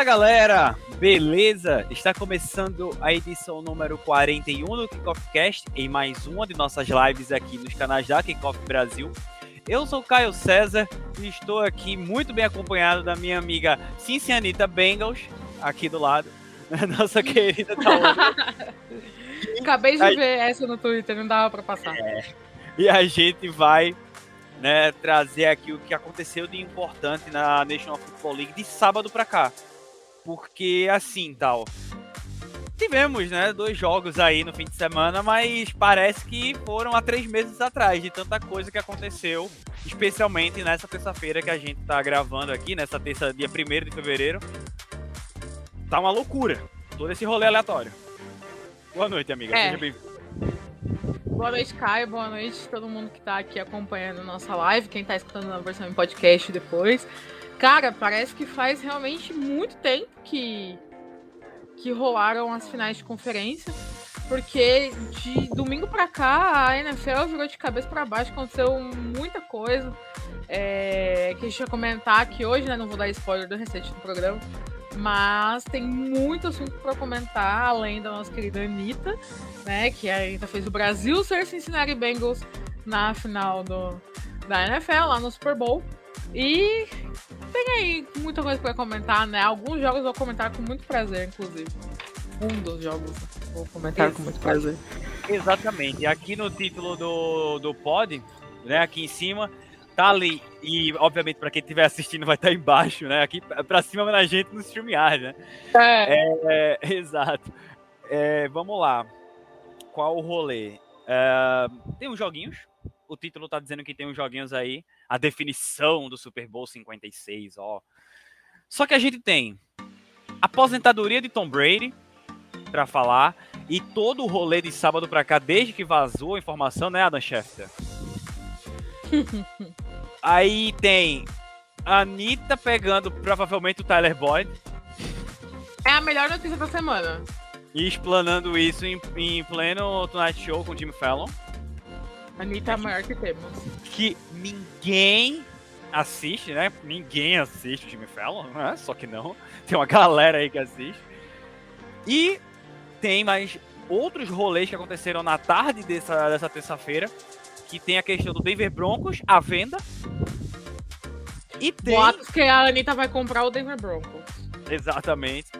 Fala galera, beleza? Está começando a edição número 41 do Kickoff Cast em mais uma de nossas lives aqui nos canais da Kickoff Brasil. Eu sou Caio César e estou aqui muito bem acompanhado da minha amiga Cincianita Bengals, aqui do lado, nossa querida Acabei de ver essa no Twitter, não dava para passar. É. E a gente vai né, trazer aqui o que aconteceu de importante na National Football League de sábado para cá. Porque assim, tal. Tivemos, né, dois jogos aí no fim de semana, mas parece que foram há três meses atrás de tanta coisa que aconteceu, especialmente nessa terça-feira que a gente tá gravando aqui, nessa terça, dia 1 de fevereiro. Tá uma loucura, todo esse rolê aleatório. Boa noite, amiga. É. Seja bem-vindo. Boa noite, Caio. Boa noite todo mundo que tá aqui acompanhando nossa live, quem tá escutando na versão em podcast depois. Cara, parece que faz realmente muito tempo que, que rolaram as finais de conferência. Porque de domingo para cá a NFL virou de cabeça para baixo, aconteceu muita coisa. É, que a gente vai comentar aqui hoje, né? Não vou dar spoiler do recente do programa. Mas tem muito assunto para comentar, além da nossa querida Anitta, né? Que a Anitta fez o Brasil ser Cincinnati Bengals na final do, da NFL, lá no Super Bowl. E tem aí muita coisa para comentar, né? Alguns jogos eu vou comentar com muito prazer, inclusive. Um dos jogos vou comentar com muito prazer. Exatamente. Aqui no título do, do pod, né, aqui em cima, tá ali. E, obviamente, para quem estiver assistindo, vai estar tá embaixo, né? Aqui para cima na gente no StreamYard, né? É. é, é exato. É, vamos lá. Qual o rolê? É, tem uns joguinhos. O título tá dizendo que tem uns joguinhos aí. A definição do Super Bowl 56, ó. Só que a gente tem aposentadoria de Tom Brady para falar e todo o rolê de sábado para cá desde que vazou a informação, né, Adam Schefter? Aí tem a Anitta pegando provavelmente o Tyler Boyd. É a melhor notícia da semana. E explanando isso em, em pleno Tonight Show com o Jimmy Fallon. Anitta é a maior que temos. Que ninguém assiste, né? Ninguém assiste o Jimmy Fallon, né? Só que não. Tem uma galera aí que assiste. E tem mais outros rolês que aconteceram na tarde dessa, dessa terça-feira que tem a questão do Denver Broncos, à venda. E tem. Boatos que a Anitta vai comprar o Denver Broncos. Exatamente.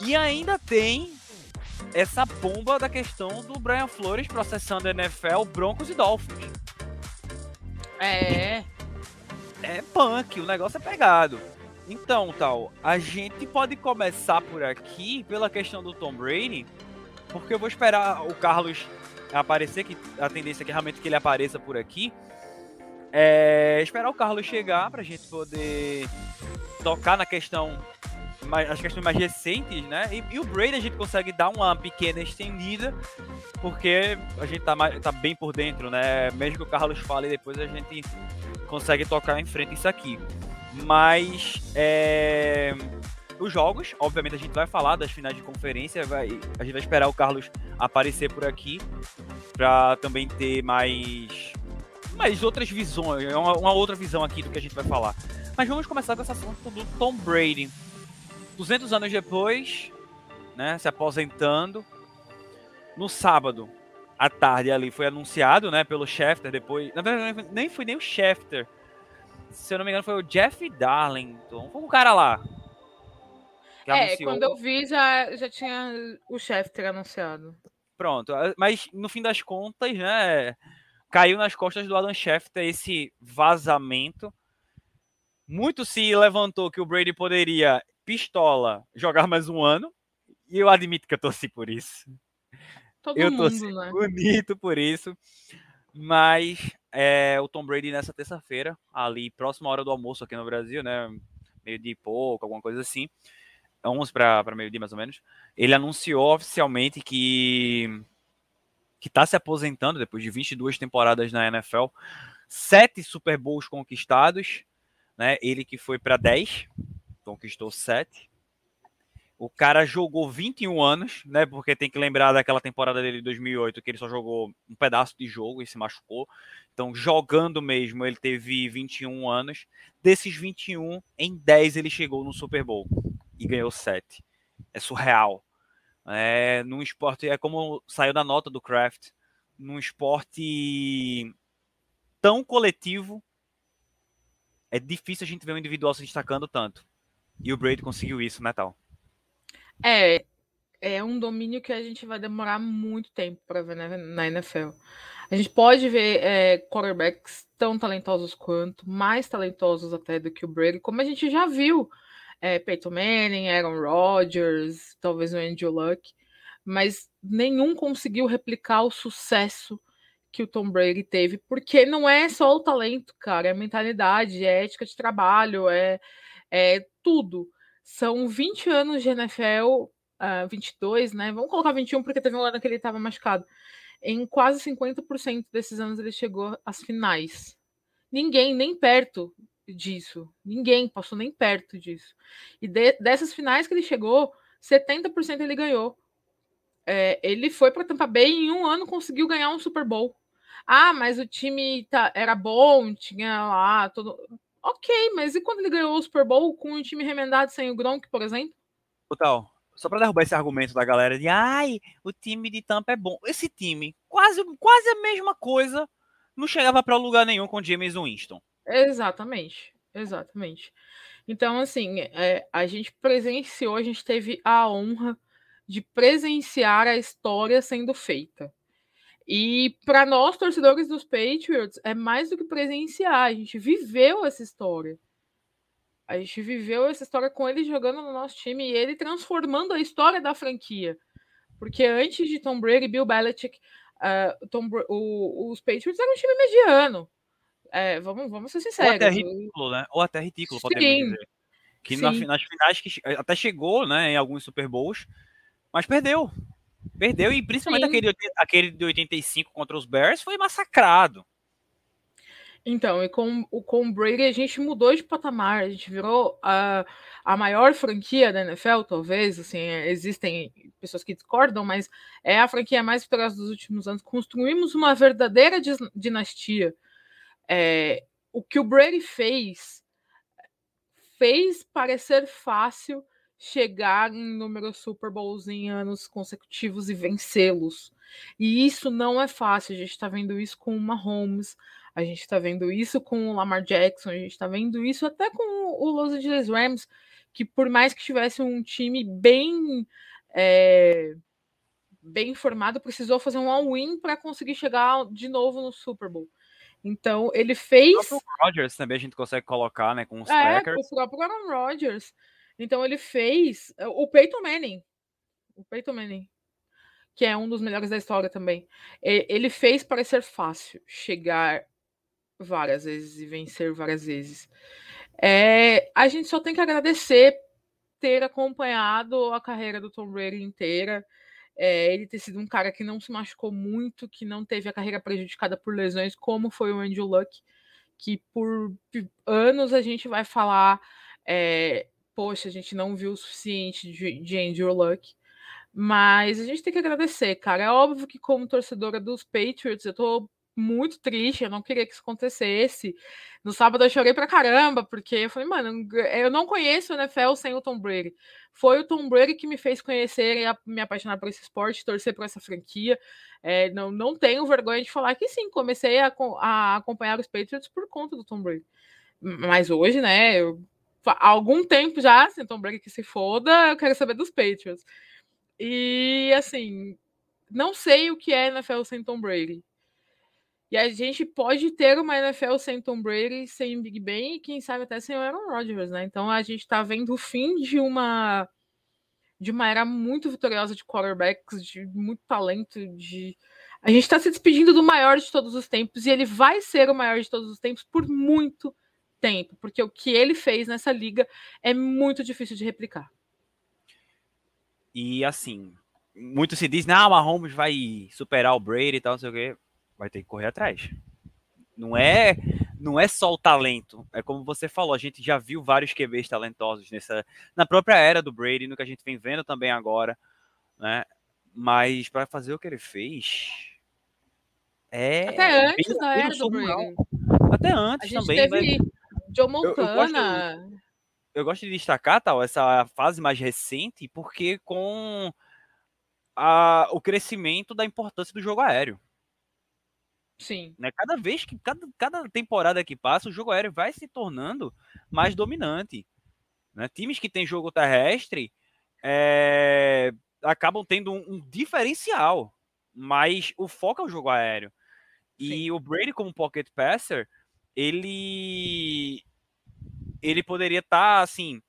E ainda tem essa bomba da questão do Brian Flores processando a NFL, Broncos e Dolphins. É. É punk, o negócio é pegado. Então, tal, a gente pode começar por aqui pela questão do Tom Brady, porque eu vou esperar o Carlos aparecer, que a tendência é que realmente que ele apareça por aqui. É, esperar o Carlos chegar pra gente poder tocar na questão as questões mais recentes, né? E, e, o Brady a gente consegue dar uma pequena estendida, porque a gente tá, mais, tá bem por dentro, né? Mesmo que o Carlos fale depois, a gente consegue tocar em frente isso aqui. Mas é, os jogos. Obviamente a gente vai falar das finais de conferência, vai, a gente vai esperar o Carlos aparecer por aqui para também ter mais mais outras visões, uma, uma, outra visão aqui do que a gente vai falar. Mas vamos começar com essa assunto do Tom Brady. 200 anos depois, né, se aposentando, no sábado à tarde ali foi anunciado, né, pelo Schefter depois, na verdade nem foi nem o Schefter. Se eu não me engano foi o Jeff Darlington, foi um cara lá, é, anunciou. quando eu vi já, já tinha o chefe ter anunciado. Pronto, mas no fim das contas, né, caiu nas costas do Adam Schefter esse vazamento. Muito se levantou que o Brady poderia, pistola, jogar mais um ano. E eu admito que eu torci por isso. Todo eu mundo, torci né? bonito por isso. Mas é, o Tom Brady nessa terça-feira, ali próxima hora do almoço aqui no Brasil, né? Meio de pouco, alguma coisa assim. 11 para meio-dia mais ou menos, ele anunciou oficialmente que que está se aposentando depois de 22 temporadas na NFL, sete Super Bowls conquistados, né? Ele que foi para 10, conquistou 7. O cara jogou 21 anos, né? Porque tem que lembrar daquela temporada dele de 2008 que ele só jogou um pedaço de jogo e se machucou. Então, jogando mesmo, ele teve 21 anos. Desses 21, em 10 ele chegou no Super Bowl. e ganhou sete. É surreal. É, num esporte, é como saiu da nota do Kraft, num esporte tão coletivo, é difícil a gente ver um individual se destacando tanto. E o Brady conseguiu isso, Metal. É, é um domínio que a gente vai demorar muito tempo para ver na, na, NFL. A gente pode ver é, quarterbacks tão talentosos quanto, mais talentosos até do que o Brady, como a gente já viu. É, Peyton Manning, Aaron Rodgers, talvez o Andrew Luck, mas nenhum conseguiu replicar o sucesso que o Tom Brady teve, porque não é só o talento, cara, é mentalidade, é ética de trabalho, é, é tudo. São 20 anos de NFL, uh, 22, né? Vamos colocar 21 porque teve um ano que ele estava machucado. Em quase 50% desses anos ele chegou às finais. Ninguém, nem perto disso. Ninguém passou nem perto disso. E de, dessas finais que ele chegou, 70% ele ganhou. É, ele foi para Tampa Bay e em um ano conseguiu ganhar um Super Bowl. Ah, mas o time tá, era bom, tinha lá todo. Ok, mas e quando ele ganhou o Super Bowl com um time remendado sem o Gronk, por exemplo? Total. Só para derrubar esse argumento da galera de ai, o time de Tampa é bom. Esse time, quase, quase a mesma coisa, não chegava para lugar nenhum com James Winston. Exatamente, exatamente. Então, assim, é, a gente presenciou, a gente teve a honra de presenciar a história sendo feita. E para nós, torcedores dos Patriots, é mais do que presenciar, a gente viveu essa história. A gente viveu essa história com ele jogando no nosso time e ele transformando a história da franquia. Porque antes de Tom Brady e Bill Belichick, uh, Tom, o, os Patriots eram um time mediano. É, vamos, vamos ser sinceros. Ou até ridículo, né? Ou até ridículo, Sim. podemos dizer. Que nas, nas finais que até chegou, né, em alguns Super Bowls, mas perdeu. Perdeu, e principalmente aquele, aquele de 85 contra os Bears foi massacrado. Então, e com, com o Brady a gente mudou de patamar, a gente virou a, a maior franquia da NFL, talvez, assim, existem pessoas que discordam, mas é a franquia mais vitoriosa dos últimos anos. Construímos uma verdadeira dinastia. É, o que o Brady fez, fez parecer fácil chegar em números Super Bowls em anos consecutivos e vencê-los. E isso não é fácil. A gente está vendo isso com o Mahomes, a gente está vendo isso com o Lamar Jackson, a gente está vendo isso até com o Los Angeles Rams, que por mais que tivesse um time bem é, bem formado, precisou fazer um all-in para conseguir chegar de novo no Super Bowl. Então ele fez. O Rodgers também a gente consegue colocar, né, com os é, Packers. O próprio Aaron Rodgers. Então ele fez eh, o Peyton Manning, o Peyton Manning, que é um dos melhores da história também. Ele fez parecer fácil chegar várias vezes e vencer várias vezes. É, a gente só tem que agradecer ter acompanhado a carreira do Tom Brady inteira. É, ele ter sido um cara que não se machucou muito, que não teve a carreira prejudicada por lesões, como foi o Andrew Luck, que por anos a gente vai falar é, poxa, a gente não viu o suficiente de, de Andrew Luck. Mas a gente tem que agradecer, cara. É óbvio que, como torcedora dos Patriots, eu tô muito triste, eu não queria que isso acontecesse. No sábado eu chorei pra caramba, porque eu falei, mano, eu não conheço o NFL sem o Tom Brady. Foi o Tom Brady que me fez conhecer e me apaixonar por esse esporte, torcer por essa franquia. É, não, não tenho vergonha de falar que sim, comecei a, a acompanhar os Patriots por conta do Tom Brady. Mas hoje, né, eu há algum tempo já, assim, Tom Brady que se foda, eu quero saber dos Patriots. E assim, não sei o que é NFL sem Tom Brady. E a gente pode ter uma NFL sem Tom Brady, sem Big Ben e quem sabe até sem Aaron Rodgers, né? Então a gente tá vendo o fim de uma de uma era muito vitoriosa de quarterbacks, de muito talento, de a gente está se despedindo do maior de todos os tempos e ele vai ser o maior de todos os tempos por muito tempo, porque o que ele fez nessa liga é muito difícil de replicar. E assim, muito se diz, não, a Mahomes vai superar o Brady e tal, não sei o quê. Vai ter que correr atrás. Não é, não é só o talento. É como você falou, a gente já viu vários QBs talentosos nessa, na própria era do Brady, no que a gente vem vendo também agora, né? Mas para fazer o que ele fez, é até antes da era do Brady. Até antes também. Teve... Joe Montana. eu gosto de destacar tal essa fase mais recente, porque com a, o crescimento da importância do jogo aéreo. Sim. Né? Cada vez que cada, cada temporada que passa, o jogo aéreo vai se tornando mais dominante. Né? Times que têm jogo terrestre é, acabam tendo um, um, diferencial, mas o foco é o jogo aéreo. E Sim. o Brady, como pocket passer, ele ele poderia estar tá, assim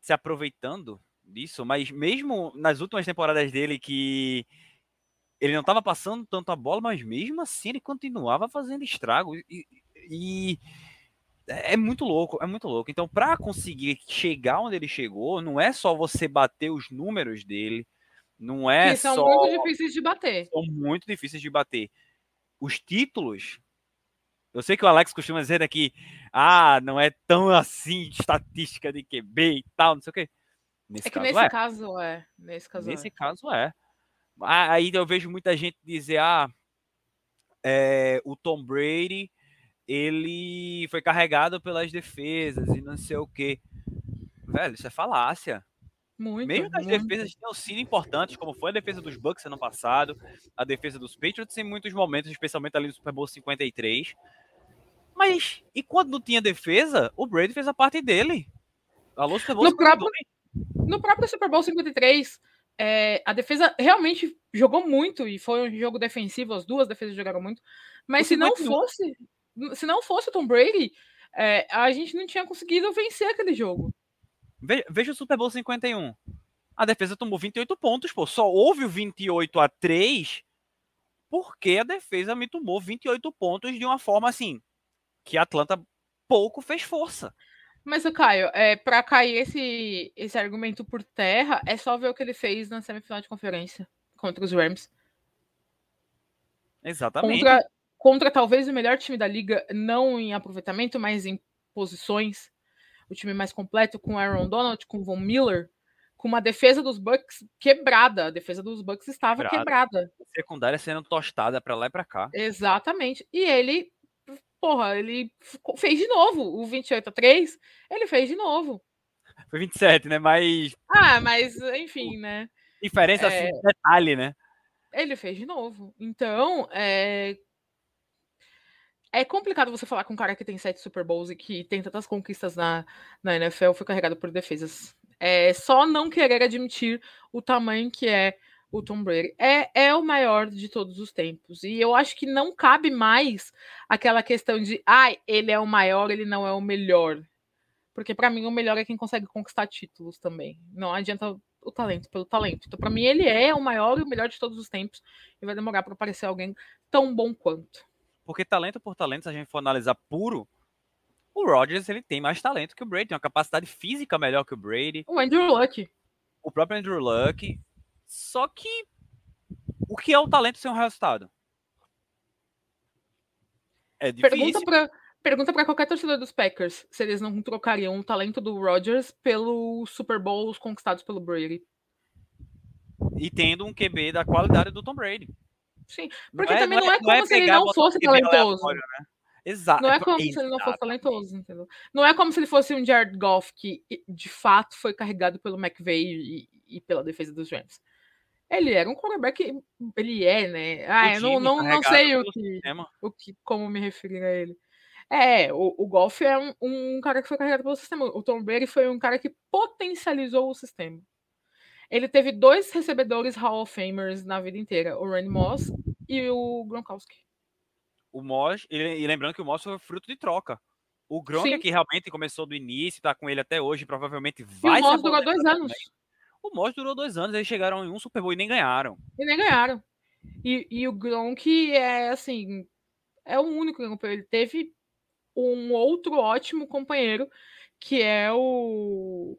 se aproveitando disso, mas mesmo nas últimas temporadas dele que ele não estava passando tanto a bola, mas mesmo assim ele continuava fazendo estrago e, e é muito louco, é muito louco. Então, para conseguir chegar onde ele chegou, não é só você bater os números dele, não é que são só... muito difíceis de bater. São muito difíceis de bater. Os títulos, eu sei que o Alex costuma dizer aqui, ah, não é tão assim estatística de QB e tal, não sei o quê. Nesse é que caso nesse é. caso é. Nesse caso nesse é. caso é. Aí eu vejo muita gente dizer, ah, é, o Tom Brady ele foi carregado pelas defesas e não sei o que. Velho, isso é falácia. Muito, Mesmo que as muito. defesas tenham sido importantes, como foi a defesa dos Bucks ano passado, a defesa dos Patriots em muitos momentos, especialmente ali no Super Bowl 53. Mas, e quando não tinha defesa, o Brady fez a parte dele. Alô, Super Bowl no 52. próprio, no próprio Super Bowl 53, é, a defesa realmente jogou muito e foi um jogo defensivo, as duas defesas jogaram muito. Mas se não fosse, se não fosse o Tom Brady, é, a gente não tinha conseguido vencer aquele jogo. Veja o Super Bowl 51. A defesa tomou 28 pontos, pô. Só houve o 28 a 3 porque a defesa me tomou 28 pontos de uma forma assim que a Atlanta pouco fez força. Mas o Caio, é, para cair esse, esse argumento por terra, é só ver o que ele fez na semifinal de conferência contra os Rams. Exatamente. Contra, contra talvez o melhor time da liga, não em aproveitamento, mas em posições. O time mais completo com Aaron Donald, com Von Miller, com uma defesa dos Bucks quebrada. A defesa dos Bucks estava quebrada. quebrada. A secundária sendo tostada para lá e para cá. Exatamente. E ele, porra, ele fez de novo o 28 a 3, ele fez de novo. Foi 27, né? Mas Ah, mas enfim, né? Diferença assim, é... assim, detalhe, né? Ele fez de novo. Então, é é complicado você falar com um cara que tem sete Super Bowls e que tem tantas conquistas na, na NFL, foi carregado por defesas. É só não querer admitir o tamanho que é o Tom Brady. É, é o maior de todos os tempos. E eu acho que não cabe mais aquela questão de, ah, ele é o maior, ele não é o melhor. Porque para mim o melhor é quem consegue conquistar títulos também. Não adianta o talento pelo talento. Então, para mim, ele é o maior e o melhor de todos os tempos. E vai demorar para aparecer alguém tão bom quanto. Porque talento por talento, se a gente for analisar puro, o Rodgers ele tem mais talento que o Brady, tem uma capacidade física melhor que o Brady. O Andrew Luck. O próprio Andrew Luck. Só que o que é o talento sem o resultado? É difícil. Pergunta pra, pergunta qualquer torcedor dos Packers se eles não trocariam o talento do Rodgers pelo Super Bowls conquistados pelo Brady. E tendo um QB da qualidade do Tom Brady. Sim, porque não é, também não é, não é como não é se ele não fosse talentoso. Né? Exato. Não é como se ele não fosse talentoso, entendeu? Não é como se ele fosse um Jared Goff que de fato foi carregado pelo McVay e, e pela defesa dos Rams. Ele era um quarterback, ele é, né? Ah, eu não, não, não sei o que, o que, como me referir a ele. É, o, o Goff é um, um cara que foi carregado pelo sistema. O Tom Brady foi um cara que potencializou o sistema. Ele teve dois recebedores Hall of Famers na vida inteira, o Randy Moss e o Gronkowski. O Moss, e lembrando que o Moss foi fruto de troca. O Gronk, que realmente começou do início, tá com ele até hoje, provavelmente vai. E o Moss durou dois anos. Também. O Moss durou dois anos, eles chegaram em um Super Bowl e nem ganharam. E nem ganharam. E, e o Gronk é assim, é o único que ele teve um outro ótimo companheiro, que é o,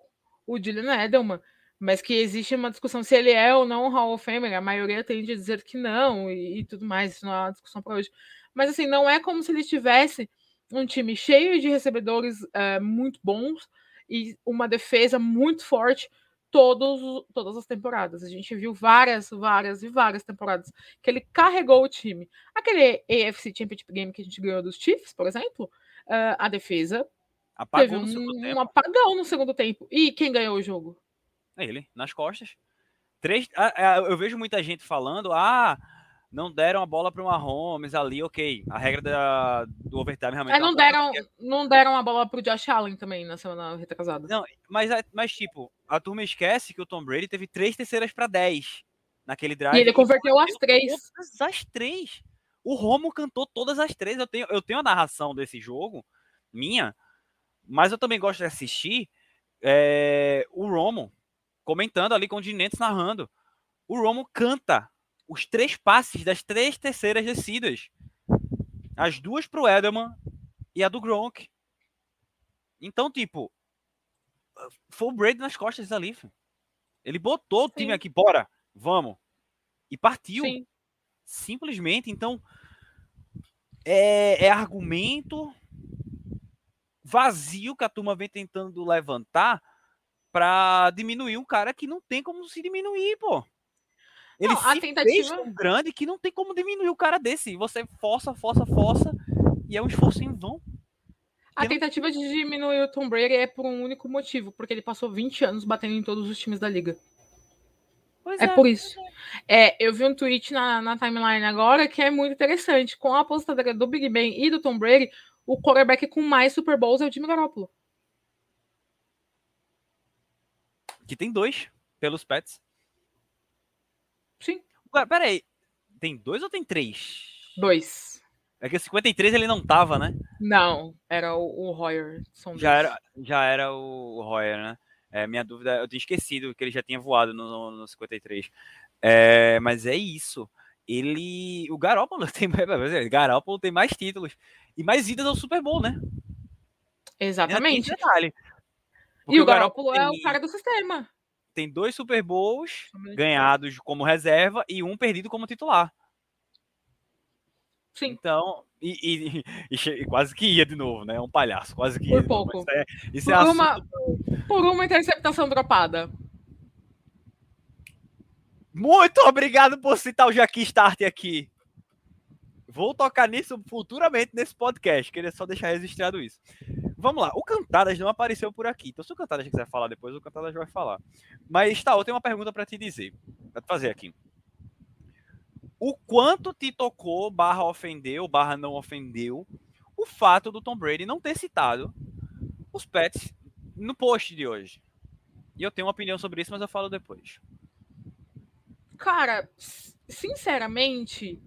o Julian Edelman mas que existe uma discussão se ele é ou não Hall of Famer, a maioria tende a dizer que não e, e tudo mais, isso não é uma discussão para hoje. Mas assim, não é como se ele tivesse um time cheio de recebedores é, muito bons e uma defesa muito forte todos, todas as temporadas. A gente viu várias, várias e várias temporadas que ele carregou o time. Aquele AFC Championship Game que a gente ganhou dos Chiefs, por exemplo, uh, a defesa Apagou Teve um, um apagão no segundo tempo. E quem ganhou o jogo? Ele, nas costas. Três, eu vejo muita gente falando, ah, não deram a bola para uma Holmes ali, ok. A regra da, do overtime realmente. É, não, deram, não deram a bola para o Josh Allen também na semana retrasada. Não, mas, mas tipo, a turma esquece que o Tom Brady teve três terceiras para dez naquele drive. E ele converteu as três. Todas as três. O Romo cantou todas as três. Eu tenho, eu tenho a narração desse jogo, minha, mas eu também gosto de assistir é, o Romo comentando ali com o Dinentes narrando. O Romo canta os três passes das três terceiras descidas. As duas pro Edelman e a do Gronk. Então, tipo, foi o Brady nas costas ali. Filho. Ele botou o time aqui, bora, vamos. E partiu. Sim. Simplesmente, então, é, é argumento vazio que a turma vem tentando levantar para diminuir um cara que não tem como se diminuir, pô. Ele não, se tentativa... fez tão grande que não tem como diminuir o cara desse. Você força, força, força e é um esforço em vão. A tentativa não... de diminuir o Tom Brady é por um único motivo, porque ele passou 20 anos batendo em todos os times da liga. É, é, por isso. É. eu vi um tweet na, na, timeline agora que é muito interessante. Com a aposentadoria do Big Ben e do Tom Brady, o quarterback com mais Super Bowls é o Jimmy Garoppolo. Que tem dois pelos Pets. Ué, peraí, tem dois ou tem três? Dois. É que 53 ele não tava, né? Não, era o, o Hoyer. já, era, já era o Hoyer, né? É, minha dúvida, eu tinha esquecido que ele já tinha voado no, no 53. É, mas é isso. Ele. O Garoppolo tem, Garoppolo tem mais títulos e mais idas ao Super Bowl, né? Exatamente. E o, o Garoppolo, é o cara do sistema. Tem dois Super Bowls ganhados como reserva e um perdido como titular. Sim. Então, e, e, e, quase que ia de novo, né? É um palhaço, quase que Por ia. pouco. Isso é, isso por, é uma, por uma interceptação dropada. Muito obrigado por citar o Jaqui Start aqui. Vou tocar nisso futuramente nesse podcast. Queria só deixar registrado isso. Vamos lá. O Cantadas não apareceu por aqui. Então, se o Cantadas quiser falar depois, o Cantadas vai falar. Mas, tá, eu tenho uma pergunta para te dizer. Pra te fazer aqui. O quanto te tocou, barra ofendeu, barra não ofendeu, o fato do Tom Brady não ter citado os Pets no post de hoje. E eu tenho uma opinião sobre isso, mas eu falo depois. Cara, sinceramente,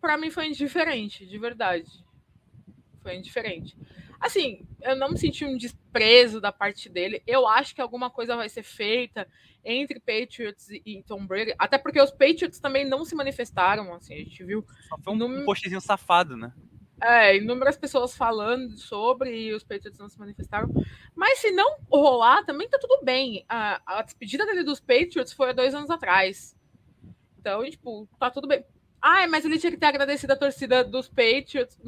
para mim foi indiferente, de verdade. Foi indiferente. Assim, eu não me senti um desprezo da parte dele. Eu acho que alguma coisa vai ser feita entre Patriots e Tom Brady, até porque os Patriots também não se manifestaram, assim, a gente viu. Só foi um, num... um postzinho safado, né? É, inúmeras pessoas falando sobre e os Patriots não se manifestaram. Mas se não rolar, também tá tudo bem. A, a despedida dele dos Patriots foi há dois anos atrás. Então, tipo, tá tudo bem. Ai, mas ele tinha que ter agradecido a torcida dos Patriots.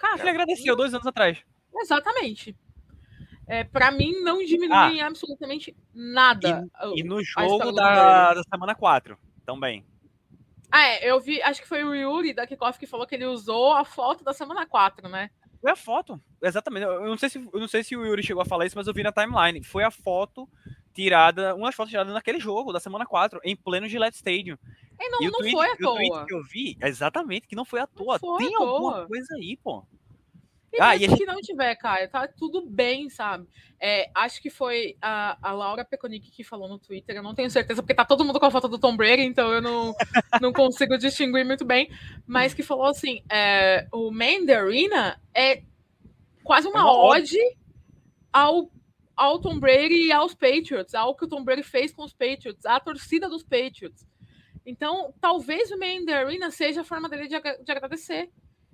Cara, ele agradeceu dois anos atrás. Exatamente. É, para mim, não diminui ah, absolutamente nada. E, e no jogo da, da semana 4 também. Ah, é, eu vi, acho que foi o Yuri da Kickoff que falou que ele usou a foto da semana 4, né? Foi a foto, exatamente. Eu não sei se, eu não sei se o Yuri chegou a falar isso, mas eu vi na timeline. Foi a foto tirada, umas fotos tiradas naquele jogo da semana 4, em pleno Gillette Stadium. E não, e não tweet, foi à toa. O tweet que eu vi, exatamente, que não foi à toa. Foi Tem à alguma toa. coisa aí, pô. E ah, e gente... que não tiver, Caio, tá tudo bem, sabe? É, acho que foi a, a Laura Peconic que falou no Twitter, eu não tenho certeza, porque tá todo mundo com a foto do Tom Brady, então eu não, não consigo distinguir muito bem, mas que falou assim: é, o Mandarina é quase uma, é uma ode ao, ao Tom Brady e aos Patriots, ao que o Tom Brady fez com os Patriots, à torcida dos Patriots. Então, talvez o Mandarina seja a forma dele de, de agradecer.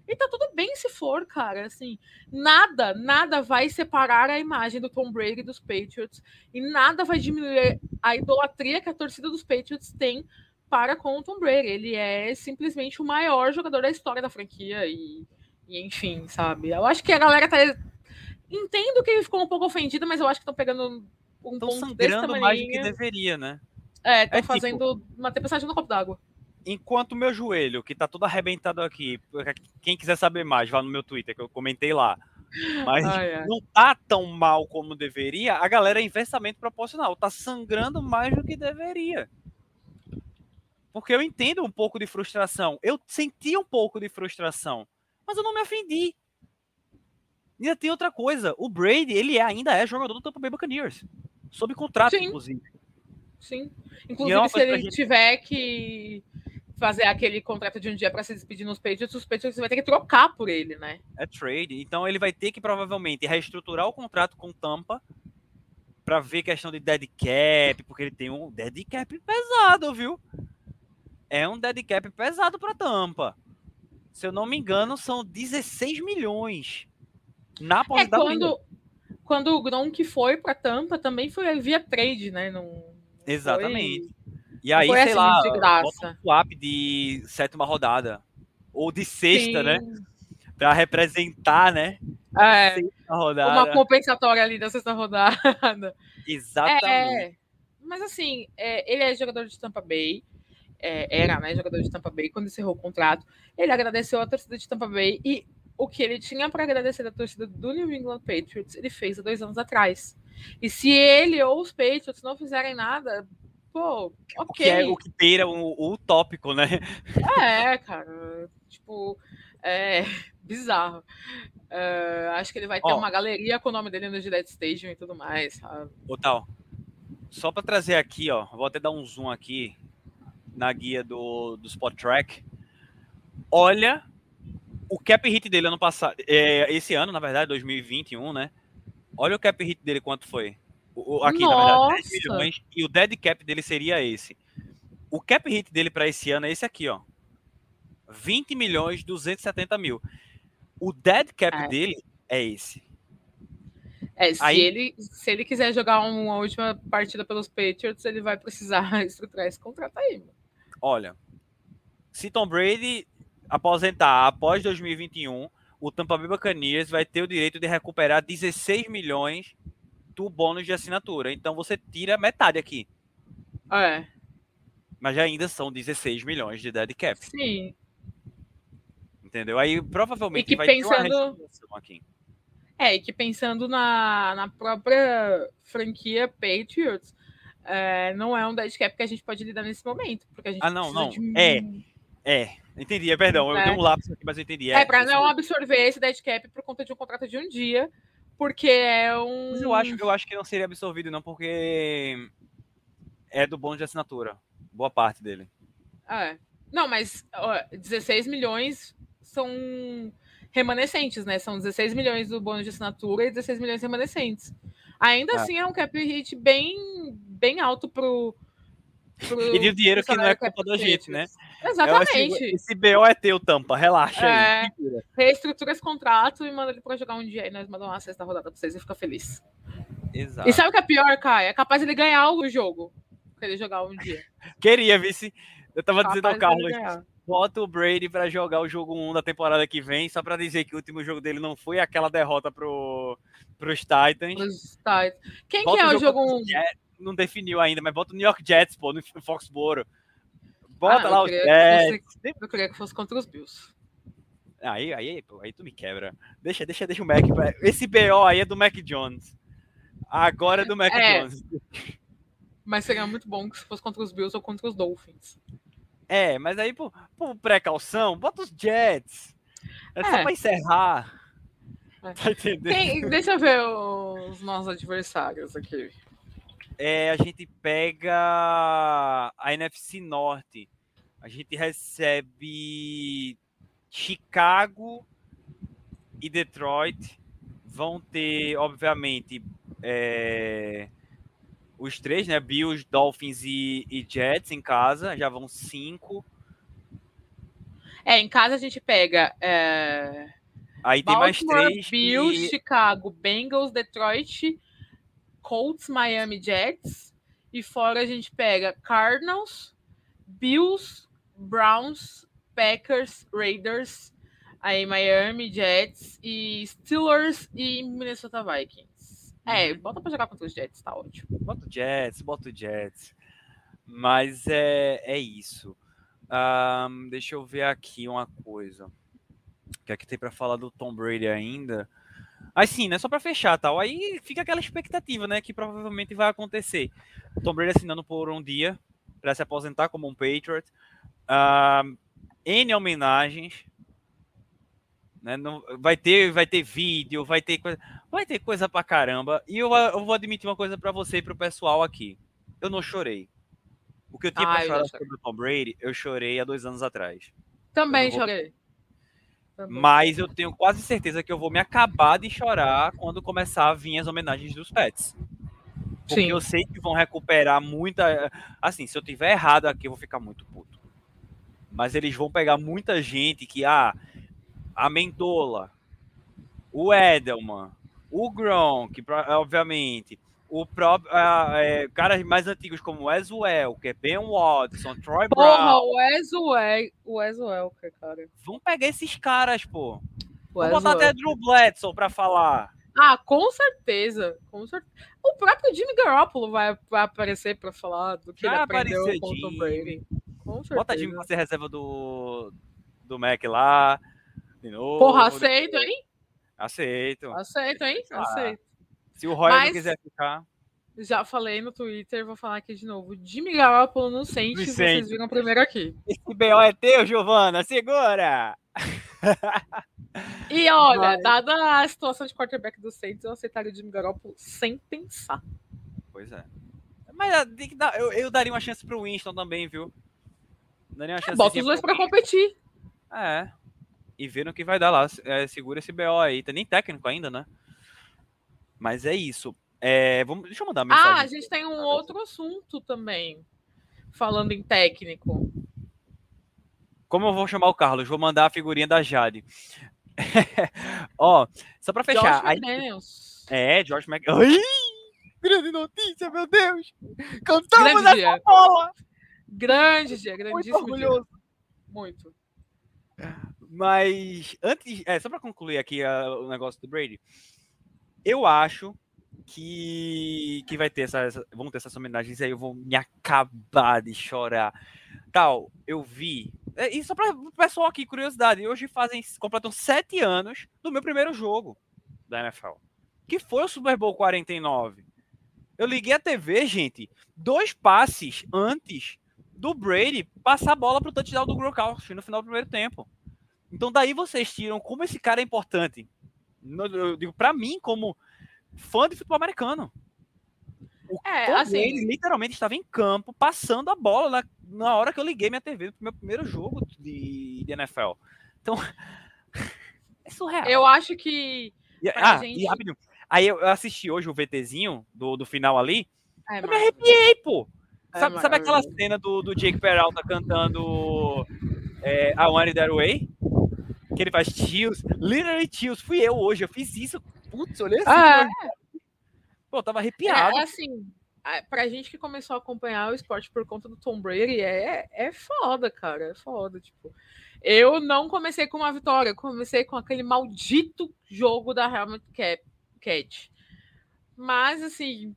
E tá tudo bem se for, cara. Assim, nada, nada vai separar a imagem do Tom Brady dos Patriots e nada vai diminuir a idolatria que a torcida dos Patriots tem para com o Tom Brady. Ele é simplesmente o maior jogador da história da franquia e, e enfim, sabe? Eu acho que a galera tá entendo que ele ficou um pouco ofendido, mas eu acho que estão pegando um tão ponto sangrando mais do que deveria, né? É, estão é, tipo fazendo tipo... uma tempestade no copo d'água enquanto o meu joelho, que tá todo arrebentado aqui, quem quiser saber mais, vá no meu Twitter, que eu comentei lá. Mas ai, ai. não tá tão mal como deveria. A galera é inversamente proporcional. Tá sangrando mais do que deveria. Porque eu entendo um pouco de frustração. Eu senti um pouco de frustração. Mas eu não me ofendi. E ainda tem outra coisa. O Brady, ele é, ainda é jogador do Tampa Bay Buccaneers. Sob contrato, Sim. inclusive. Sim. Inclusive, é se ele gente... tiver que fazer aquele contrato de um dia para se despedir nos Patriots, os Patriots vai ter que trocar por ele, né? É trade. Então ele vai ter que provavelmente reestruturar o contrato com Tampa para ver questão de dead cap, porque ele tem um dead cap pesado, viu? É um dead cap pesado para Tampa. Se eu não me engano, são 16 milhões na é quando quando o Gronk foi para Tampa também foi via trade, né? Não Exatamente. Foi... E aí, sei assim, lá, bota um swap de sétima rodada. Ou de sexta, né? Sim. né? Para representar, né? É, uma compensatória ali da sexta rodada. Exatamente. É, mas assim, é, ele é jogador de Tampa Bay. É, era, né, jogador de Tampa Bay quando encerrou o contrato. Ele agradeceu a torcida de Tampa Bay e o que ele tinha para agradecer da torcida do New England Patriots, ele fez há dois anos atrás. E se ele ou os Patriots não fizerem nada, pô, ok. O que, é, o que beira o, o tópico, né? É, cara. Tipo, é bizarro. Uh, acho que ele vai ter uma galeria com o nome dele no Gillette Stadium e tudo mais, sabe? Ô, tal. Só para trazer aqui, ó, vou até dar um zoom aqui na guia do, do Spot Track. Olha o cap hit dele ano passado, é, esse ano, na verdade, 2021, né? Olha o cap hit dele quanto foi. O, aqui, Nossa. na verdade, 10 milhões, e o dead cap dele seria esse. O cap hit dele para esse ano é esse aqui, ó. 20 milhões 270 mil. O dead cap é. dele é esse. É, se, Aí, ele, se ele quiser jogar uma última partida pelos Patriots, ele vai precisar estruturar esse contrato aí. Olha, se Tom Brady aposentar após 2021, o Tampa Bay Buccaneers vai ter o direito de recuperar 16 milhões do bônus de assinatura. Então você tira metade aqui. É. Mas ainda são 16 milhões de dead cap. Sim. Entendeu? Aí provavelmente vai pensando... ter uma aqui. É, e que pensando na, na própria franquia Patriots, é, não é um dead cap que a gente pode lidar nesse momento. Porque a gente ah, não, não. De... É. É, entendi, é, perdão, eu é. dei um lápis aqui, mas eu entendi. É, é para não absorver esse dead cap por conta de um contrato de um dia, porque é um. Mas eu acho, eu acho que não seria absorvido, não, porque é do bônus de assinatura. Boa parte dele. É. Não, mas ó, 16 milhões são remanescentes, né? São 16 milhões do bônus de assinatura e 16 milhões remanescentes. Ainda é. assim é um cap hit bem, bem alto pro, e de dinheiro que não é culpa da gente, né? Exatamente. esse BO é teu, Tampa, relaxa é, aí. Reestrutura esse contrato e manda ele pra jogar um dia aí. Nós mandamos uma sexta rodada pra vocês e fica feliz. Exato. E sabe o que é pior, Kai? É capaz ele ganhar o jogo. Se ele jogar um dia. Queria, vice. Eu tava capaz dizendo ao Carlos. Bota o Brady para jogar o jogo 1 da temporada que vem, só para dizer que o último jogo dele não foi aquela derrota pro, pros Titans. Pros Titans. Quem Bota que é o jogo 1? Não definiu ainda, mas bota o New York Jets, pô, no Foxboro. Bota ah, lá os Jets. Eu queria que fosse contra os Bills. Aí, aí, pô, aí tu me quebra. Deixa, deixa, deixa o Mac. Esse BO aí é do Mac Jones. Agora é do Mac é, Jones. Mas seria muito bom que se fosse contra os Bills ou contra os Dolphins. É, mas aí, por, por precaução, bota os Jets. É, é. só pra encerrar. É. Tá entendendo? Deixa eu ver os nossos adversários aqui é, a gente pega a NFC Norte. A gente recebe Chicago e Detroit. Vão ter, obviamente, é, os três, né? Bills, Dolphins e, e, Jets em casa. Já vão cinco. É, em casa a gente pega. É... Aí Baltimore, tem mais três. Bills, e... Chicago, Bengals, Detroit Colts, Miami Jets. E fora a gente pega Cardinals, Bills, Browns, Packers, Raiders, aí Miami Jets e Steelers e Minnesota Vikings. É, uhum. bota pra jogar contra os Jets, tá ótimo. Bota o Jets, bota o Jets. Mas é, é isso. Um, deixa eu ver aqui uma coisa. O que é que tem para falar do Tom Brady ainda? Mas sim, né? Só para fechar tal. Aí fica aquela expectativa, né? Que provavelmente vai acontecer. Tom Brady assinando por um dia para se aposentar como um Patriot. Uh, N homenagens. Né? Não, vai, ter, vai ter vídeo, vai ter coisa. Vai ter coisa pra caramba. E eu, eu vou admitir uma coisa para você e pro pessoal aqui. Eu não chorei. O que eu tinha ah, pra chorar sobre o Tom Brady, eu chorei há dois anos atrás. Também vou... chorei. Mas eu tenho quase certeza que eu vou me acabar de chorar quando começar a vir as homenagens dos pets. Porque Sim. eu sei que vão recuperar muita. Assim, se eu tiver errado aqui, eu vou ficar muito puto. Mas eles vão pegar muita gente que, ah, a Mendola, o Edelman, o Gronk, obviamente, o próprio uh, é, caras mais antigos como o Eswell, que é Ben Watson, Troy Porra, Brown. o Eswell, o Eswell, cara. Vamos pegar esses caras, pô. Vamos botar até Drew Bledsoe pra falar. Ah, com certeza, com certeza. O próprio Jimmy Garoppolo vai, vai aparecer pra falar do que vai ele aprendeu com o Tom Brady. Com certeza. Bota Jimmy pra ser reserva do, do Mac lá. De novo. Porra, aceito, hein? Aceito. Aceito, hein? Ah. Aceito. Se o Roy Mas, não quiser ficar. Já falei no Twitter, vou falar aqui de novo. Jimmy Garoppolo no Sente, vocês viram primeiro aqui. Esse BO é teu, Giovana, segura! E olha, Mas... dada a situação de quarterback do Saints, eu aceitaria o Jimmy Garoppolo sem pensar. Pois é. Mas eu, eu daria uma chance pro Winston também, viu? Daria uma chance Bota os dois pra competir. É. E ver no que vai dar lá. É, segura esse BO aí. Tem nem técnico ainda, né? Mas é isso. É, vamos, deixa eu mandar uma mensagem. Ah, a gente tem um outro assunto também. Falando em técnico. Como eu vou chamar o Carlos? Vou mandar a figurinha da Jade. Ó, só pra fechar. Josh McDaniels. É, George McDaniels. Grande notícia, meu Deus! Cantamos grande essa dia. bola! Grande dia, grandíssimo Muito orgulhoso. Dia. Muito. Mas, antes, é, só pra concluir aqui uh, o negócio do Brady, eu acho que, que vai ter essa, essa, vão ter essas homenagens aí, eu vou me acabar de chorar. Tal, eu vi. É, e só para o pessoal aqui, curiosidade, hoje fazem, completam sete anos do meu primeiro jogo da NFL, que foi o Super Bowl 49. Eu liguei a TV, gente, dois passes antes do Brady passar a bola pro touchdown do Gronkowski no final do primeiro tempo. Então daí vocês tiram como esse cara é importante eu digo, para mim, como fã de futebol americano. O é, assim, ele literalmente estava em campo, passando a bola na, na hora que eu liguei minha TV no meu primeiro jogo de, de NFL. Então, é surreal. Eu acho que. E, ah, gente... e rapidinho. Aí eu assisti hoje o VTzinho do, do final ali. É, eu me arrepiei, pô. É, sabe, sabe aquela cena do, do Jake Peralta cantando é, I Want It That Way? Que ele faz tios, literally tios. Fui eu hoje, eu fiz isso. Putz, olhei assim. Ah, é. Pô, tava arrepiado. É, assim, pra gente que começou a acompanhar o esporte por conta do Tom Brady, é, é foda, cara. É foda, tipo. Eu não comecei com uma vitória, eu comecei com aquele maldito jogo da Helmet Cat. Mas, assim,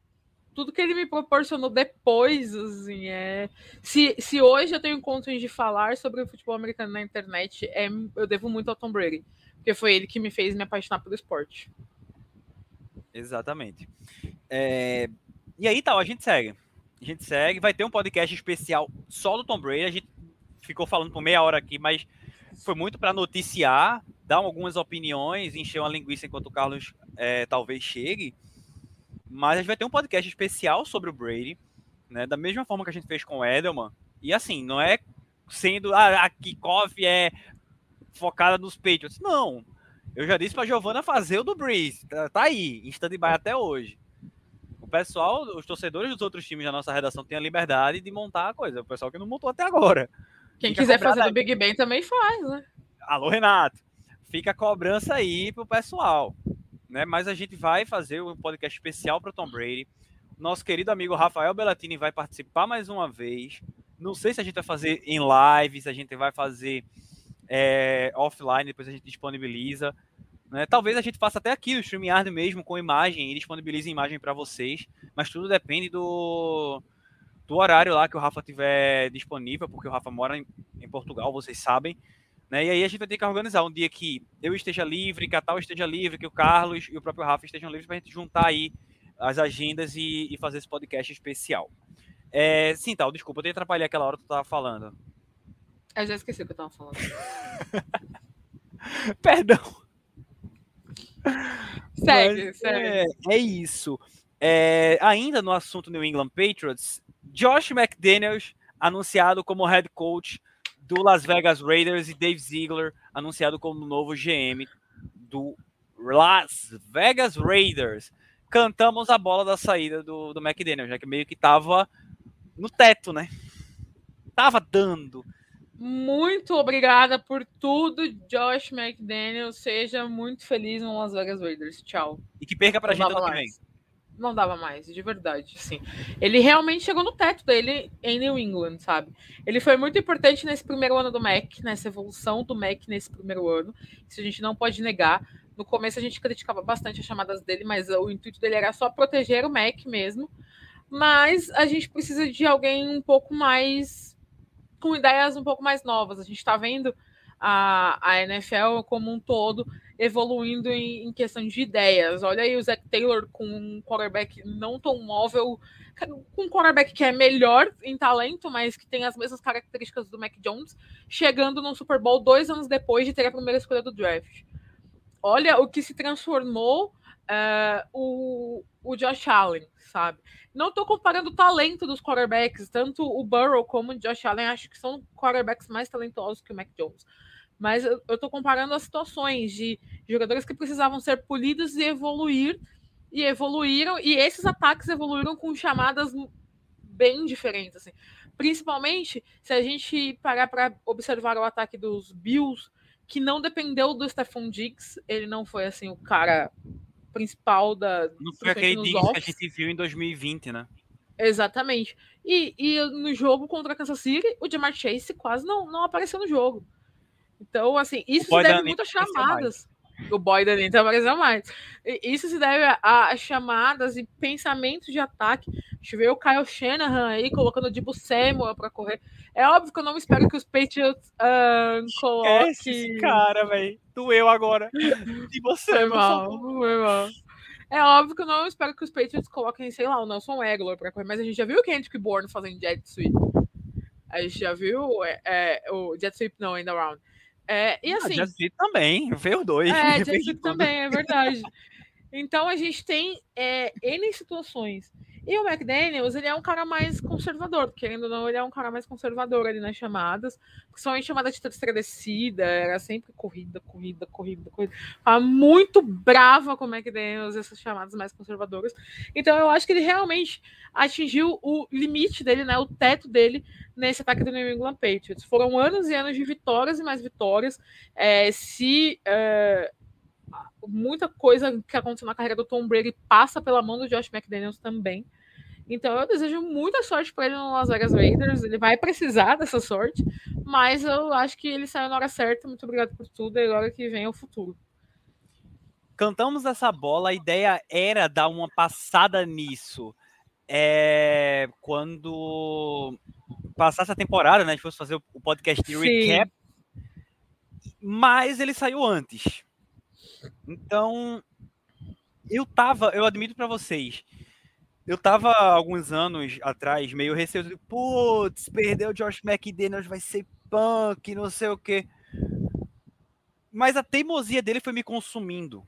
tudo que ele me proporcionou depois, assim, é. Se, se hoje eu tenho condições de falar sobre o futebol americano na internet, é, eu devo muito ao Tom Brady. Porque foi ele que me fez me apaixonar pelo esporte. Exatamente. É... E aí, tal, a gente segue. A gente segue, vai ter um podcast especial só do Tom Brady. A gente ficou falando por meia hora aqui, mas foi muito para noticiar, dar algumas opiniões, encher uma linguiça enquanto o Carlos é, talvez chegue. Mas a gente vai ter um podcast especial sobre o Brady, né? Da mesma forma que a gente fez com o Edelman. E assim, não é sendo ah, a kickoff é focada nos Patriots. Não. Eu já disse para Giovana fazer o do Breeze. Tá, tá aí, em stand-by até hoje. O pessoal, os torcedores dos outros times da nossa redação têm a liberdade de montar a coisa. O pessoal que não montou até agora. Quem Fica quiser fazer do Big Ben também faz, né? Alô, Renato. Fica a cobrança aí pro pessoal né? Mas a gente vai fazer um podcast especial para Tom Brady. Nosso querido amigo Rafael Bellatini vai participar mais uma vez. Não sei se a gente vai fazer em live, se a gente vai fazer é, offline, depois a gente disponibiliza. Né? Talvez a gente faça até aqui no StreamYard mesmo, com imagem, e disponibilize imagem para vocês. Mas tudo depende do, do horário lá que o Rafa tiver disponível, porque o Rafa mora em, em Portugal, vocês sabem. Né? E aí a gente vai ter que organizar um dia que eu esteja livre, que a Tal esteja livre, que o Carlos e o próprio Rafa estejam livres para a gente juntar aí as agendas e, e fazer esse podcast especial. É, sim, Tal, desculpa, eu te atrapalhei aquela hora que tu tava falando. Eu já esqueci o que eu tava falando. Perdão. Segue, Mas, segue. É, é isso. É, ainda no assunto New England Patriots, Josh McDaniels anunciado como head coach do Las Vegas Raiders e Dave Ziegler anunciado como novo GM do Las Vegas Raiders. Cantamos a bola da saída do, do McDaniels, já que meio que tava no teto, né? Tava dando. Muito obrigada por tudo, Josh McDaniel. Seja muito feliz no Las Vegas Raiders. Tchau. E que perca pra Não gente ano que vem. Não dava mais, de verdade, sim. Ele realmente chegou no teto dele em New England, sabe? Ele foi muito importante nesse primeiro ano do Mac, nessa evolução do Mac nesse primeiro ano. Isso a gente não pode negar. No começo a gente criticava bastante as chamadas dele, mas o intuito dele era só proteger o Mac mesmo. Mas a gente precisa de alguém um pouco mais com ideias um pouco mais novas. A gente está vendo a, a NFL como um todo evoluindo em, em, questão de ideias. Olha aí o Zach Taylor com um quarterback não tão móvel, com um quarterback que é melhor em talento, mas que tem as mesmas características do Mac Jones, chegando no Super Bowl dois anos depois de ter a primeira escolha do draft. Olha o que se transformou uh, o, o Josh Allen, sabe? Não estou comparando o talento dos quarterbacks, tanto o Burrow como o Josh Allen, acho que são quarterbacks mais talentosos que o Mac Jones. Mas eu estou comparando as situações de jogadores que precisavam ser polidos e evoluir, e evoluíram, e esses ataques evoluíram com chamadas bem diferentes. Assim. Principalmente se a gente parar para observar o ataque dos Bills, que não dependeu do Stephon Diggs, ele não foi assim o cara principal da. Não foi aquele Diggs que a gente viu em 2020, né? Exatamente. E, e no jogo contra a Kansas City, o Jamar Chase quase não, não apareceu no jogo. Então, assim, isso se deve muito a chamadas. O boy da Anitta apareceu mais. Isso se deve a, a, chamadas e pensamentos de ataque. A gente vê o Kyle Shanahan aí colocando o Dibu Samuel para correr. É óbvio que eu não espero que os Patriots uh, coloquem. Esse cara, velho. Doeu agora. Dibu Samuel. Foi mal, foi mal. É óbvio que eu não espero que os Patriots coloquem, sei lá, o Nelson Aguilar para correr, mas a gente já viu o Kendrick Bourne fazendo jet sweep. A gente já viu é, é, o jet sweep, não, ainda round. É, e assim. Ah, Jet também, veio dois. É, Jet também, é verdade. Então a gente tem é, N situações. E o McDaniels, ele é um cara mais conservador, querendo ou não, ele é um cara mais conservador ali nas chamadas, principalmente chamada de terceira descida, era sempre corrida, corrida, corrida, corrida. Tava muito brava com o McDaniels, essas chamadas mais conservadoras. Então eu acho que ele realmente atingiu o limite dele, né, o teto dele nesse ataque do New England Patriots. Foram anos e anos de vitórias e mais vitórias. É, se é, muita coisa que aconteceu na carreira do Tom Brady passa pela mão do Josh McDaniels também. Então eu desejo muita sorte para ele no Las Vegas Raiders. Ele vai precisar dessa sorte, mas eu acho que ele saiu na hora certa. Muito obrigado por tudo e agora que vem é o futuro. Cantamos essa bola, a ideia era dar uma passada nisso. É, quando passasse a temporada, né? A gente fosse fazer o podcast de recap. Mas ele saiu antes. Então, eu tava, eu admito para vocês, eu tava alguns anos atrás meio receoso, putz, perdeu o Josh McDaniels, vai ser punk, não sei o quê. Mas a teimosia dele foi me consumindo.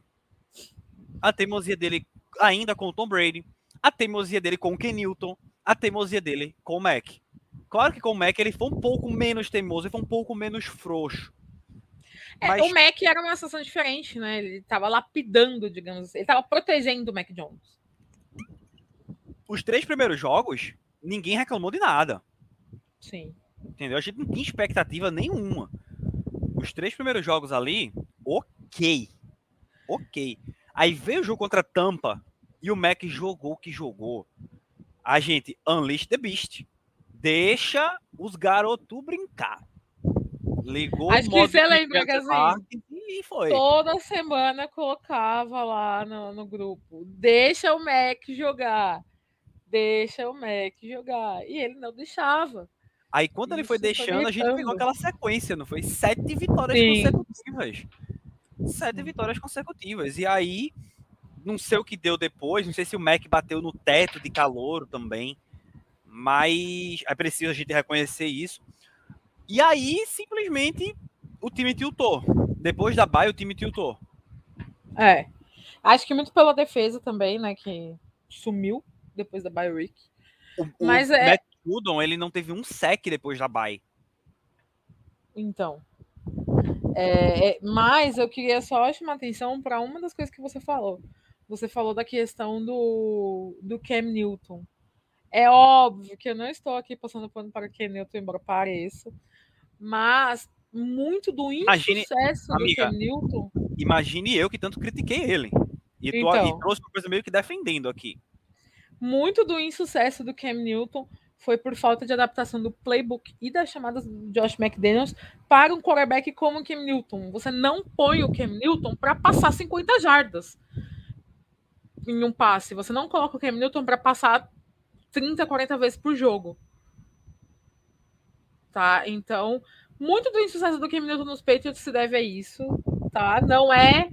A teimosia dele ainda com o Tom Brady, a teimosia dele com o Ken Newton, a teimosia dele com o Mac. Claro que com o Mac ele foi um pouco menos teimoso, ele foi um pouco menos frouxo. É, Mas... O Mac era uma situação diferente, né? Ele estava lapidando, digamos assim. Ele estava protegendo o Mac Jones. Os três primeiros jogos, ninguém reclamou de nada. Sim. Entendeu? A gente não tinha expectativa nenhuma. Os três primeiros jogos ali, ok. Ok. Aí veio o jogo contra a Tampa e o Mac jogou o que jogou. A gente unleash the beast. Deixa os garotos brincar. Ligou Acho que você lembra assim, e foi. toda semana colocava lá no, no grupo: deixa o Mac jogar, deixa o Mac jogar. E ele não deixava. Aí quando ele foi Isso, foi deixando, a gente pegou aquela sequência, não foi? Sete vitórias Sim. consecutivas. Sete vitórias consecutivas. E aí, não sei o que deu depois, não sei se o Mac bateu no teto de calor também. Mas é preciso a gente reconhecer isso. E aí, simplesmente, o time tiltou. Depois da bye, o time tiltou. É. Acho que muito pela defesa também, né? Que sumiu depois da bye week. O, Mas o é- Matt Judon, ele não teve um sec depois da bye. Então. É, é, mas eu queria só chamar atenção para uma das coisas que você falou. Você falou da questão do, do Cam Newton. É óbvio que eu não estou aqui passando pano para o Cam Newton, embora pareça, mas muito do insucesso amiga, do Cam Newton Imagine eu que tanto critiquei ele. E, tô, Então. e trouxe uma coisa meio que defendendo aqui. Muito do insucesso do Cam Newton foi por falta de adaptação do playbook e das chamadas do Josh McDaniels para um quarterback como o Cam Newton. Você não põe o Cam Newton para passar 50 jardas em um passe. Você não coloca o Cam Newton para passar 30, 40 vezes por jogo. Tá? Então, muito do insucesso do Cam Newton nos Patriots se deve a isso, tá? Não é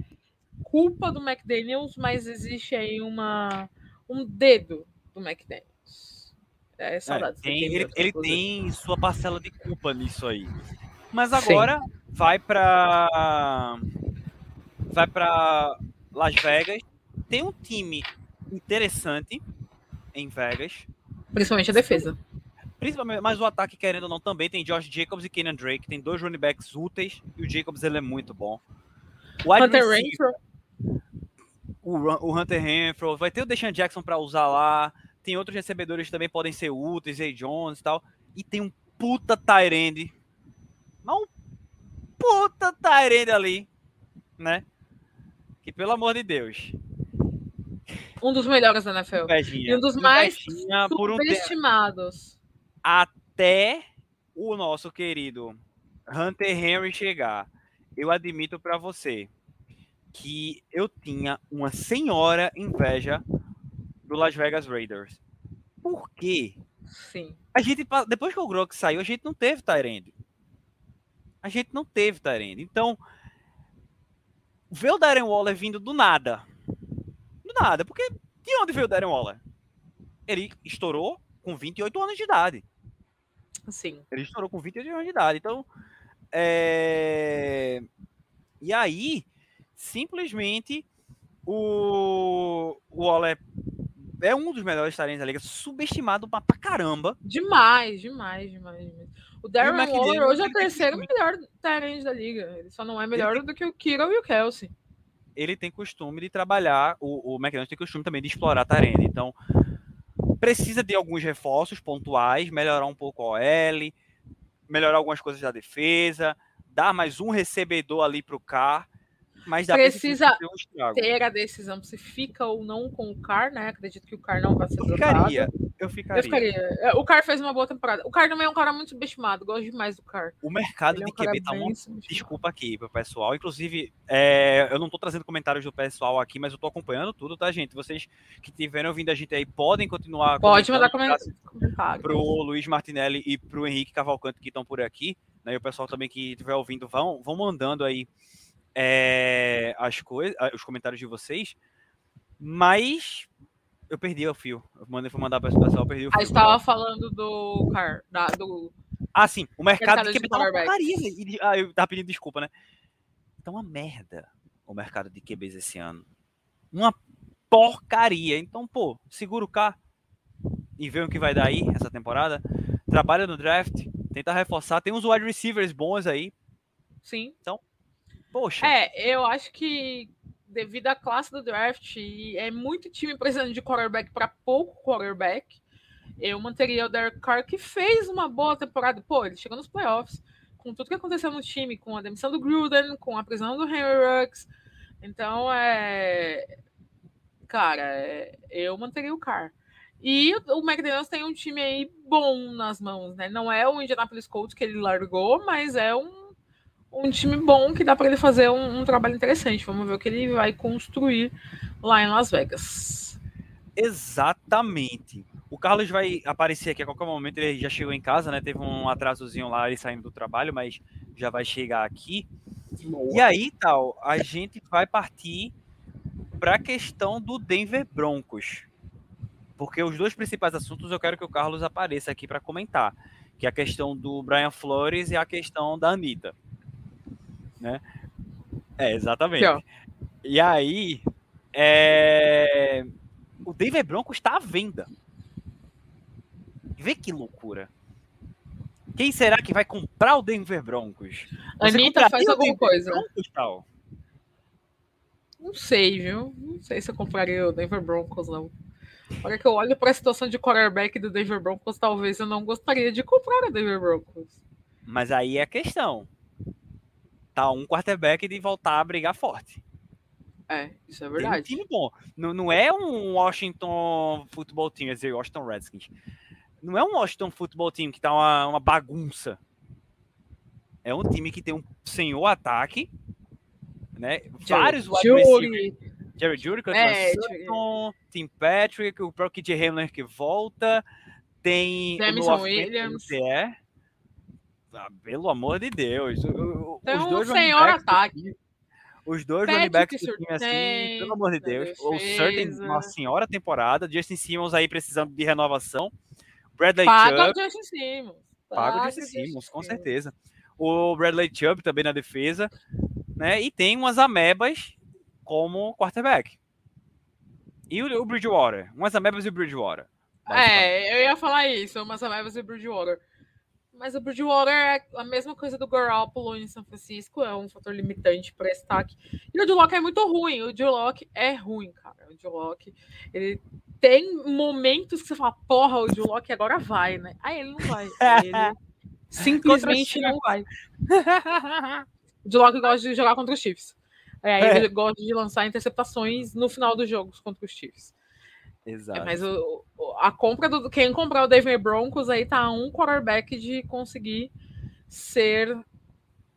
culpa do McDaniels, mas existe aí uma um dedo do McDaniels. É, É, saudades. do tem- ele ele tem sua parcela de culpa nisso aí. Mas Sim. agora vai pra. Vai pra Las Vegas. Tem um time interessante em Vegas. Principalmente a defesa. Principalmente, mas o ataque, querendo ou não, também tem Josh Jacobs e Kenan Drake. Tem dois running backs úteis e o Jacobs ele é muito bom. O Hunter Renfro, o, o Hunter Renfro, vai ter o Deshaun Jackson para usar lá. Tem outros recebedores que também podem ser úteis, Zay Jones e tal. E tem um puta Tyrande. Mas um puta Tyrande ali, né? Que pelo amor de Deus. um dos melhores da NFL. Invejinha. E um dos mais por um. Subestimados. Até o nosso querido Hunter Henry chegar. Eu admito para você que eu tinha uma senhora inveja do Las Vegas Raiders. Por quê? Sim. A gente, depois que o Gronk saiu, a gente não teve Tyrande. A gente não teve Tyrande. Então, ver o Darren Waller vindo do nada. Do nada. Porque de onde veio o Darren Waller? Ele estourou com 28 anos de idade. Sim. Ele estourou com 28 anos de idade. Então, é... E aí, simplesmente, o, o Waller é um dos melhores talentos da liga, subestimado pra, pra caramba. Demais, demais, demais. demais. O Darren Waller hoje é o terceiro costume- melhor Tyrande da liga. Ele só não é melhor tem- do que o Kiro e o Kelsey. Ele tem costume de trabalhar, o, o McDaniels tem costume também de explorar Tarene. Então, precisa de alguns reforços pontuais, melhorar um pouco a OL, melhorar algumas coisas da defesa, dar mais um recebedor ali pro Carr, mas dá pra Precisa ter um estrago. Ter a decisão se fica ou não com o Car, né? Acredito que o Car não vai ser Eu ficaria, eu ficaria. Eu ficaria. É, O Car fez uma boa temporada. O Car também é um cara muito subestimado. Gosto demais do Car. O mercado Ele é de um cara QB tá muito. Desculpa aqui pro pessoal. Inclusive, é, eu não tô trazendo comentários do pessoal aqui, mas eu tô acompanhando tudo, tá, gente? Vocês que tiverem ouvindo a gente aí podem continuar Pode mandar comen- comentário. pro Luiz Martinelli e pro Henrique Cavalcante que estão por aqui, né? E o pessoal também que estiver ouvindo vão, vão mandando aí é, as coisas, os comentários de vocês. Mas eu perdi o fio. Eu mandei fui mandar para o pessoal, perdi o fio. Aí estava falando do Car, da, do Ah, sim, o mercado, Mercado tá quarterbacks. porcaria. velho. E Ah, eu tava pedindo desculpa, né? Tá uma merda o mercado de QBs esse ano. Uma porcaria. Então, pô, segura o K e vê o que vai dar aí essa temporada. Trabalha no draft, tenta reforçar. Tem uns wide receivers bons aí. sim. Poxa, É, eu acho que devido à classe do draft, e é muito time precisando de quarterback para pouco quarterback. Eu manteria o Derek Carr, que fez uma boa temporada. Pô, ele chegou nos playoffs. Com tudo que aconteceu no time, com a demissão do Gruden, com a prisão do Henry Ruggs. Então, é. Cara, é, eu manteria o Carr. E o McDaniels tem um time aí bom nas mãos, né? Não é o Indianapolis Colts que ele largou, mas é um um time bom que dá para ele fazer um, um trabalho interessante. Vamos ver o que ele vai construir lá em Las Vegas. exatamente. O Carlos vai aparecer aqui a qualquer momento, ele já chegou em casa, né? Teve um atrasozinho lá, ele saindo do trabalho, mas já vai chegar aqui. Boa. E aí, tal, a gente vai partir para a questão do Denver Broncos. Porque os dois principais assuntos eu quero que o Carlos apareça aqui para comentar, que é a questão do Brian Flores e a questão da Anitta. Né? É, exatamente. E aí, é... o Denver Broncos está à venda. Vê que loucura. Quem será que vai comprar o Denver Broncos? Você Anitta faz alguma coisa. Broncos, tal? Não sei, viu? Não sei se eu compraria o Denver Broncos, não. Olha que eu olho para a situação de quarterback do Denver Broncos, talvez eu não gostaria de comprar o Denver Broncos. Mas aí é a questão. Tá um quarterback de voltar a brigar forte. É, isso é verdade. Tem um time bom. Não, não é um Washington Football Team, quer dizer, Washington Redskins. Não é um Washington Football Team que tá uma, uma bagunça. É um time que tem um senhor ataque né? Vários wide receivers. Jerry Judy, é, Sutton, Tim Patrick, o próprio Kid Hamler que volta, tem Jamison o Williams. É. Ah, pelo amor de Deus. Tem os dois um senhor ataque. Os dois running backs do time assim, pelo amor de Deus. O Certain, uma senhora temporada. Justin Simmons aí precisando de renovação. Bradley Paga Chubb. o Justin Simmons. Paga o Justin Simmons, com certeza. O Bradley Chubb também na defesa né? E tem umas amebas como quarterback. E o, o Bridgewater, umas amebas e o Bridgewater. É, eu ia falar isso, umas amebas e o Bridgewater. Mas o Bridgewater é a mesma coisa do Garoppolo em São Francisco, é um fator limitante para esse ataque. E o Duloc é muito ruim, o Duloc é ruim, cara. O Duloc, ele tem momentos que você fala, porra, o Duloc agora vai, né? Aí ele não vai. Ele simplesmente não vai. O Lock gosta de jogar contra os Chiefs. É, é. Ele gosta de lançar interceptações no final dos jogos contra os Chiefs. Exato. É, mas o, a compra do. Quem comprar o Denver Broncos aí tá um quarterback de conseguir ser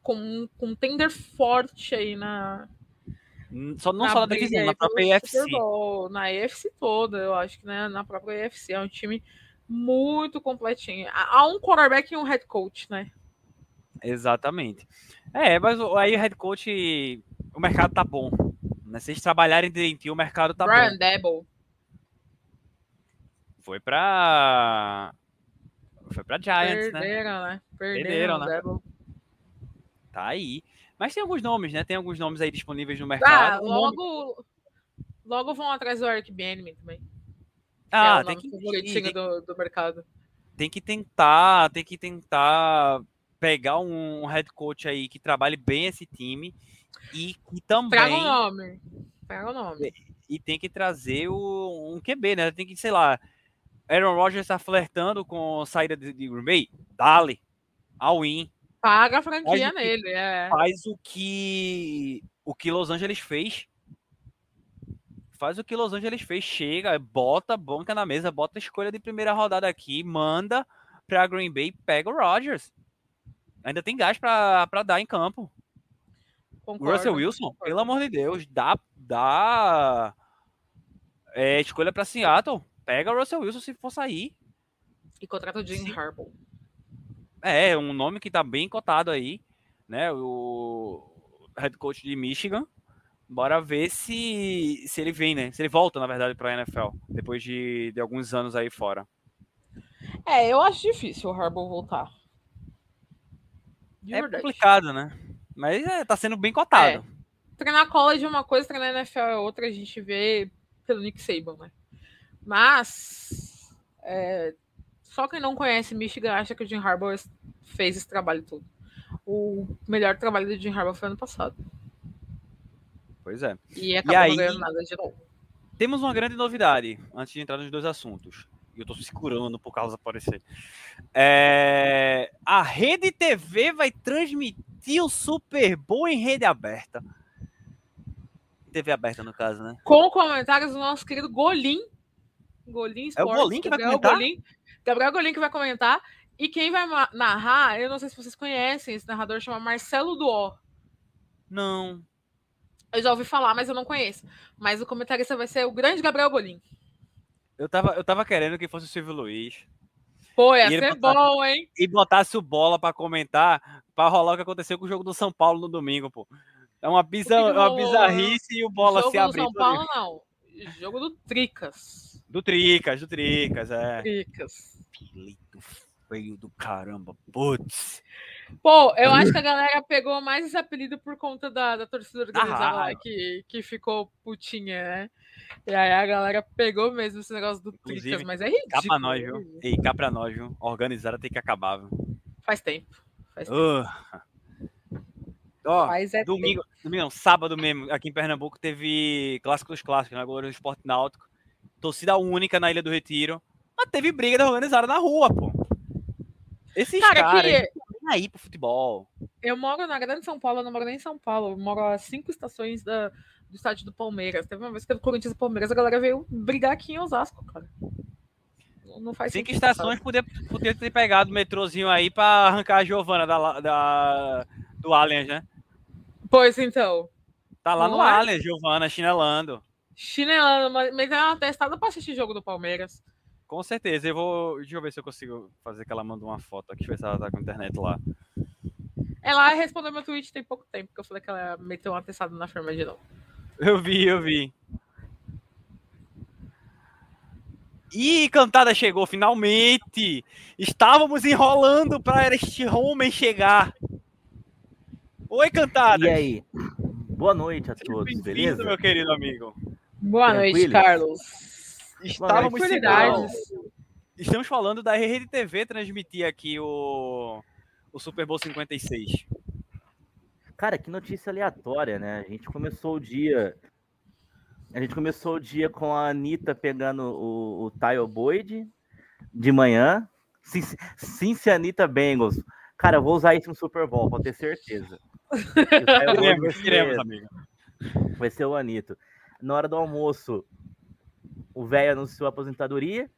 com, um tender forte aí na. Só, não na só na divisão, na própria EFC. na EFC toda, eu acho que né, na própria EFC. É um time muito completinho. Há um quarterback e um head coach, né? Exatamente. É, mas aí o head coach, o mercado tá bom. Né? Se eles trabalharem direitinho, o mercado tá Brian bom. Debo. Foi pra. Foi pra Giants, Perderam, né? né? Perderam, Perderam né? Tá aí. Mas tem alguns nomes, né? Tem alguns nomes aí disponíveis no mercado. Ah, logo, logo vão atrás do Eric Benjamin também. Ah, é tem que tem, do, do mercado. Tem que tentar, tem que tentar pegar um head coach aí que trabalhe bem esse time e que também. Traga o nome. Pega o nome. E tem que trazer o, um QB, né? Tem que, sei lá. Aaron Rodgers está flertando com saída de, de Green Bay? Dale. All-in. Paga a franquia faz nele, que, é. Faz o que o que Los Angeles fez. Faz o que Los Angeles fez. Chega, bota banca na mesa, bota a escolha de primeira rodada aqui, manda para Green Bay, pega o Rodgers ainda tem gás para dar em campo. Concordo, Russell Wilson, concordo. pelo amor de Deus, dá, dá é, escolha para Seattle. Pega o Russell Wilson se for sair. E contrata o Jim Harbaugh. É, um nome que tá bem cotado aí, né? O head coach de Michigan. Bora ver se, se ele vem, né? Se ele volta, na verdade, para a NFL, depois de, de alguns anos aí fora. É, eu acho difícil o Harbaugh voltar. De é verdade. complicado, né? Mas é, tá sendo bem cotado. É. Treinar college é uma coisa, treinar NFL é outra, a gente vê pelo Nick Saban, né? Mas é, só quem não conhece Michigan acha que o Jim Harbaugh fez esse trabalho todo. O melhor trabalho do Jim Harbaugh foi ano passado. Pois é. E acabou e aí, não ganhando nada de novo. Temos uma grande novidade antes de entrar nos dois assuntos e eu tô segurando por causa aparecer. É, a Rede TV vai transmitir o Super Bowl em rede aberta. TV aberta, no caso, né? Com comentários do nosso querido Golim. Golim Sports. É o Golim que vai Gabriel comentar? Golim, Gabriel Golim que vai comentar. E quem vai narrar, eu não sei se vocês conhecem, esse narrador chama Marcelo Duó. Não. Eu já ouvi falar, mas eu não conheço. Mas o comentarista vai ser o grande Gabriel Golim. Eu tava, eu tava querendo que fosse o Silvio Luiz. Pô, ia ser botasse, bom, hein? E botasse o bola para comentar, para rolar o que aconteceu com o jogo do São Paulo no domingo, pô. É uma, biza, que que uma bizarrice e o bola se abriu. São Paulo, não. Jogo do Tricas. Do Tricas, do Tricas, é. Tricas. Pilito feio do caramba, putz. Pô, eu acho que a galera pegou mais esse apelido por conta da, da torcida organizada lá, que, que ficou putinha, né? E aí a galera pegou mesmo esse negócio do Tricas, mas é ridículo. Cá pra nós, viu? Ei, cá pra nós, viu? Organizada tem que acabar, viu? Faz tempo. Faz tempo. Uh. Ó, é domingo, domingo, não, sábado mesmo, aqui em Pernambuco, teve Clássico dos Clássicos, né? Agora o Esporte Náutico. Torcida única na Ilha do Retiro. Mas teve briga organizada na rua, pô. Esses cara, caras que... aí pro futebol. Eu moro na Grande São Paulo, eu não moro nem em São Paulo. Eu moro a cinco estações da, do estádio do Palmeiras. Teve uma vez que teve Corinthians e Palmeiras, a galera veio brigar aqui em Osasco, cara. Não faz Cinco estações poder, poder ter pegado o metrôzinho aí pra arrancar a Giovana da, da, do Allianz, né? Pois então. Tá lá não no é? Allianz, Giovana, chinelando. Chinelando, mas, mas é uma testada pra assistir jogo do Palmeiras. Com certeza, eu vou. Deixa eu ver se eu consigo fazer que ela manda uma foto aqui, deixa eu ver se ela tá com a internet lá. Ela respondeu meu tweet tem pouco tempo, porque eu falei que ela meteu um atestado na firma de novo. Eu vi, eu vi. E cantada chegou finalmente. Estávamos enrolando para este homem chegar. Oi, cantada. E aí? Boa noite a todos, beleza? meu querido amigo. Boa Tranquilo? noite, Carlos. Estávamos Estamos falando da Rede TV transmitir aqui o, o Super Bowl 56. Cara, que notícia aleatória, né? A gente começou o dia. A gente começou o dia com a Anitta pegando o, o Tyle Boyd de manhã. Cincinnati Bengals. Cara, eu vou usar isso no Super Bowl, pode ter certeza. Queremos, queremos, amigo. Vai ser o Anito. Na hora do almoço, o velho anunciou a aposentadoria.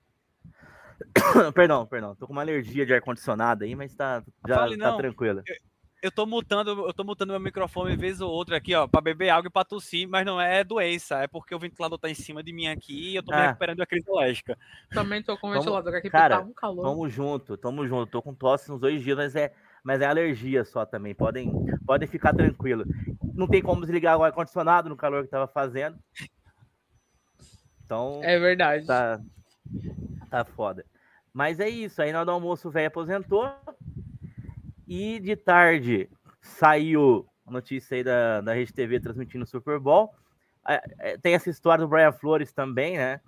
perdão, perdão. Tô com uma alergia de ar-condicionado aí, mas tá, já Fale, tá tranquilo. Eu, eu tô mutando, eu tô mutando meu microfone vez ou outra aqui, ó, pra beber água e pra tossir, mas não é doença, é porque o ventilador tá em cima de mim aqui e eu tô ah. me recuperando da crise alérgica. Também tô com o ventilador aqui, cara, tá um calor. Tamo junto, tamo junto. Tô com tosse uns dois dias, mas é, mas é alergia só também. Podem, podem ficar tranquilo. Não tem como desligar o ar-condicionado no calor que tava fazendo. Então. É verdade. Tá, tá foda. Mas é isso. Aí na hora do almoço o velho aposentou. E de tarde saiu a notícia aí da, da Rede TV transmitindo o Super Bowl. É, tem essa história do Brian Flores também, né?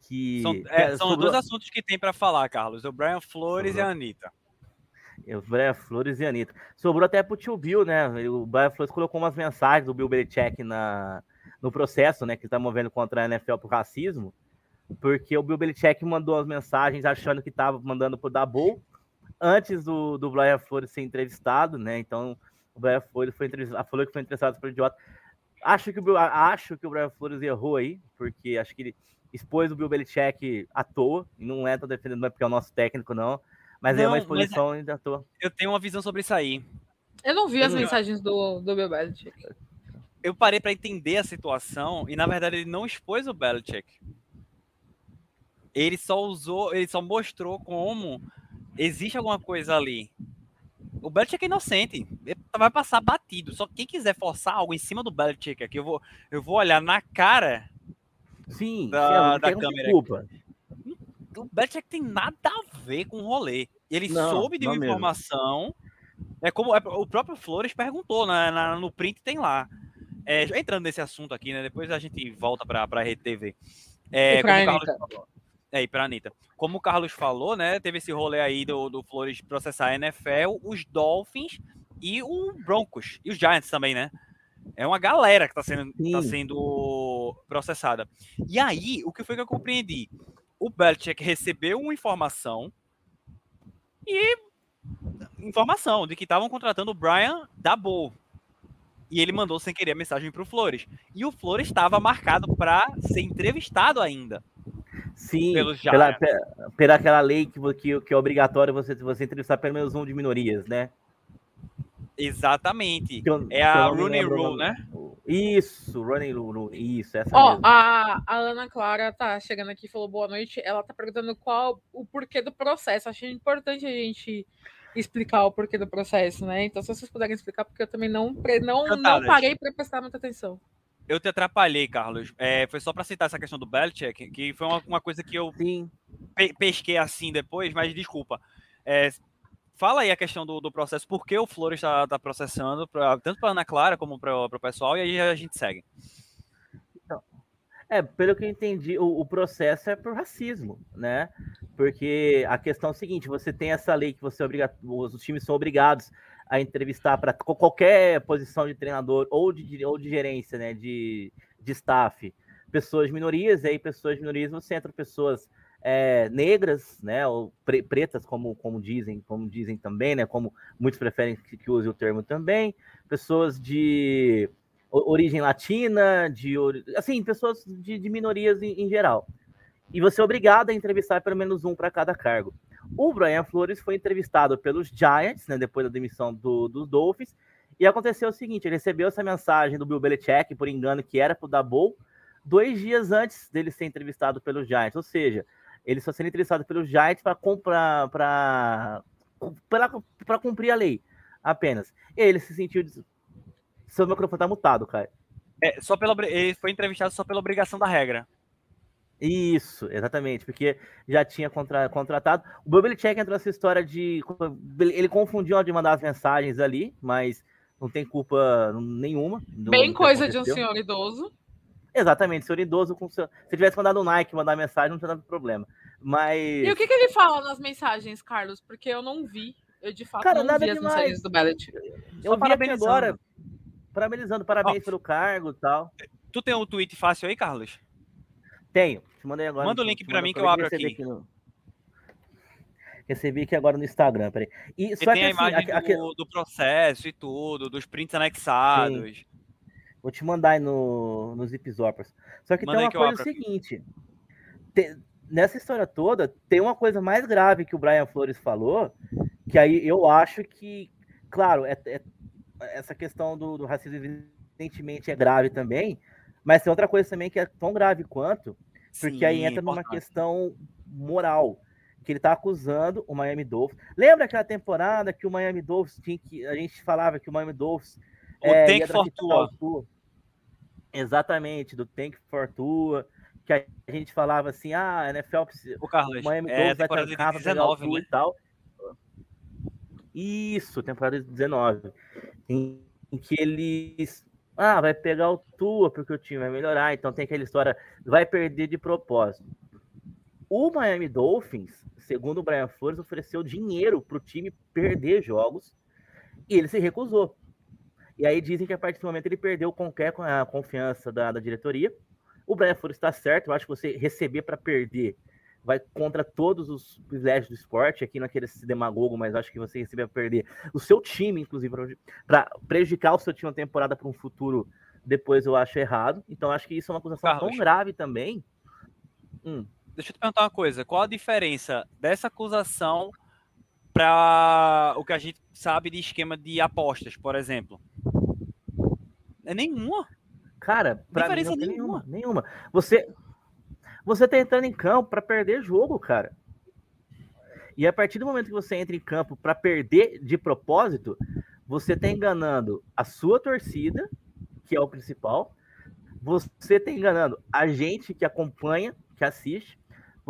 Que, são, é, são sobrou... dois assuntos que tem para falar, Carlos: o Brian Flores sobrou. e a Anitta. O Brian Flores e Anitta. Sobrou até pro tio Bill, né? O Brian Flores colocou umas mensagens do Bill Belichick na, no processo, né? Que ele tá movendo contra a NFL por racismo. Porque o Bill Belichick mandou as mensagens achando que tava mandando pro Dabu antes do, do Brian Flores ser entrevistado, né? Então, o Brian Flores foi entrevistado, falou que foi entrevistado por idiota. Acho que, o, acho que o Brian Flores errou aí, porque acho que ele expôs o Bill Belichick à toa, e não é, tô defendendo, não é porque é o nosso técnico, não, mas não, é uma exposição ainda à toa. Eu tenho uma visão sobre isso aí. Eu não vi as mensagens do, do Bill Belichick. Eu parei para entender a situação, e na verdade ele não expôs o Belichick. Ele só usou, ele só mostrou como existe alguma coisa ali. O Belichick é inocente. Ele vai passar batido. Só quem quiser forçar algo em cima do Belichick aqui, eu vou, eu vou olhar na cara Sim, da, da câmera. Desculpa. O Belichick tem nada a ver com o rolê. Ele não, soube de uma informação. É como é, o próprio Flores perguntou, né, na, no print tem lá. É, entrando nesse assunto aqui, né? Depois a gente volta para a Rede TV. É, como o Carlos falou. É, e pra Anitta. Como o Carlos falou, né? Teve esse rolê aí do, do Flores processar a NFL, os Dolphins e o Broncos. E os Giants também, né? É uma galera que tá sendo, tá sendo processada. E aí, o que foi que eu compreendi? O Belichick recebeu uma informação e informação de que estavam contratando o Brian Dabo. E ele mandou sem querer a mensagem para o Flores. E o Flores estava marcado para ser entrevistado ainda. Sim, pela, pela aquela lei que, que, que é obrigatório você, você entrevistar pelo menos um de minorias, né? Exatamente. Eu, é a Rooney Rule, né? Isso, Running Lulu, isso, essa Ó, mesmo. a, a Ana Clara tá chegando aqui e falou boa noite. Ela tá perguntando qual o porquê do processo. Achei importante a gente explicar o porquê do processo, né? Então, se vocês puderem explicar, porque eu também não, não, não Cantadas. parei para prestar muita atenção. Eu te atrapalhei, Carlos. É, foi só pra citar essa questão do Belichick, que foi uma, uma coisa que eu Sim. pe- pesquei assim depois, mas desculpa. É, fala aí a questão do, do processo, por que o Flores está tá processando, pra, tanto para Ana Clara como para o pessoal, e aí a gente segue. É, pelo que eu entendi, o, o processo é por racismo, né? Porque a questão é o seguinte: você tem essa lei que você é obriga, os, os times são obrigados a entrevistar para qualquer posição de treinador ou de, ou de gerência, né? De, de staff, pessoas de minorias, e aí pessoas de minorias você entra pessoas é, negras, né? Ou pre- pretas, como, como dizem, como dizem também, né? Como muitos preferem que, que use o termo também, pessoas de origem latina, de assim, pessoas de, de minorias em, em geral. E você é obrigado a entrevistar pelo menos um para cada cargo. O Brian Flores foi entrevistado pelos Giants, né, depois da demissão do, dos Dolphins, e aconteceu o seguinte: ele recebeu essa mensagem do Bill Belichick, por engano, que era para o Dabou, dois dias antes dele ser entrevistado pelos Giants. Ou seja, ele só sendo entrevistado pelos Giants para cumprir a lei, apenas. E aí ele se sentiu. Seu microfone tá mutado, cara. É, só pela, ele foi entrevistado só pela obrigação da regra. Isso, exatamente, porque já tinha contra- contratado. O Bill Belichick entrou nessa história de. Ele confundiu de mandar as mensagens ali, mas não tem culpa nenhuma. Bem coisa de um senhor idoso. Exatamente, senhor idoso com seu. Se tivesse mandado o Nike mandar mensagem, não tinha dado problema. Mas. E o que, que ele fala nas mensagens, Carlos? Porque eu não vi. Eu, de fato, Cara, não nada vi as demais. mensagens do Bellet. Eu vi aqui parabenizando. agora. Parabenizando, parabéns Ó. pelo cargo e tal. Tu tem um tweet fácil aí, Carlos? Tenho. Te mandei agora. Manda o link mando mim que eu abro recebi aqui. no- Recebi aqui agora no Instagram, peraí. E E só tem que a assim, imagem aqui- aqui- do, do processo e tudo, dos prints anexados. Vou te mandar aí no, nos Zipzoppers. Só que Manda tem uma coisa seguinte. Te- nessa história toda, tem uma coisa mais grave que o Brian Flores falou, que aí eu acho que, claro, é, é- essa questão do, do racismo evidentemente é grave também, mas tem outra coisa também que é tão grave quanto, porque Sim, aí entra numa importante. questão moral, que ele tá acusando o Miami Dolphins. Lembra aquela temporada que o Miami Dolphins tinha que a gente falava que o Miami Dolphins O é, Tank for. Exatamente, do Tank for Tua, que a gente falava assim, ah, NFL precisa, O Carlos, Miami é Dolphins vai tancar pra pegar o 19, Tua né? e tal. Isso, temporada de 19. Em, em que eles. Ah, vai pegar o Tua porque o time vai melhorar. Então tem aquela história, vai perder de propósito. O Miami Dolphins, segundo o Brian Flores, ofereceu dinheiro para o time perder jogos e ele se recusou. E aí dizem que a partir do momento ele perdeu qualquer a confiança da, da diretoria. O Flores está certo, eu acho que você receber para perder vai contra todos os privilégios do esporte, aqui naquele demagogo, mas acho que você receber para perder o seu time, inclusive, para prejudicar o seu time na temporada para um futuro depois eu acho errado. Então acho que isso é uma acusação Carlos. tão grave também. Hum. Deixa eu te perguntar uma coisa. Qual a diferença dessa acusação para o que a gente sabe de esquema de apostas, por exemplo? É nenhuma. Cara, pra mim Diferença nenhuma. nenhuma, nenhuma. Você, você tá entrando em campo para perder jogo, cara. E a partir do momento que você entra em campo para perder de propósito, você tá enganando a sua torcida, que é o principal. Você tá enganando a gente que acompanha, que assiste.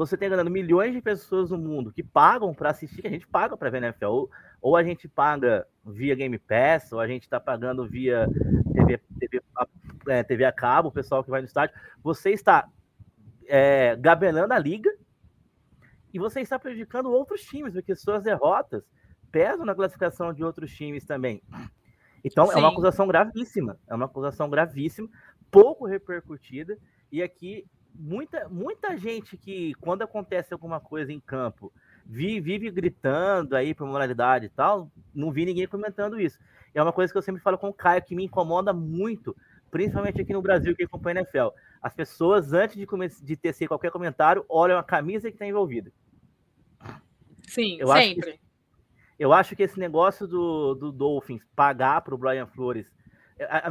Você tá enganando milhões de pessoas no mundo que pagam para assistir, que a gente paga para ver NFL. Ou, ou a gente paga via Game Pass, ou a gente tá pagando via TV, TV, é, TV a cabo, o pessoal que vai no estádio. Você está é, gabelando a liga e você está prejudicando outros times, porque suas derrotas pesam na classificação de outros times também. Então, é uma Sim. acusação gravíssima. É uma acusação gravíssima, pouco repercutida. E aqui, muita, muita gente que, quando acontece alguma coisa em campo, vi- vive gritando aí por moralidade e tal, não vi ninguém comentando isso. É uma coisa que eu sempre falo com o Caio, que me incomoda muito, principalmente aqui no Brasil, que acompanha a NFL. As pessoas, antes de, de tecer qualquer comentário, olham a camisa que está envolvida. Sim, Eu acho que sempre. Eu acho que esse negócio do, do Dolphins pagar para o Brian Flores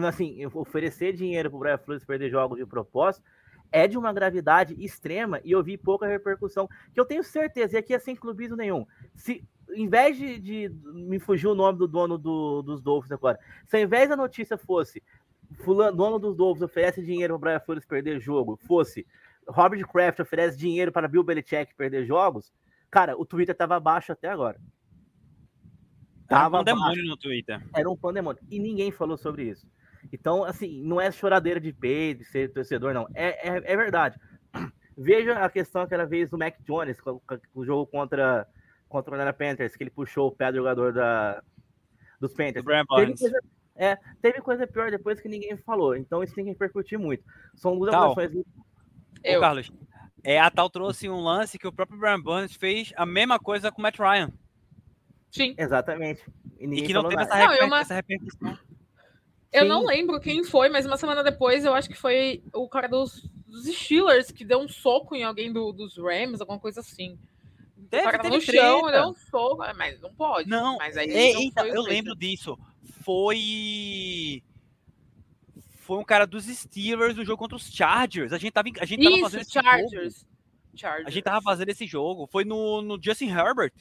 assim, oferecer dinheiro pro Brian Flores perder jogos de propósito é de uma gravidade extrema e eu vi pouca repercussão, que eu tenho certeza, e aqui é sem clubismo nenhum. Se em vez de, de me fugir o nome do dono do, dos Dolphins agora, se ao invés da notícia fosse fulano, dono dos Dolphins oferece dinheiro para Brian Flores perder jogo, fosse Robert Kraft oferece dinheiro para Bill Belichick perder jogos, cara, o Twitter tava abaixo até agora. Tava Era um pandemônio no Twitter. Era um pandemônio. E ninguém falou sobre isso. Então, assim, não é choradeira de peito, de ser torcedor, não. É, é, é verdade. Veja a questão aquela vez do Mac Jones, com, o jogo contra, contra o Nana Panthers, que ele puxou o pé do jogador da, dos Panthers. Teve coisa, é, teve coisa pior depois que ninguém falou. Então, isso tem que repercutir muito. São duas ações. Eu. Ô, Carlos, é, a tal trouxe um lance que o próprio Brian Burns fez a mesma coisa com o Matt Ryan. Sim. Exatamente. E, e que não teve essa, reper... não, uma... essa, repercussão. Eu não lembro quem foi, mas uma semana depois eu acho que foi o cara dos, dos Steelers que deu um soco em alguém do, dos Rams, alguma coisa assim. Deve, o cara no chão, deu um soco, mas não pode. Não, mas aí é, não então, eu lembro disso. Foi foi um cara dos Steelers no jogo contra os Chargers. A gente tava, a gente tava Isso, fazendo esse Chargers. jogo. Chargers. A gente tava fazendo esse jogo. Foi no, no Justin Herbert.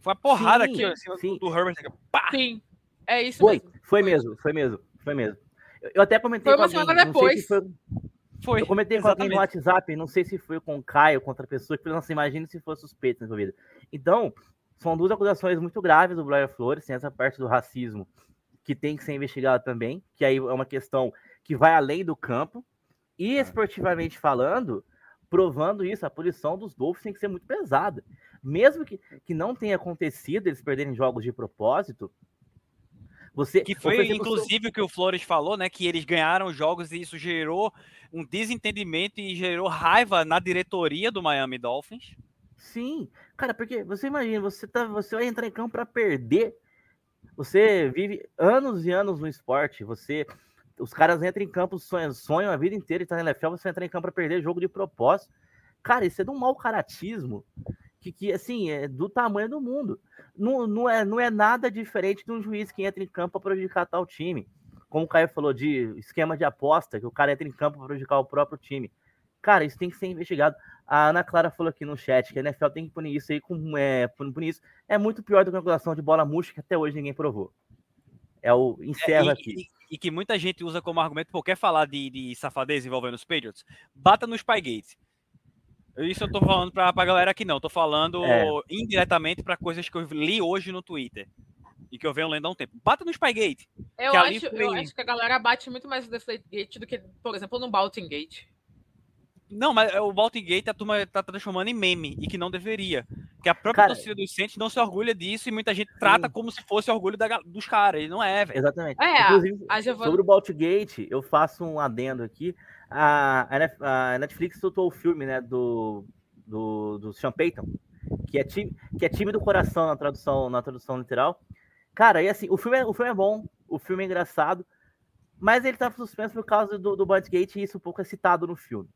Foi uma porrada sim, aqui, ó, sim. do Herbert. Pá! Sim, é isso foi, mesmo. Foi mesmo, foi mesmo, foi mesmo. Eu até comentei foi uma semana depois. Foi... foi. Eu comentei exatamente. com alguém no WhatsApp, não sei se foi com o Caio, contra pessoa, que se imagina se for suspeito vida. Então, são duas acusações muito graves do Brian Flores, tem essa parte do racismo que tem que ser investigada também, que aí é uma questão que vai além do campo. E esportivamente falando, provando isso, a punição dos Dolphins tem que ser muito pesada mesmo que, que não tenha acontecido eles perderem jogos de propósito, você que foi inclusive o que o Flores falou, né, que eles ganharam jogos e isso gerou um desentendimento e gerou raiva na diretoria do Miami Dolphins. Sim, cara, porque você imagina, você tá, você vai entrar em campo para perder. Você vive anos e anos no esporte, você os caras entram em campo, sonham, sonham a vida inteira e tá na NFL, você entra em campo para perder jogo de propósito. Cara, isso é de um mau caratismo que, que assim, é do tamanho do mundo. Não, não, é, não é nada diferente de um juiz que entra em campo para prejudicar tal time. Como o Caio falou de esquema de aposta, que o cara entra em campo para prejudicar o próprio time. Cara, isso tem que ser investigado. A Ana Clara falou aqui no chat que a NFL tem que punir isso aí com é, punir isso. É muito pior do que a calculação de bola murcha que até hoje ninguém provou. É o encerro é, e, aqui. E, e, que muita gente usa como argumento, porque quer falar de, de safadeza envolvendo os Patriots, bata no Spygate. Isso eu tô falando pra, pra galera aqui não, tô falando é. indiretamente para coisas que eu li hoje no Twitter. E que eu venho lendo há um tempo. Bata no Spygate. Eu, acho, foi... eu acho que a galera bate muito mais no Deflategate do que, por exemplo, no Baltingate. Não, mas o Baltingate a turma tá transformando em meme, e que não deveria. Que a própria cara, torcida dos Saints não se orgulha disso e muita gente trata sim. como se fosse orgulho da, dos caras. E não é, velho. Exatamente. É, Inclusive, sobre o Baltigate, eu faço um adendo aqui a, a Netflix soltou o filme, né, do, do, do Sean Payton, que é, time, que é time do coração na tradução, na tradução literal. Cara, e assim, o filme, é, o filme é bom, o filme é engraçado, mas ele tá suspenso por causa do, do Budgate e isso um pouco é citado no filme.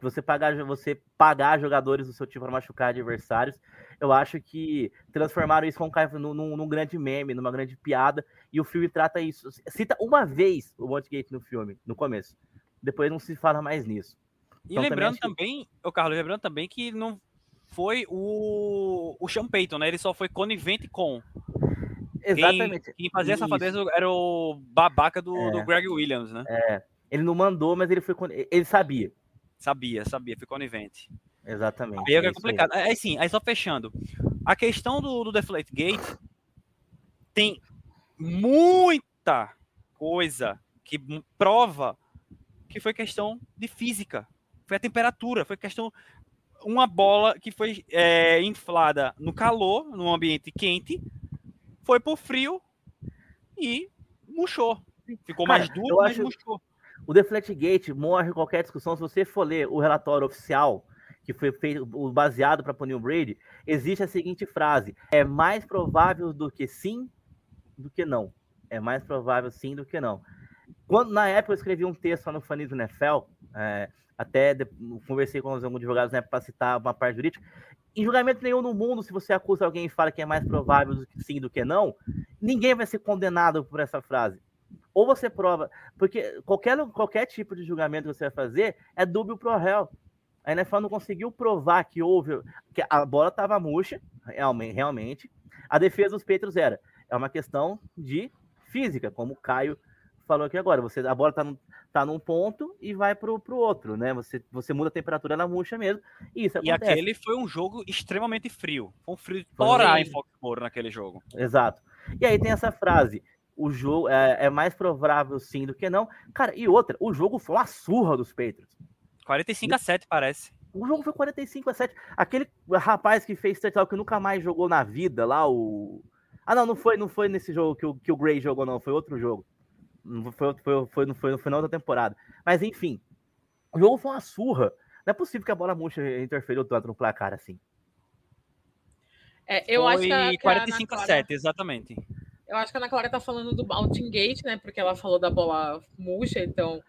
Você pagar, você pagar jogadores do seu time para machucar adversários, eu acho que transformaram isso num, num, num, grande meme, numa grande piada, e o filme trata isso. Cita uma vez o Budgate no filme, no começo depois não se fala mais nisso. E então, lembrando também, o Carlos, lembrando também que não foi o, o Sean Payton, né? Ele só foi conivente com. Exatamente. Quem, quem fazia essa fadeza era o babaca do, é. do Greg Williams, né? É. Ele não mandou, mas ele foi. Ele sabia. Sabia, sabia, foi conivente. Exatamente. Aí é, é complicado. Aí. É, sim, aí só fechando. A questão do, do Deflate Gate tem muita coisa que prova que foi questão de física. Foi a temperatura, foi questão. Uma bola que foi é, inflada no calor, num ambiente quente, foi por frio e murchou. Ficou Cara, mais duro, mas murchou. O Deflectgate morre qualquer discussão. Se você for ler o relatório oficial que foi feito baseado para punir o Brady, existe a seguinte frase: é mais provável do que sim do que não. É mais provável sim do que não. Quando, na época, eu escrevi um texto lá no Fanismo NFL, é, até de, conversei com alguns advogados para citar uma parte jurídica. Em julgamento nenhum no mundo, se você acusa alguém e fala que é mais provável do que sim do que não, ninguém vai ser condenado por essa frase. Ou você prova, porque qualquer, qualquer tipo de julgamento que você vai fazer é dúbio pro réu. A NFL não conseguiu provar que houve, que a bola estava murcha, realmente. A defesa dos Patriots era, é uma questão de física, como o Caio falou aqui agora. Você, a bola está num, tá num ponto e vai pro, pro outro, né? Você, você muda a temperatura na murcha mesmo. E, isso e aquele foi um jogo extremamente frio. Foi um frio de torar em Foxborough naquele jogo. Exato. E aí tem essa frase: o jogo é, é, mais provável sim do que não. Cara, e outra, o jogo foi uma surra dos Patriots. 45 a 7 parece. O jogo foi 45 a 7. Aquele rapaz que fez touchdown que nunca mais jogou na vida lá, o. Ah, não, não foi, não foi nesse jogo que o, que o Gray jogou, não. Foi outro jogo. Não foi, foi, foi, não foi no final da temporada. Mas enfim, o jogo foi uma surra. Não é possível que a bola murcha interferiu tanto no placar assim. É, eu foi acho que a, 45 a 7, exatamente. Eu acho que a Ana Clara tá falando do Mountain Gate, né? Porque ela falou da bola murcha, então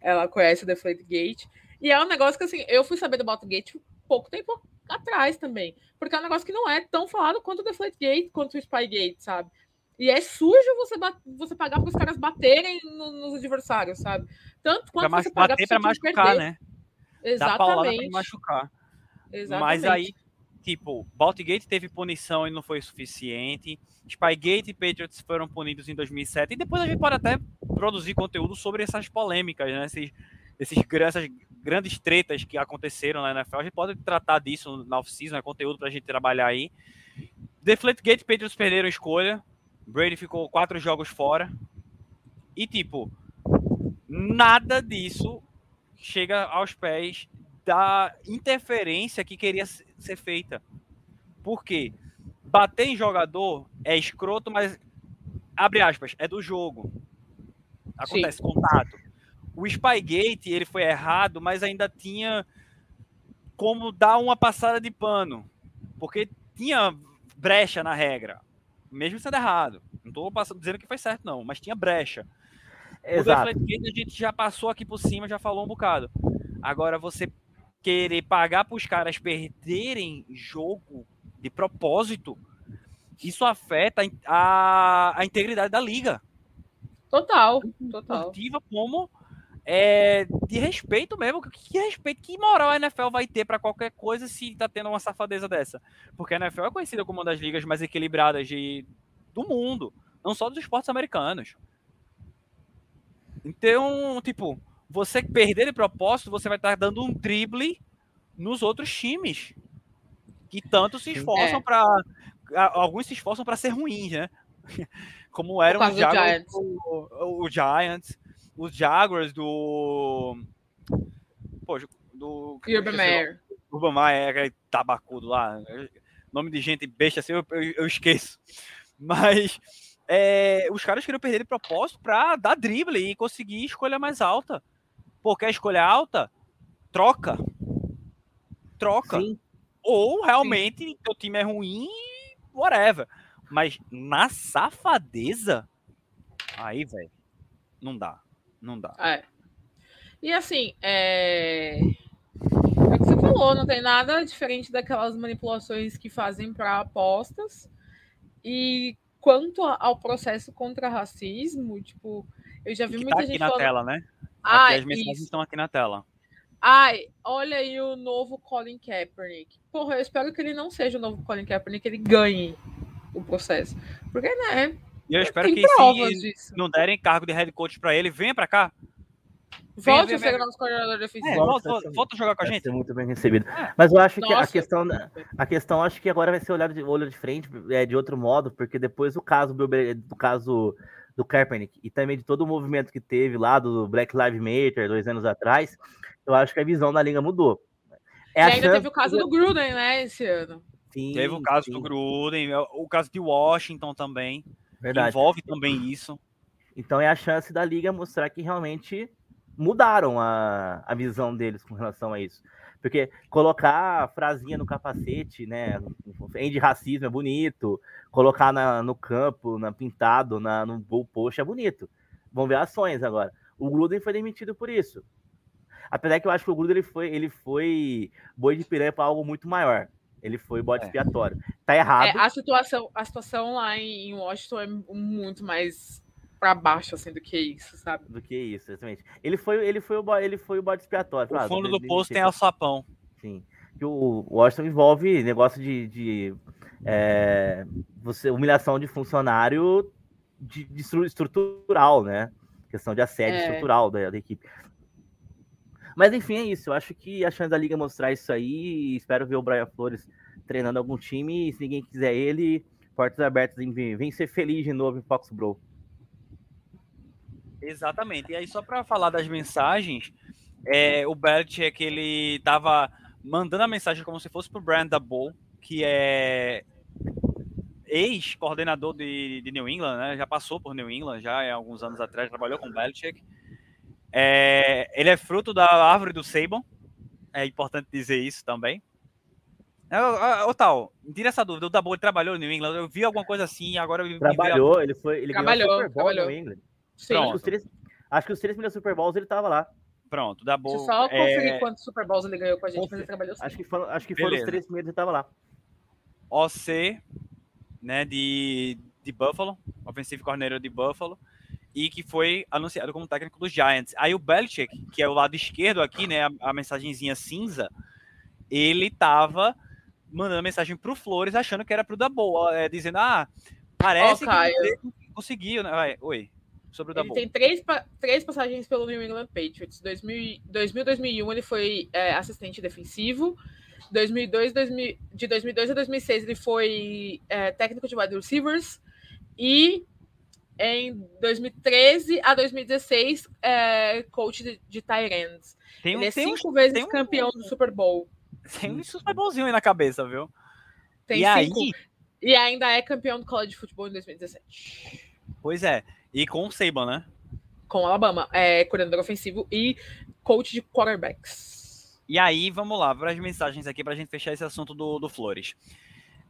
ela conhece o Deflate Gate. E é um negócio que, assim, eu fui saber do Mountain Gate pouco tempo atrás também. Porque é um negócio que não é tão falado quanto o Deflate Gate, quanto o Spy Gate, sabe? E é sujo você, você pagar para os caras baterem no, nos adversários, sabe? Tanto quanto pra você pagar bater para machucar, perder. né? Exatamente. Pra machucar. Exatamente. Mas aí, tipo, Baltigate teve punição e não foi suficiente. Spygate e Patriots foram punidos em 2007. E depois a gente pode até produzir conteúdo sobre essas polêmicas, né? Esses, esses, essas grandes tretas que aconteceram na NFL. A gente pode tratar disso na off-season, é conteúdo pra gente trabalhar aí. Deflategate e Patriots perderam a escolha. Brady ficou quatro jogos fora. E, tipo, nada disso chega aos pés da interferência que queria ser feita. Por quê? Bater em jogador é escroto, mas, abre aspas, é do jogo. Acontece Sim. contato. O Spygate, ele foi errado, mas ainda tinha como dar uma passada de pano. Porque tinha brecha na regra mesmo sendo errado. Não estou dizendo que foi certo, não, mas tinha brecha. Exato. O a gente já passou aqui por cima, já falou um bocado. Agora, você querer pagar para os caras perderem jogo de propósito, isso afeta a, a integridade da liga. Total, total. como é, de respeito mesmo. Que respeito, que moral a NFL vai ter para qualquer coisa se tá tendo uma safadeza dessa? Porque a NFL é conhecida como uma das ligas mais equilibradas de, do mundo, não só dos esportes americanos. Então, tipo, você perder de propósito, você vai estar tá dando um drible nos outros times que tanto se esforçam é. para alguns se esforçam para ser ruins, né? Como eram os Giants. O, o Giants os Jaguars do. Pô, do. Urban Meyer. Urban Meyer, aquele tabacudo lá. Nome de gente besta assim, eu, eu, eu esqueço. Mas é, os caras queriam perder de propósito para dar drible e conseguir escolha mais alta. Porque a escolha alta, troca. Troca. Sim. Ou realmente Sim. teu time é ruim, whatever. Mas na safadeza, aí, velho, não dá. Não dá. É. E assim, é... é o que você falou, não tem nada diferente daquelas manipulações que fazem para apostas. E quanto ao processo contra racismo, tipo, eu já vi muita tá gente aqui na falando... tela, né? Ah, as mensagens isso. estão aqui na tela. Ai, olha aí o novo Colin Kaepernick. Porra, eu espero que ele não seja o novo Colin Kaepernick, que ele ganhe o processo. Porque, né, e eu espero que se não derem cargo de head coach para ele, venha para cá. Volte a ser o nosso coordenador defensivo. É, volta, volta, volta, a jogar com a gente. Ser muito bem recebido. É. Mas eu acho Nossa. que a questão, a questão acho que agora vai ser olhado de olho de frente, é, de outro modo, porque depois do caso do caso do Kaepernick e também de todo o movimento que teve lá do Black Lives Matter dois anos atrás, eu acho que a visão da liga mudou. É e ainda teve o caso do Gruden, né, esse ano. Sim, teve o caso sim. do Gruden, o caso de Washington também. Verdade. Envolve também isso. Então é a chance da liga mostrar que realmente mudaram a, a visão deles com relação a isso. Porque colocar a frasinha no capacete, né? De racismo é bonito. Colocar na, no campo, na pintado, na, no gol post é bonito. Vamos ver ações agora. O Gruden foi demitido por isso. Apesar que eu acho que o Gruden ele foi, ele foi boi de piranha para algo muito maior. Ele foi bode é. expiatório. Tá errado. É, a, situação, a situação lá em Washington é muito mais pra baixo, assim, do que isso, sabe? Do que isso, exatamente. Ele foi, ele foi, o, ele foi o bode expiatório. O fundo do poço tem alçapão. Sim. Que o Washington envolve negócio de, de é, você, humilhação de funcionário de, de estrutural, né? Questão de assédio é. estrutural da, da, equipe. Mas enfim, é isso. Eu acho que a chance da liga mostrar isso aí. Espero ver o Brian Flores treinando algum time. E se ninguém quiser ele, portas abertas, vem, vem ser feliz de novo em Foxborough. Exatamente. E aí, só para falar das mensagens, é, o Belichick, ele tava mandando a mensagem como se fosse pro Brandon Bull, que é ex-coordenador de, de, New England, né? Já passou por New England, já há alguns anos atrás, trabalhou com o Belichick. É, ele é fruto da árvore do Saban, é importante dizer isso também. Ô, tal, tira essa dúvida, o Dabo trabalhou no New England, eu vi alguma coisa assim, agora... Trabalhou, ele foi, ele trabalhou, ganhou Super Bowl trabalhou. no New England. Sim. Acho que, os três, acho que os três primeiros Super Bowls ele tava lá. Pronto, da boa. Deixa eu só conferir é... quantos Super Bowls ele ganhou com a gente, Confer... mas ele trabalhou sim. Acho que foram, acho que foram os três primeiros ele tava lá. OC, né, de, de Buffalo, ofensivo corneiro de Buffalo, e que foi anunciado como técnico dos Giants. Aí o Belichick, que é o lado esquerdo aqui, né, a, a mensagenzinha cinza, ele tava mandando mensagem pro Flores achando que era pro da boa, é, dizendo, ah, parece oh, que conseguiu, né? Vai, oi sobre o Dabu. Ele tem três, três passagens pelo New England Patriots. 2000, 2000 2001 ele foi é, assistente defensivo. 2002, 2000, de 2002 a 2006 ele foi é, técnico de wide receivers. E em 2013 a 2016 é, coach de, de ends. Tem um, ele é cinco um, vezes campeão um, do Super Bowl. Tem um Super Bowlzinho aí na cabeça, viu? Tem e cinco. Aí... E ainda é campeão do college de futebol em 2017. Pois é. E com o Saban, né? Com o Alabama. É coordenador ofensivo e coach de quarterbacks. E aí, vamos lá, para as mensagens aqui para a gente fechar esse assunto do, do Flores.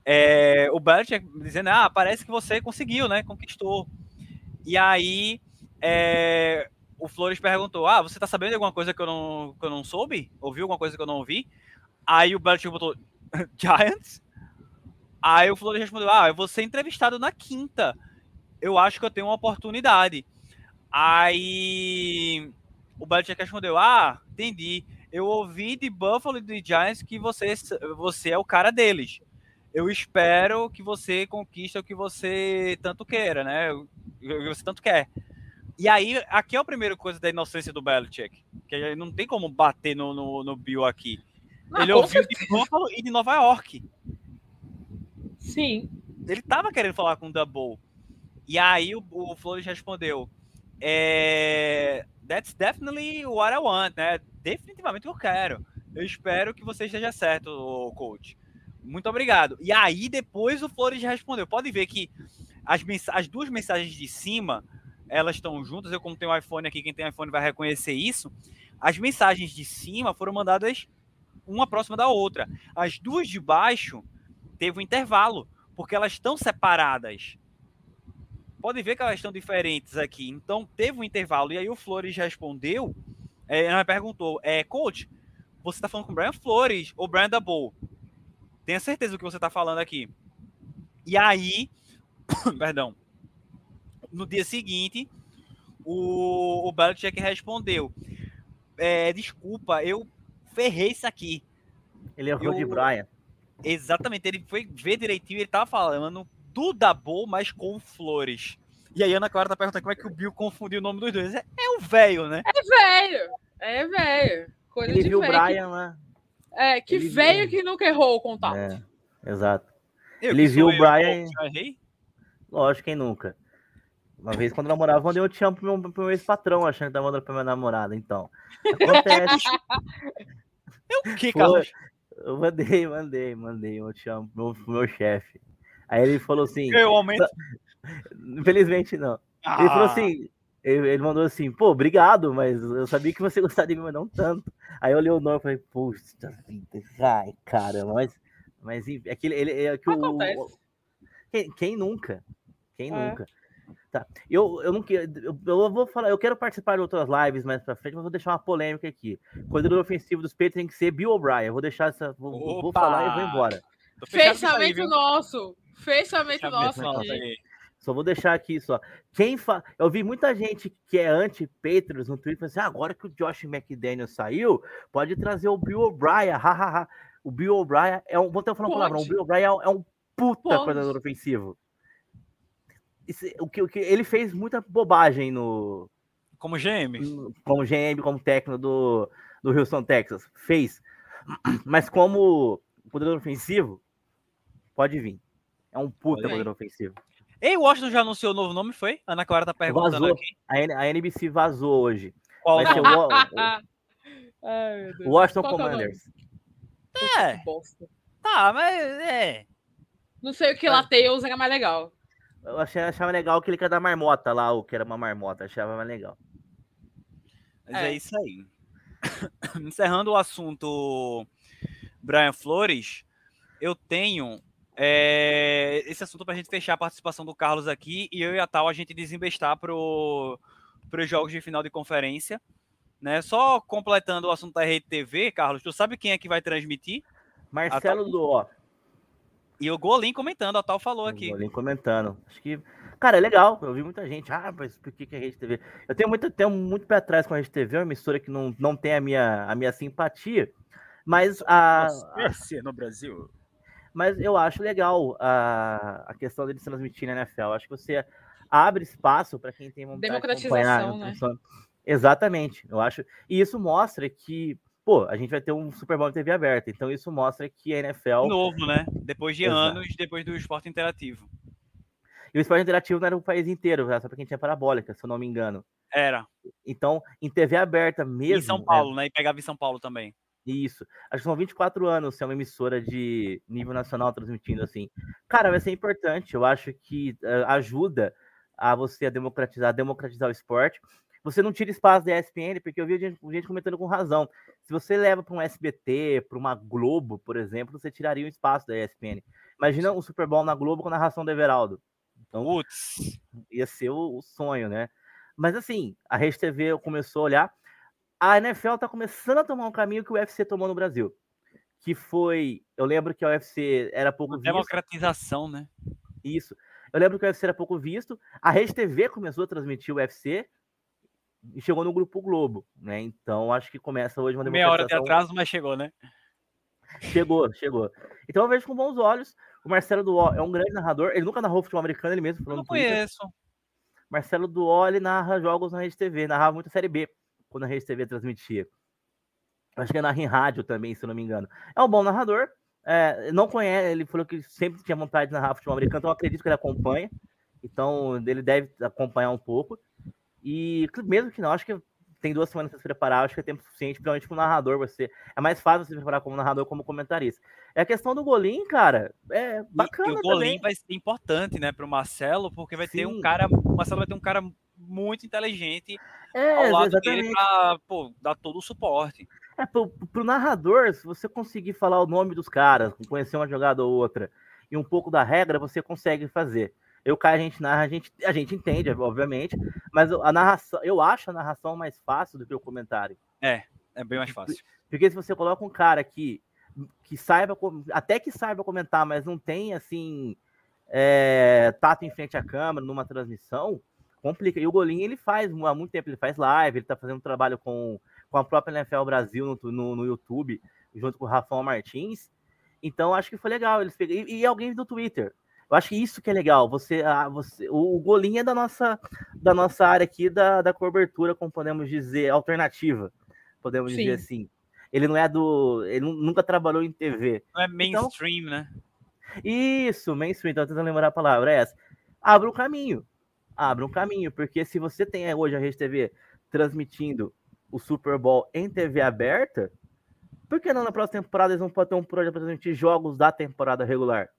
É, o Belichick dizendo, ah, parece que você conseguiu, né? Conquistou. E aí, é, o Flores perguntou, ah, você tá sabendo de alguma coisa que eu não, que eu não soube? Ouviu alguma coisa que eu não ouvi? Aí o Belichick botou, Giants? Aí o Flores respondeu, ah, eu vou ser entrevistado na quinta eu acho que eu tenho uma oportunidade. Aí o Belichick respondeu: Ah, entendi. Eu ouvi de Buffalo e de Giants que você, você é o cara deles. Eu espero que você conquiste o que você tanto queira, né? O que você tanto quer. E aí, aqui é a primeira coisa da inocência do Belichick. Que não tem como bater no, no, no Bill aqui. Não, Ele ouviu certeza. de Buffalo e de Nova York. Sim. Ele tava querendo falar com o Double. E aí o, o Flores respondeu: é, That's definitely what I want, né? Definitivamente eu quero. Eu espero que você esteja certo, coach. Muito obrigado. E aí depois o Flores respondeu. Pode ver que as, as duas mensagens de cima elas estão juntas. Eu, como tenho um iPhone aqui, quem tem iPhone vai reconhecer isso. As mensagens de cima foram mandadas uma próxima da outra. As duas de baixo teve um intervalo, porque elas estão separadas pode ver que elas estão diferentes aqui. Então, teve um intervalo. E aí o Flores respondeu, é, ela perguntou, é, coach, você está falando com o Brian Flores ou Brian Dabo? Tenha certeza do que você está falando aqui. E aí, perdão, no dia seguinte, o, o Belichick respondeu, é, desculpa, eu ferrei isso aqui. Ele errou eu, de Brian. Exatamente, ele foi ver direitinho, ele tava falando do Dabo, mas com flores. E aí Ana Clara tá perguntando como é que o Bill confundiu o nome dos dois. É, é o velho, né? É velho. É velho. Coisa Ele de viu o Brian lá. É, que Ele viu. que nunca errou o contato. É, exato. Eu, Ele viu o Brian. Lógico, quem nunca. Uma vez, quando eu namorava, eu mandei um te amo pro meu, pro meu ex-patrão, achando que tava mandando pra minha namorada. Então, acontece. eu o que, Carlos? Eu mandei, mandei, mandei um te amo pro meu, pro meu chefe. Aí ele falou assim. Eu aumento. Infelizmente não. Ah. Ele falou assim. Ele, ele, mandou assim, pô, obrigado, mas eu sabia que você gostaria de mim, mas não tanto. Aí eu olhei o nome e falei, puxa vida, ai, cara, mas. Mas é que ele, é que o, quem, quem, nunca? Quem é. nunca? Tá. Eu, eu não quero. Eu, eu, vou falar, eu quero participar de outras lives mais pra frente, mas vou deixar uma polêmica aqui. Coordenador ofensivo dos Peitos tem que ser Bill O'Brien. Vou deixar essa. Vou, vou falar e vou embora. Fechamento aí, nosso. Fechamento nosso aqui. Só vou deixar aqui só. Quem fa... Eu vi muita gente que é anti-Patriots no Twitter assim: ah, agora que o Josh McDaniel saiu, pode trazer o Bill O'Brien. Hahaha. o Bill O'Brien é um. Vou até falar uma palavra. O Bill O'Brien é um puta pode. coordenador ofensivo. O, que, o que ele fez muita bobagem no. Como GM. Como GM, como técnico do, do Houston, Texas. Fez. Mas como coordenador ofensivo, pode vir. É um puta coordenador ofensivo. Ei, o Washington já anunciou o novo nome, foi? A Ana Clara tá perguntando vazou. aqui. A, N a NBC vazou hoje. Qual Vai o nome? O, Ai, Washington Qual é Commanders. É. Tá, mas é. Não sei o que lá Tails era mais legal. Eu achei, achava legal que ele quer da marmota lá, o que era uma marmota, achava mais legal. Mas é, é isso aí. Encerrando o assunto Brian Flores, eu tenho é, esse assunto para a gente fechar a participação do Carlos aqui e eu e a Tal a gente desembestar para os jogos de final de conferência. Né? Só completando o assunto da Rede TV, Carlos, tu sabe quem é que vai transmitir? Marcelo Duó. E o Golim comentando, a Tal falou aqui. O Golim comentando. Acho que, cara, é legal. Eu vi muita gente. Ah, mas por que, que a Rede TV? Eu tenho muito, tenho muito pé atrás com a Rede TV, é uma emissora que não, não tem a minha, a minha simpatia. Mas a. Nossa, no Brasil. Mas eu acho legal a, a questão deles transmitir na NFL. Acho que você abre espaço para quem tem vontade Democratização, de acompanhar. Né? Exatamente, eu acho. E isso mostra que, pô, a gente vai ter um Super Bowl em TV aberta. Então isso mostra que a NFL. Novo, né? Depois de Exato. anos, depois do esporte interativo. E o esporte interativo não era o país inteiro, só para quem tinha parabólica, se eu não me engano. Era. Então, em TV aberta mesmo. Em São Paulo, é... né? E pegava em São Paulo também. Isso. Acho que são 24 anos ser uma emissora de nível nacional transmitindo assim. Cara, vai ser importante. Eu acho que uh, ajuda a você a democratizar, a democratizar o esporte. Você não tira espaço da ESPN, porque eu vi gente, gente comentando com razão. Se você leva para um SBT, para uma Globo, por exemplo, você tiraria o espaço da ESPN. Imagina um Super Bowl na Globo com a narração do Everaldo. Então, Putz. ia ser o, o sonho, né? Mas assim, a Rede TV começou a olhar a NFL está começando a tomar um caminho que o UFC tomou no Brasil. Que foi. Eu lembro que a UFC era pouco Uma visto. Democratização, né? Isso. Eu lembro que o UFC era pouco visto. A Rede TV começou a transmitir o UFC e chegou no Grupo Globo, né? Então acho que começa hoje uma. Meia hora de atraso, mas chegou, né? Chegou, chegou. Então eu vejo com bons olhos. O Marcelo Duó é um grande narrador. Ele nunca narrou futebol americano, ele mesmo Eu não conheço. Marcelo Duó, ele narra jogos na Rede TV, narrava muito a Série B quando a Rede TV transmitia. Acho que é na rádio também, se não me engano. É um bom narrador. É, não conhece, ele falou que sempre tinha vontade de narrar futebol americano, então eu acredito que ele acompanha. Então ele deve acompanhar um pouco. E mesmo que não, acho que tem duas semanas para se preparar, acho que é tempo suficiente, principalmente para o narrador. Você é mais fácil se preparar como narrador, como comentarista. É a questão do Golim, cara, é bacana. E, e o Golim vai ser importante, né, para o Marcelo, porque vai Sim. ter um cara, o Marcelo vai ter um cara muito inteligente é, ao lado exatamente. dele pô, dar todo o suporte. É, pro, pro narrador, se você conseguir falar o nome dos caras, conhecer uma jogada ou outra, e um pouco da regra, você consegue fazer. Eu, cara, a gente narra, a gente, a gente entende, obviamente, mas a narração, eu acho a narração mais fácil do que o comentário. É, é bem mais fácil. Porque se você coloca um cara que, que saiba, até que saiba comentar, mas não tem, assim, é, tato em frente à câmera numa transmissão, complica. E o Golinho, ele faz, há muito tempo, ele faz live, ele tá fazendo trabalho com, com a própria NFL Brasil no, no, no YouTube, junto com o Rafael Martins. Então, acho que foi legal. Eles pegam, e, e, alguém do Twitter. Eu acho que isso que é legal. Você, a, você, o, o Golinho é da nossa, da nossa área aqui, da, da cobertura, como podemos dizer, alternativa. Podemos Sim. dizer assim. Ele não é do. Ele nunca trabalhou em TV. Não é então mainstream, então, né? Isso, mainstream, então tentando lembrar a palavra, é essa. Abre um caminho abre um caminho, porque se você tem hoje a Rede TV transmitindo o Super Bowl em TV aberta, por que não na próxima temporada eles vão poder ter um projeto para transmitir jogos da temporada regular?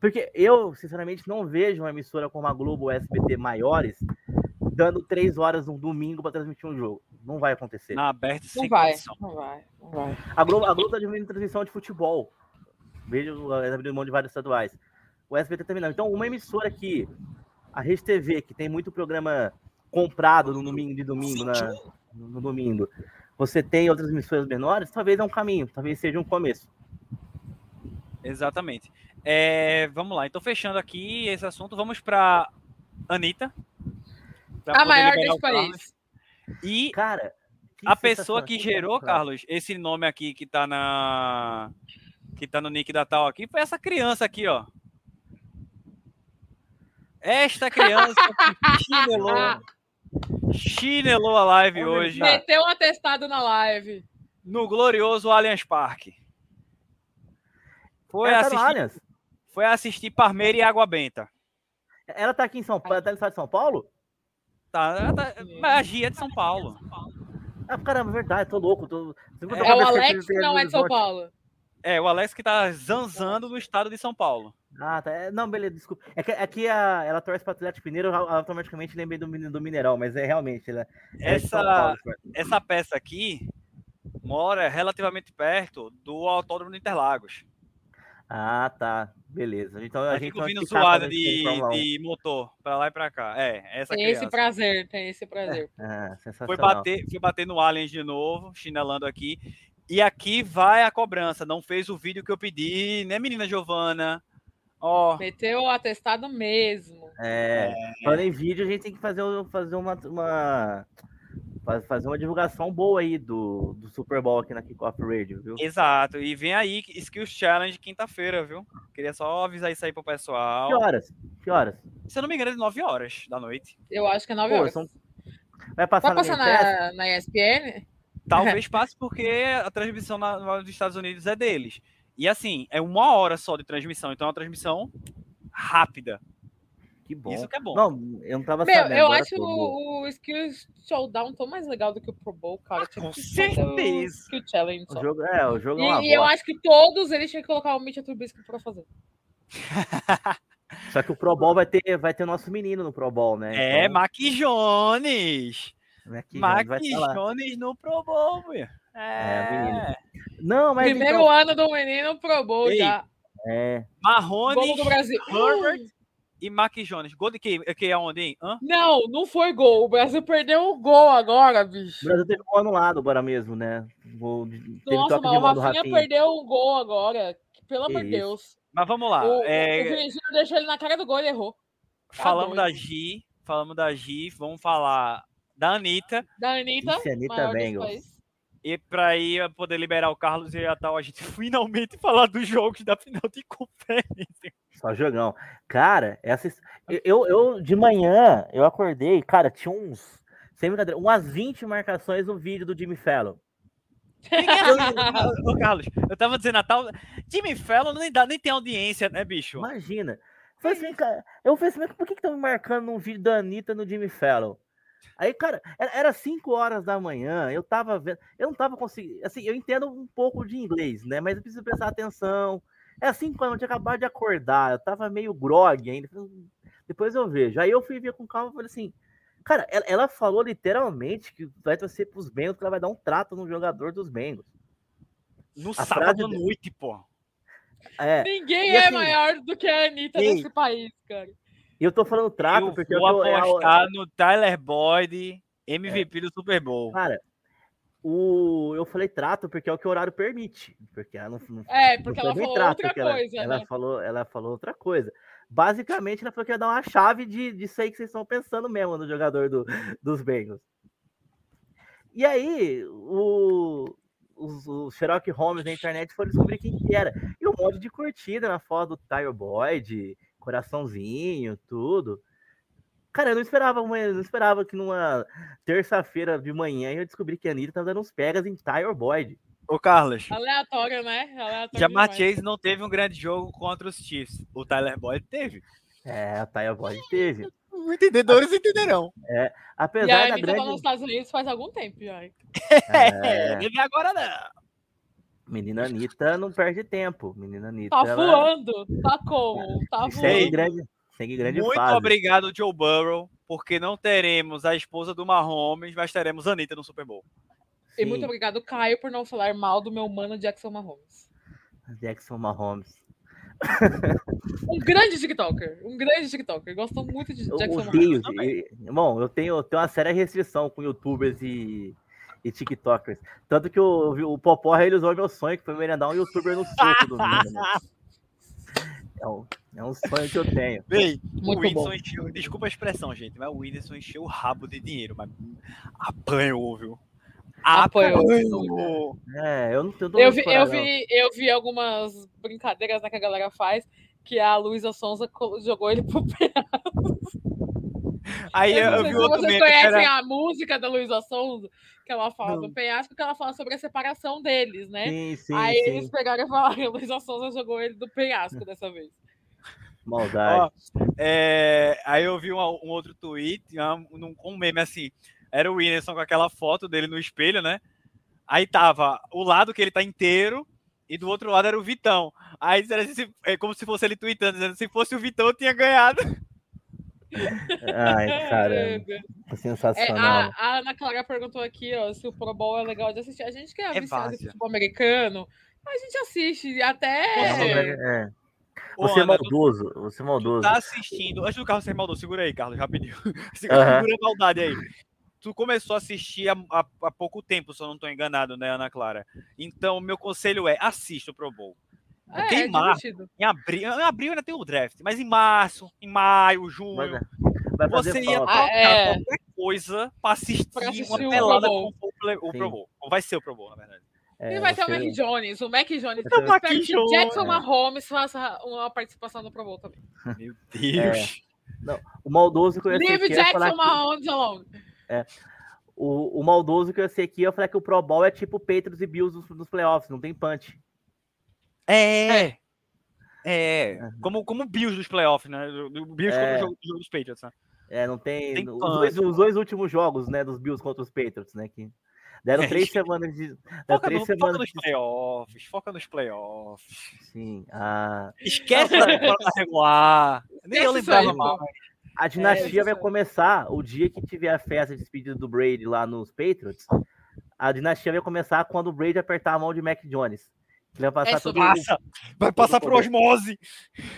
Porque eu, sinceramente, não vejo uma emissora como a Globo ou SBT maiores dando três horas no domingo para transmitir um jogo. Não vai acontecer. Na aberta, não vai, não vai, não vai. A Globo, a Globo tá diminuindo transmissão de futebol. Vejo abrindo mão de vários estaduais. O SBT também não. Então, uma emissora que a Rede TV, que tem muito programa comprado no domingo de domingo, na, no, no domingo, você tem outras emissoras menores, talvez é um caminho, talvez seja um começo. Exatamente. É, vamos lá, então fechando aqui esse assunto, vamos para Anitta. pra A maior liberar desse o Carlos. país. E Cara, a pessoa que gerou, Carlos, esse nome aqui que tá na. que tá no nick da tal aqui, foi essa criança aqui, ó. Esta criança que chinelou, chinelou a live hoje Meteu um atestado na live. no glorioso Allianz Parque. Foi Ela tá no assistir, Allianz? Foi assistir Parmeira e Água Benta. Ela tá aqui em São Paulo, ela tá no estado de São Paulo? Tá, ela tá- magia de São Paulo. Ah, caramba, verdade, tô louco. Tô... É o Alex que não é de São. Paulo. É, o Alex que tá zanzando no estado de São Paulo. Ah, tá. É, Não, beleza, desculpa. É que aqui a, ela torce para Atlético Mineiro, eu automaticamente lembrei do, do Mineirão, mas é realmente. Ela, ela é São Essa, Paulo, essa peça aqui mora relativamente perto do Autódromo de Interlagos. Ah, tá. Beleza. Então a Aí gente ouvindo ficar zoada a de, Fórmula 1. de motor pra lá e pra cá. É, essa Tem criança. esse prazer, tem esse prazer. Ah, sensacional. Foi bater, foi bater no Aliens de novo, chinelando aqui. E aqui vai a cobrança. Não fez o vídeo que eu pedi, né, menina Giovana? Ó, Meteu o atestado mesmo. É, falando em vídeo, a gente tem que fazer, fazer uma, uma fazer uma divulgação boa aí do, do Super Bowl aqui na Kickoff Radio, viu? exato. E vem aí Skills Challenge quinta-feira, viu? Queria só avisar isso aí pro pessoal. Que horas? Que horas? Se eu não me engano, é de 9 horas da noite. Eu acho que é 9 Pô, horas. são- Vai passar, Vai passar na na, na ESPN? Talvez passe porque a transmissão na, dos Estados Unidos é deles. E assim, é uma hora só de transmissão, então é uma transmissão rápida. Que bom. Isso que é bom. Não, eu não tava Meu, sabendo. eu acho o, o Skills Showdown tão mais legal do que o Pro Bowl, cara. Ah, com fazer o certeza. Skill Challenge. O jogo, é, o jogo é uma E, e eu acho que todos eles tinham que colocar o Mitchell Trubisky pra fazer. Só que o Pro Bowl vai ter, vai ter o nosso menino no Pro Bowl, né? É, Então, Mac Jones. Mac vai lá. Jones no Pro Bowl, meu. É, menino. Não, mas Primeiro então, ano do menino Pro Bowl Ei, já. é, Marrone, Brasil. Herbert e Mac Jones. Gol de que, que é onde, hein? Hã? Não, não foi gol. O Brasil perdeu o gol agora, o bicho. Brasil teve um anulado agora mesmo, né? Gol teve Nossa, toque mas de o Rafinha Rafinha. perdeu um gol agora. Pelo amor de isso. Deus. Mas vamos lá. o, é, o Virgílio deixou ele na cara do gol e errou. tá falamos da. Gi, falamos da Gi, vamos falar da Anitta. Da Anitta. Ixi, Anitta Bengals. país. E para eu poder liberar o Carlos e a tal, a gente finalmente falar dos jogos da final de conferência. Só jogão. Cara, essa. eu- Eu, eu, de manhã, eu acordei, cara, tinha uns. Sem brincadeira, umas 20 marcações no vídeo do Jimmy Fallon. Ô, Carlos, eu tava dizendo a tal. Jimmy Fallon nem, dá, nem tem audiência, né, bicho? Imagina. Eu falei assim, cara, eu falei assim, por que estão me marcando num vídeo da Anitta no Jimmy Fallon? Aí, cara, era 5 horas da manhã, eu tava vendo, eu não tava conseguindo, assim, eu entendo um pouco de inglês, né, mas eu preciso prestar atenção. É 5 horas, eu tinha acabado de acordar, eu tava meio grog ainda, depois eu vejo. Aí eu fui ver com calma e falei assim, cara, ela, ela falou literalmente que vai torcer pros Bengals, que ela vai dar um trato no jogador dos Bengals. No a sábado à de- noite, pô. É, Ninguém E é assim- maior do que a Anitta Ei. nesse país, cara. e eu tô falando trato eu porque eu vou tô, é a- apostar no Tyler Boyd, MVP do Super Bowl. Cara, o, eu falei trato porque é o que o horário permite. Porque ela não, não, É, não porque foi ela falou trato, outra ela- coisa, ela, né? falou, ela falou outra coisa. Basicamente, ela falou que ia dar uma chave de, disso aí que vocês estão pensando mesmo no jogador do, dos Bengals. E aí, o, os, os Sherlock Holmes na internet foram descobrir quem que era. E um monte de curtida na foto do Tyler Boyd, coraçãozinho, tudo. Cara, eu não esperava, não esperava que numa terça-feira de manhã eu descobri que a Anitta tava dando uns pegas em Tyler Boyd. Ô, Carlos, Aleatório, né? Aleatório Jamar demais. Chase não teve um grande jogo contra os Chiefs. O Tyler Boyd teve. É, a Tyler Boyd teve. Entendedores entenderão. E a Apesar da Anitta tá grande. nos Estados Unidos faz algum tempo já. É, Ele agora não. menina Anitta não perde tempo. Menina Anitta. Tá ela voando. Tá como? Tá segue voando. grande, segue grande Muito fase. obrigado, Joe Burrow, porque não teremos a esposa do Mahomes, mas teremos a Anitta no Super Bowl. E Sim, muito obrigado, Caio, por não falar mal do meu mano Jackson Mahomes. Jackson Mahomes. Um grande TikToker. Um grande TikToker. Gosto muito de Eu Jackson Mahomes. odeio. também. e- Bom, eu tenho, eu tenho uma séria restrição com youtubers e, e tiktokers. Tanto que o, o Popó realizou meu sonho, que foi merendar um youtuber no soco do mundo. É um, é um sonho que eu tenho. Bem, o Muito Whindersson bom. encheu, desculpa a expressão, gente, mas o Whindersson encheu o rabo de dinheiro, mas apanhou, viu? Apanhou. É, eu não tenho Eu dúvida vi, eu, vi, eu vi algumas brincadeiras né, que a galera faz, que a Luísa Sonza jogou ele pro pé. Aí eu, Eu vi se outro vocês meme conhecem era... a música da Luísa Sonza, que ela fala Não. do penhasco, que ela fala sobre a separação deles, né? Sim, sim, Aí sim. eles pegaram e falaram que a Luísa Sonza jogou ele do penhasco dessa vez. Maldade. Ó, é, aí eu vi um, um outro tweet, um, um meme assim, era o Whindersson com aquela foto dele no espelho, né? Aí tava o lado que ele tá inteiro e do outro lado era o Vitão. Aí disseram assim, é como se fosse ele tweetando, dizendo se fosse o Vitão eu tinha ganhado. Ai, caramba. É, Sensacional. a, a Ana Clara perguntou aqui ó, se o Pro Bowl é legal de assistir. A gente que é, É viciado em futebol americano, a gente assiste É, até. é. Ô, Você é Ana, tu- maldoso, você é Tu maldoso. tá assistindo. Antes do carro ser maldoso, segura aí, Carlos, rapidinho. Segura segura a maldade aí. Tu começou a assistir há, há- há pouco tempo, se eu não tô enganado, né, Ana Clara? Então, meu conselho é assista o Pro Bowl. É, Porque é em março, em abril, em abril ainda tem o draft, mas em março, em maio, junho, Vai, vai fazer você ia falta. Ah, trocar é. qualquer coisa pra assistir, Pra assistir uma o pelada Pro Bowl. com o, play- o. Pro Bowl. Ou vai ser o Pro Bowl, na verdade. É, E vai ter o Mac Jones. O Mac Jones. Ter o Mac Jones. Jackson É. Mahomes faça uma participação no Pro Bowl também. Meu Deus. O maldoso que eu ia ser Leave aqui, eu ia falar Jackson que- Mahomes alone. o, o maldoso que eu ia ser aqui, eu falei que o Pro Bowl é tipo Patriots e Bills nos, nos playoffs, não tem punch. É. É. Como, como o Bills dos playoffs, né? O Bills É. como o jogo, dos Patriots, né? É, não tem. Tem os, dois, os dois últimos jogos, né, dos Bills contra os Patriots, né? Que deram É, três gente. semanas de. Deram Foca, três no, foca semanas nos de. playoffs, foca nos playoffs. Sim. A, Esquece da regular. Nem eu lembrava mais. a dinastia isso vai começar o dia que tiver a festa de despedida do Brady lá nos Patriots. A dinastia vai começar quando o Brady apertar a mão de Mac Jones. Ele vai passar É sobre o- Passa. Vai passar por osmose.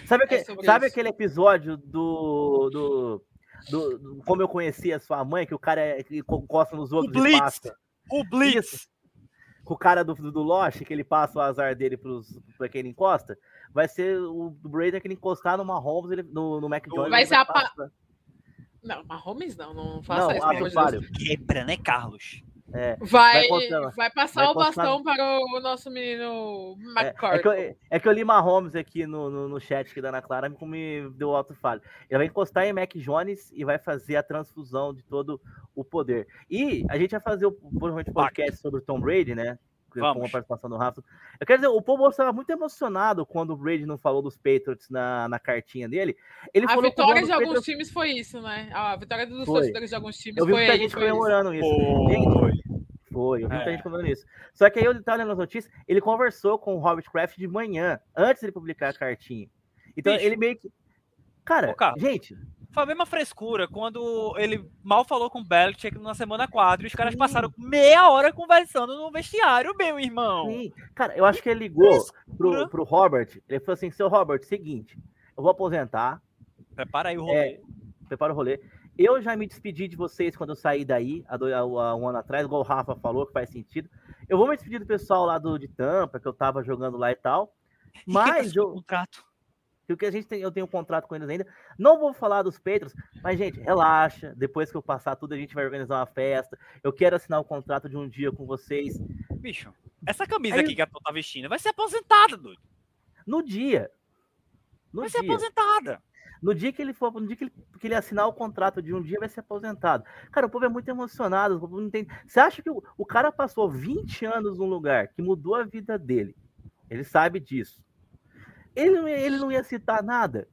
Sabe, É aque- sobre sabe isso. aquele episódio do, do, do- do- Como eu conheci a sua mãe, que o cara é, que encosta nos outros e Blitz. passa? O Blitz. Isso. Com o cara do, do, do Lost, que ele passa o azar dele pros, pra quem ele encosta, vai ser o Brady que ele encostar no Mahomes, ele, no, no Mac Jones. Vai ele ser a pa-. Não, Mahomes não, não faça Não, isso. Quebra, né, Carlos? É, Vai, Vai vai passar vai o bastão para o nosso menino é, é, McCarthy. que eu, é que eu li Mahomes aqui no, no, no chat aqui da Ana Clara, me, me deu alto falho. Ele vai encostar em Mac Jones e vai fazer a transfusão de todo o poder. E a gente vai fazer o provavelmente, podcast sobre o Tom Brady, né? Com a participação do Rafa. Eu quero dizer, o povo estava muito emocionado quando o Brady não falou dos Patriots na, na cartinha dele. Ele A vitória de alguns Patriots- times foi isso, né? A vitória dos Foi. torcedores de alguns times Eu vi foi, muita gente foi isso. comemorando isso. Foi. Foi, eu vi muita É. gente falando isso. Só que aí eu tava lendo as notícias, ele conversou com o Robert Kraft de manhã, antes de ele publicar a cartinha. Então Bicho. ele meio que. Cara, Ô, gente, Foi a mesma frescura quando ele mal falou com o Belichick na semana 4 e os caras Sim. passaram meia hora conversando no vestiário, meu irmão. sim, cara, eu acho que ele ligou pro, Frescura. pro Robert. Ele falou assim: seu Robert, seguinte, eu vou aposentar, Prepara aí o É, rolê. prepara o rolê. Eu já me despedi de vocês quando eu saí daí, há, dois- há- há um ano atrás, igual o Rafa falou, que faz sentido. Eu vou me despedir do pessoal lá do, de Tampa, que eu tava jogando lá e tal. E quem Mas passou o. Porque a gente tem, eu tenho um contrato com eles ainda. Não vou falar dos Patriots, mas, gente, relaxa. Depois que eu passar tudo, a gente vai organizar uma festa. Eu quero assinar o contrato de um dia com vocês. Bicho, essa camisa Aí- aqui que a tu tá vestindo vai ser aposentada, doido. No dia. No Vai ser dia. aposentada. No dia que ele for, no dia que ele, que ele assinar o contrato de um dia, vai ser aposentado. Cara, o povo é muito emocionado. O povo não tem... Você acha que o, o cara passou 20 anos num lugar que mudou a vida dele? Ele sabe disso. Ele não, ia- ele não ia citar nada.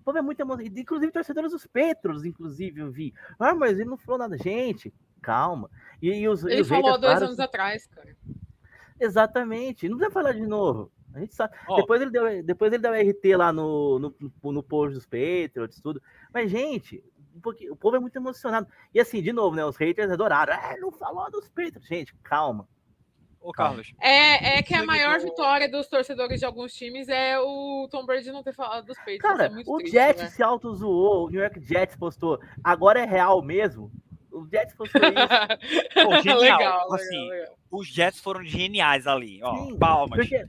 O povo é muito emocionado. Inclusive, torcedores dos Petros, inclusive, eu vi. Ah, mas ele não falou nada. Gente, calma. E, e os, e Ele os falou há dois anos assim, atrás, cara. Exatamente. Não precisa falar de novo. A gente sabe. Ó. Depois, ele deu, depois ele deu RT lá no, no, no, no post dos Patriots, tudo. Mas, gente, um o povo é muito emocionado. E assim, de novo, né? Os haters adoraram. Ah, não falou dos Patriots. Gente, calma. Ô, Calma. Carlos, É, é que a maior vitória dos torcedores de alguns times é o Tom Brady não ter falado dos peitos. Cara, é muito o triste, Jets né? se auto-zoou, o New York Jets postou. Agora é real mesmo? O Jets postou isso. Pô, genial, legal, assim, legal, legal. os Jets foram geniais ali, ó. Sim, Palmas. Porque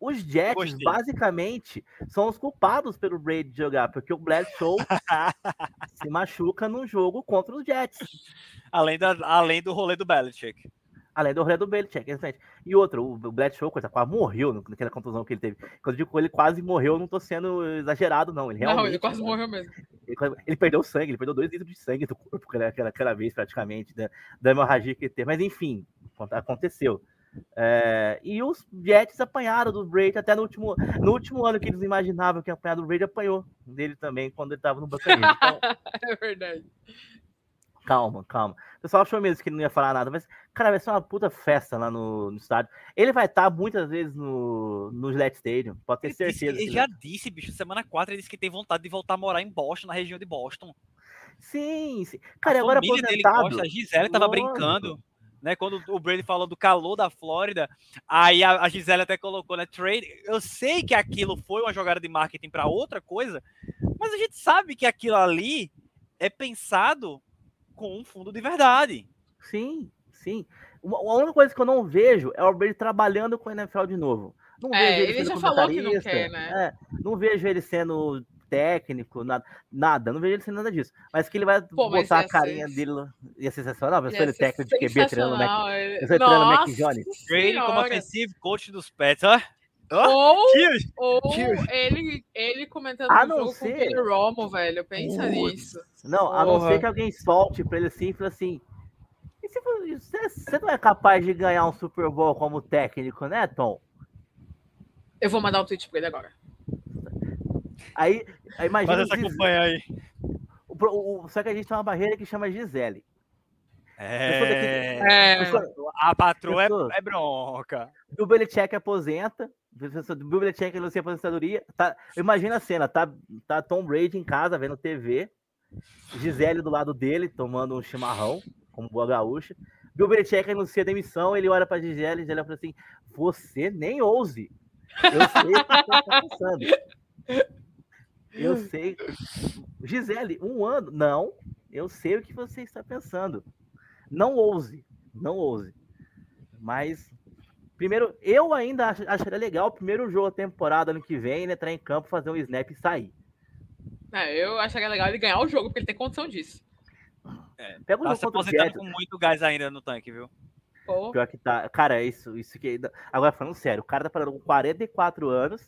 os Jets, Gostei. basicamente, são os culpados pelo Brady jogar, porque o Bledsoe se machuca num jogo contra os Jets. Além, da, além do rolê do Belichick. Além do rolê do Belichick, exatamente. E outro, o Bledsoe, coisa, quase morreu naquela contusão que ele teve. Quando eu digo que ele quase morreu, eu não tô sendo exagerado, não. Ele Não, realmente, ele quase morreu mesmo. Ele, ele perdeu sangue, ele perdeu dois litros de sangue do corpo aquela, aquela, vez, praticamente, da, da hemorragia que ele teve. Mas enfim, acon- aconteceu. É, e os Jets apanharam do Brady até no último, no último ano que eles imaginavam que ia apanhar do Brady, apanhou dele também quando ele tava no Buccaneers. Então, É verdade. Calma, calma. O pessoal achou mesmo que ele não ia falar nada, mas, cara, vai ser uma puta festa lá no, no estádio. Ele vai estar muitas vezes no, no Gillette Stadium, pode ter Ele, disse certeza. ele que já disse, bicho, semana 4, ele disse que tem vontade de voltar a morar em Boston, na região de Boston. Sim, sim. Cara, a agora dele aposentado. gosta, a Gisele tava brincando, né? Quando o Brady falou do calor da Flórida, aí a, a Gisele até colocou, né? Trade. Eu sei que aquilo foi uma jogada de marketing para outra coisa, mas a gente sabe que aquilo ali é pensado com um fundo de verdade. Sim, sim. Uma- A única coisa que eu não vejo é o Brady trabalhando com a NFL de novo. Não É, vejo ele sendo já falou que não quer, né? é, não vejo ele sendo técnico, nada, nada. Não vejo ele sendo nada disso. Mas que ele vai Pô, mas botar a carinha ser- dele. Ia ser sensacional. Eu sou Ia ele técnico de QB treinando o Mac. ele- ele treinando o Mac Jones. Brady como offensive coach dos Pets, ó. Ou, ou ele, ele comentando A o não jogo com o ser- Peter Romo, velho. Pensa Putz. nisso. Não, a não Porra. ser que alguém solte pra ele assim e fale assim. "E se você- Você não é capaz de ganhar um Super Bowl como técnico, né, Tom? Eu vou mandar um tweet pra ele agora. Aí, aí imagina. Faz essa o Gis- campanha aí. o o- só que a gente tem uma barreira que chama Gisele. É, É, a patroa Pessoa- é, é bronca. O Belichick aposenta. Belichick anuncia aposentadoria. Tá, imagina a cena, tá, tá Tom Brady em casa vendo TV, Gisele do lado dele tomando um chimarrão, como boa gaúcha. Bill Belichick anuncia demissão, ele olha pra Gisele, Gisele fala assim, você nem ouse. Eu sei o que você tá pensando. Eu sei. Gisele, um ano? Não, eu sei o que você está pensando. Não ouse, não ouse. Mas Primeiro, eu ainda ach- acharia legal o primeiro jogo da temporada ano que vem, ele entrar em campo, fazer um snap e sair. é, eu acharia legal ele ganhar o jogo, porque ele tem condição disso. Pega o Tá jogo se contra o com muito gás ainda no tanque, viu? Pô, Pior que tá. Cara, isso, isso que. Agora, falando sério, o cara tá parado com 44 anos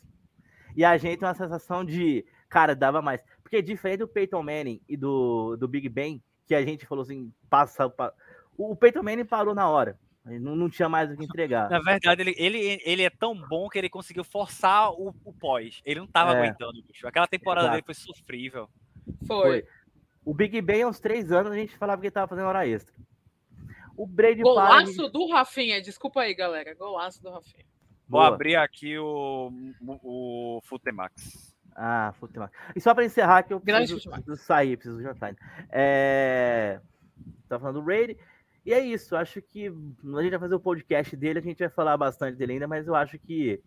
e a gente tem uma sensação de. Cara, dava mais. Porque diferente do Peyton Manning e do, do Big Ben, que a gente falou assim, passa. pa- O, o Peyton Manning parou na hora. Ele Não, não tinha mais o que entregar. Na verdade, ele, ele, ele é tão bom que ele conseguiu forçar o, o pós. Ele não tava É. aguentando, bicho. Aquela temporada Exato. dele foi sofrível. foi. O Big Ben, há uns três anos, a gente falava que ele tava fazendo hora extra. O Brady. Golaço do Rafinha. Desculpa aí, galera. Golaço do Rafinha. Vou Boa. abrir aqui o, o, o Futemax. Ah, futebol. E só para encerrar, que eu preciso, preciso sair, preciso jantar. É... Tá falando do Brady. E é isso, acho que a gente vai fazer o podcast dele, a gente vai falar bastante dele ainda, mas eu acho que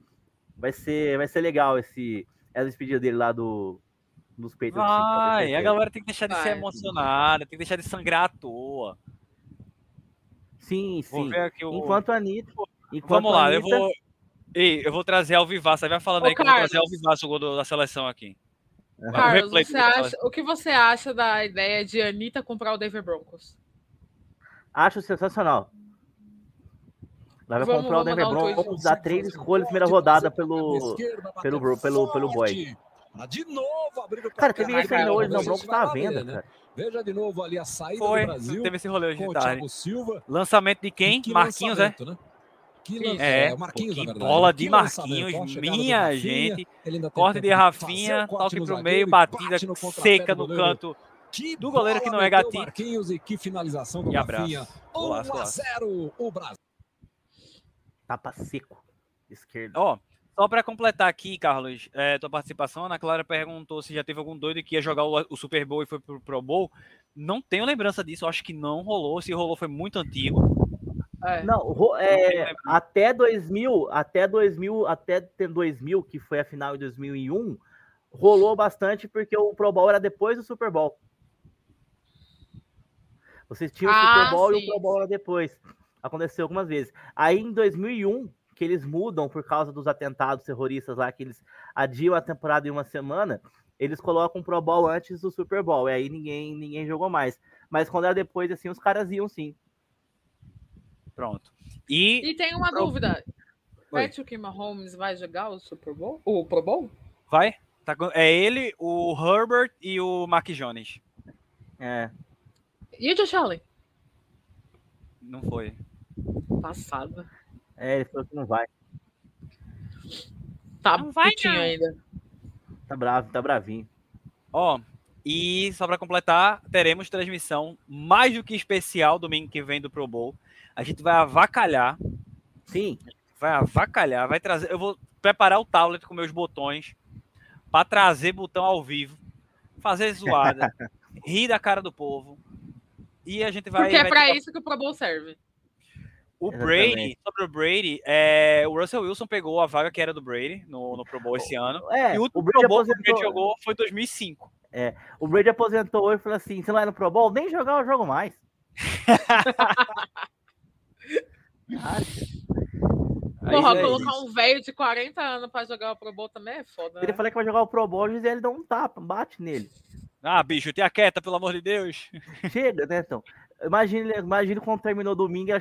vai ser, vai ser legal esse, essa despedida dele lá do, dos peitos. Vai, a galera tem que deixar de ser emocionada, tem que deixar de sangrar à toa. Sim, Vou sim. ver aqui o. Enquanto a Anitta. Enquanto Vamos lá, a eu Anitta- vou. Ei, eu vou trazer ao Vivaço. Aí vai falando Ô, aí que eu vou trazer ao Carlos. Vivaço o gol do- da seleção aqui. O Carlos, você Vivaço. acha, o que você acha da ideia de Anitta comprar o Denver Broncos? Acho sensacional. Ela vai Vamos- comprar o Denver. Broncos, dar três escolhas, primeira rodada pelo, pelo, pelo, pelo, pelo Boy. De novo abrindo Cara, teve isso ainda hoje, não, o Broncos tá à venda, né? cara. Veja de novo ali a saída Foi, do Brasil teve esse rolê hoje de tarde. Silva. Lançamento de quem? Que Marquinhos, é? né? Que lan- É, o Marquinhos, que bola de Marquinhos, minha gente. Corte de Rafinha, toque pro meio, batida seca do no canto Que do goleiro que não é gatinho. Marquinhos e que finalização do e abraço. Rafinha. 1 Golaço, a golaço. 0 o Brasil. Tapa seco. Esquerdo. Ó, só pra completar aqui, Carlos, é, tua participação, a Ana Clara perguntou se já teve algum doido que ia jogar o, o Super Bowl e foi pro Pro Bowl. Não tenho lembrança disso, acho que não rolou. Se rolou, foi muito antigo. É. Não, ro- é, até 2000, até 2000, até ter 2000, que foi a final em 2001, rolou bastante porque o Pro Bowl era depois do Super Bowl. Vocês tinham o Ah, Super Bowl e sim. o Pro Bowl era depois. Aconteceu algumas vezes. Aí em 2001, que eles mudam por causa dos atentados terroristas lá, que eles adiam a temporada em uma semana, eles colocam o Pro Bowl antes do Super Bowl, e aí ninguém, ninguém jogou mais. Mas quando era depois, assim, os caras iam sim. Pronto. E E tem uma Pro- dúvida. Oi. Patrick Mahomes vai jogar o Super Bowl? O Pro Bowl? vai? Tá com- é ele, o Herbert e o Mark Jones. É. E o Josh Allen? Não foi. Passada. É, ele falou que não vai. Tá Não vai, não. ainda. Tá bravo, tá bravinho. Ó, e só pra completar, teremos transmissão mais do que especial domingo que vem do Pro Bowl. A gente vai avacalhar, Sim, vai avacalhar, vai trazer. Eu vou preparar o tablet com meus botões pra trazer botão ao vivo, fazer zoada, rir da cara do povo. E a gente vai. Porque é tirar- isso que o Pro Bowl serve. O Exatamente. Brady, sobre o Brady, é, o Russell Wilson pegou a vaga que era do Brady no, no Pro Bowl esse ano. é, e o o último Brady Pro Bowl que o Brady aposentou, jogou foi em 2005. o Brady aposentou hoje e falou assim, você não vai no Pro Bowl? Nem jogar eu jogo mais. Porra, é colocar isso. um velho de 40 anos pra jogar o Pro Bowl também é foda. ele Né? fala que vai jogar o Pro Bowl, e ele dá um tapa, bate nele. Ah, bicho, tenha quieta, pelo amor de Deus. Chega, né, então? Imagina, imagina quando terminou o domingo,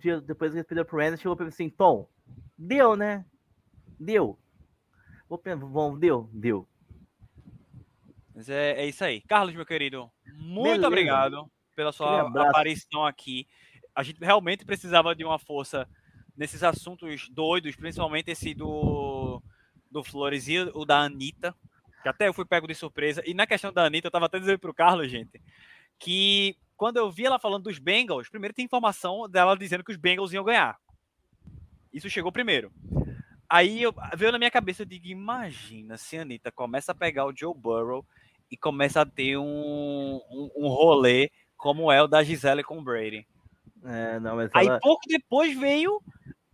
dia depois que ele perdeu pro Randall, chegou pra mim assim, Tom, deu, né? Deu. Vou, bom, deu, deu. Mas é, é isso aí. Carlos, meu querido, muito Beleza. obrigado pela sua aparição aqui. A gente realmente precisava de uma força nesses assuntos doidos, principalmente esse do, do Flores e o da Anitta, que até eu fui pego de surpresa. E na questão da Anitta, eu tava até dizendo pro Carlos, gente, que quando eu vi ela falando dos Bengals, primeiro tem informação dela dizendo que os Bengals iam ganhar. Isso chegou primeiro. Aí eu, veio na minha cabeça, eu digo, imagina se a Anitta começa a pegar o Joe Burrow e começa a ter um, um, um rolê como é o da Gisele com o Brady. É, não, mas Aí ela, pouco depois veio,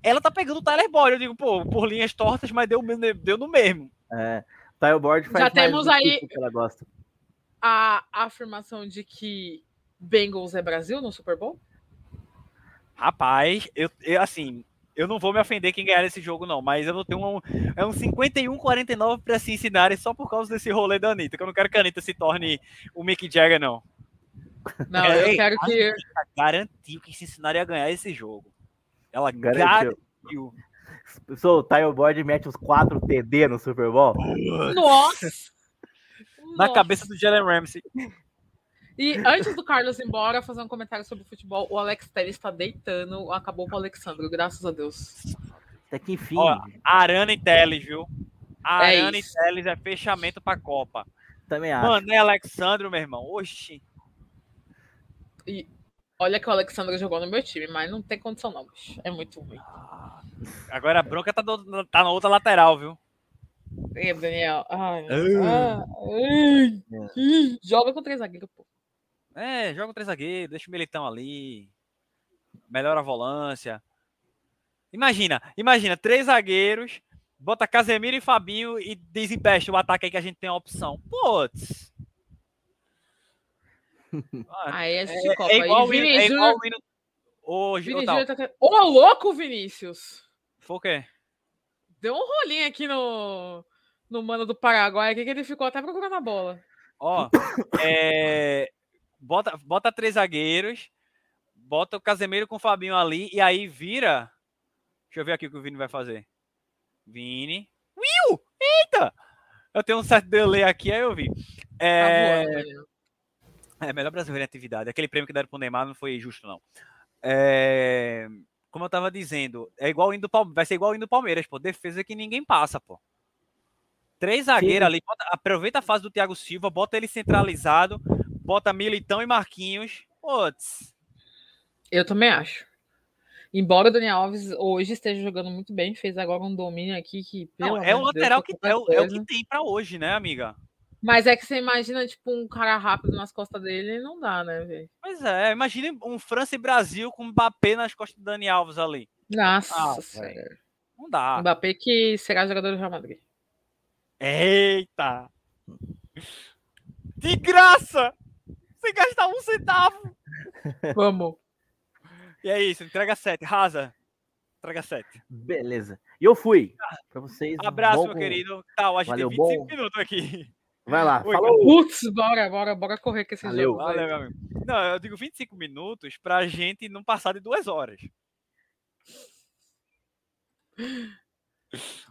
ela tá pegando o Tyler Boyd. Eu digo, pô, por linhas tortas, mas deu, deu no mesmo. é, Tile Board faz Já mais temos aí- isso que ela gosta. A afirmação de que Bengals é Brasil no Super Bowl? Rapaz, eu, eu, assim, eu não vou me ofender quem ganhar esse jogo, não, mas eu vou ter um, é um 51-49 pra Cincinnati só por causa desse rolê da Anitta, que eu não quero que a Anitta se torne o Mick Jagger, não. Não, É, eu ei, quero que. Garantiu que Cincinnati ia ganhar esse jogo. Ela Garantiu. garantiu. Sou o Tile Board mete os 4 TD no Super Bowl. Nossa! Na Nossa. cabeça do Jalen Ramsey. E antes do Carlos ir embora, fazer um comentário sobre o futebol, o Alex Telles está deitando, acabou com o Alexandre, graças a Deus. Até que enfim. Ó, Arana e Teles, viu? É Arana e isso. Teles é fechamento pra Copa. também acho. Mano, é Alexandro, meu irmão. Oxi. Olha que o Alexandre jogou no meu time, mas não tem condição não, bicho. É muito ruim. Agora a bronca tá, do- tá na outra lateral, viu? E Daniel, ai, Ah. ah, ai, joga com três zagueiros, pô. É, joga o três zagueiros, deixa o Militão ali. Melhora a volância. Imagina, imagina, três zagueiros, bota Casemiro e Fabinho e desempeste o ataque aí que a gente tem a opção. Putz. Aí a É, gente copa. é igual, Vini é igual o hino- Ô, Gi- Vini ô, Júnior tá... Ô, louco, Vinícius! Foi o quê? Deu um rolinho aqui no, no mano do Paraguai, aqui que ele ficou até procurando a bola. Ó, é, bota, bota três zagueiros, bota o Casemiro com o Fabinho ali e aí vira. Deixa eu ver aqui o que o Vini vai fazer. Vini. Will! Eita! Eu tenho um certo delay aqui, aí eu vi. Tá É, voando, menino. é melhor brasileiro em atividade. Aquele prêmio que deram pro Neymar não foi justo, não. É, como eu tava dizendo, é igual indo vai ser igual indo Palmeiras, pô. Defesa que ninguém passa, pô. Três zagueiros ali, bota- aproveita a fase do Thiago Silva, bota ele centralizado, bota Militão e Marquinhos. Putz. Eu também acho. Embora o Daniel Alves hoje esteja jogando muito bem, fez agora um domínio aqui que. Não, pelo é o Deus, lateral foi que é é o que tem pra hoje, né, amiga? Mas é que você imagina, tipo, um cara rápido nas costas dele, não dá, né, velho? Pois é, imagine um França e Brasil com Mbappé nas costas do Dani Alves ali. Nossa Ah. Não dá. Mbappé que será jogador do Real Madrid. Eita! De graça! Sem gastar um centavo! Vamos. E é isso, entrega 7. Rasa. Traga 7. Beleza. E eu fui. Pra vocês. Abraço, bom meu com- querido. Tá, a gente Valeu, tem 25 bom. minutos aqui. Vai lá. Oi, Falou. Putz, bora, bora, bora correr com esse Valeu. jogo. Valeu, meu amigo. Não, eu digo 25 minutos pra gente não passar de duas horas.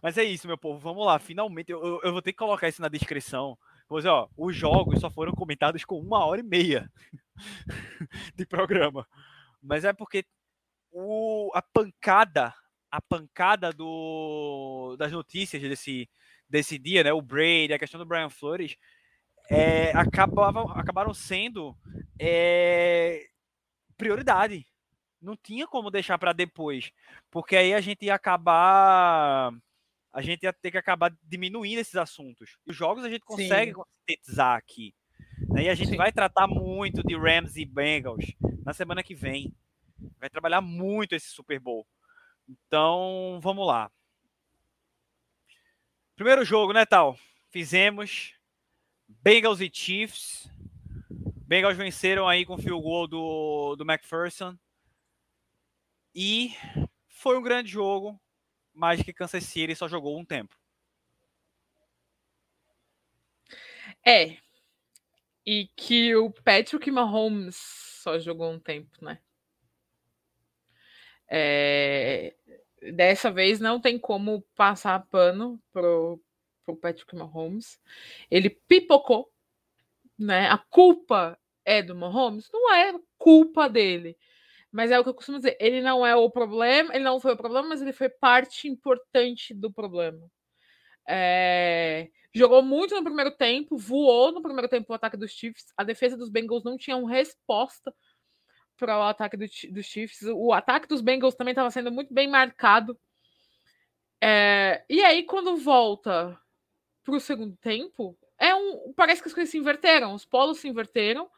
Mas é isso, meu povo. Vamos lá. Finalmente, eu, eu- eu vou ter que colocar isso na descrição. Dizer, ó, os jogos só foram comentados com uma hora e meia de programa. Mas é porque o, a pancada, a pancada do, das notícias desse, desse dia, né? O Brady, a questão do Brian Flores, é, acabavam, acabaram sendo é, prioridade. Não tinha como deixar para depois, porque aí a gente ia acabar, a gente ia ter que acabar diminuindo esses assuntos. Os jogos a gente consegue sintetizar aqui, né? E a gente Sim. vai tratar muito de Rams e Bengals na semana que vem. Vai trabalhar muito esse Super Bowl. Então, vamos lá. Primeiro jogo, né, tal? Fizemos Bengals e Chiefs. Bengals venceram aí com o field goal do, do McPherson. E foi um grande jogo, mas que Kansas City só jogou um tempo. É. E que o Patrick Mahomes só jogou um tempo, né? É, Dessa vez não tem como passar pano pro, pro Patrick Mahomes. Ele pipocou, né? A culpa é do Mahomes? Não é culpa dele. Mas é o que eu costumo dizer, ele não é o problema, ele não foi o problema, mas ele foi parte importante do problema. É, jogou muito no primeiro tempo, voou no primeiro tempo o ataque dos Chiefs. A defesa dos Bengals não tinha uma resposta para o ataque do, dos Chiefs. O ataque dos Bengals também estava sendo muito bem marcado. É, e aí, quando volta para o segundo tempo, é um, parece que as coisas se inverteram, os polos se inverteram.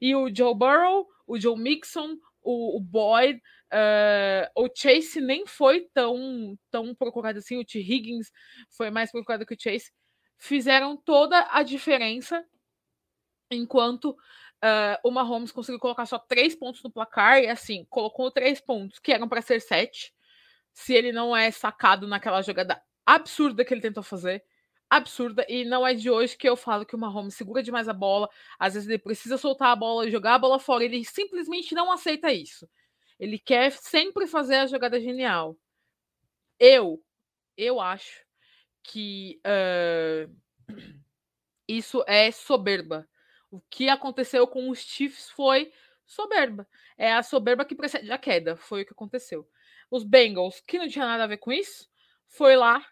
E o Joe Burrow, o Joe Mixon, o, o Boyd, eh, o Chase nem foi tão, tão procurado assim. O T. Higgins foi mais procurado que o Chase. Fizeram toda a diferença enquanto eh, o Mahomes conseguiu colocar só três pontos no placar e assim, colocou três pontos que eram para ser sete. Se ele não é sacado naquela jogada absurda que ele tentou fazer, absurda, e não é de hoje que eu falo que o Mahomes segura demais a bola, às vezes ele precisa soltar a bola jogar a bola fora, ele simplesmente não aceita isso. Ele quer sempre fazer a jogada genial. Eu, eu acho que eh, isso é soberba. O que aconteceu com os Chiefs foi soberba. É a soberba que precede a queda. Foi o que aconteceu. Os Bengals, que não tinha nada a ver com isso, foi lá,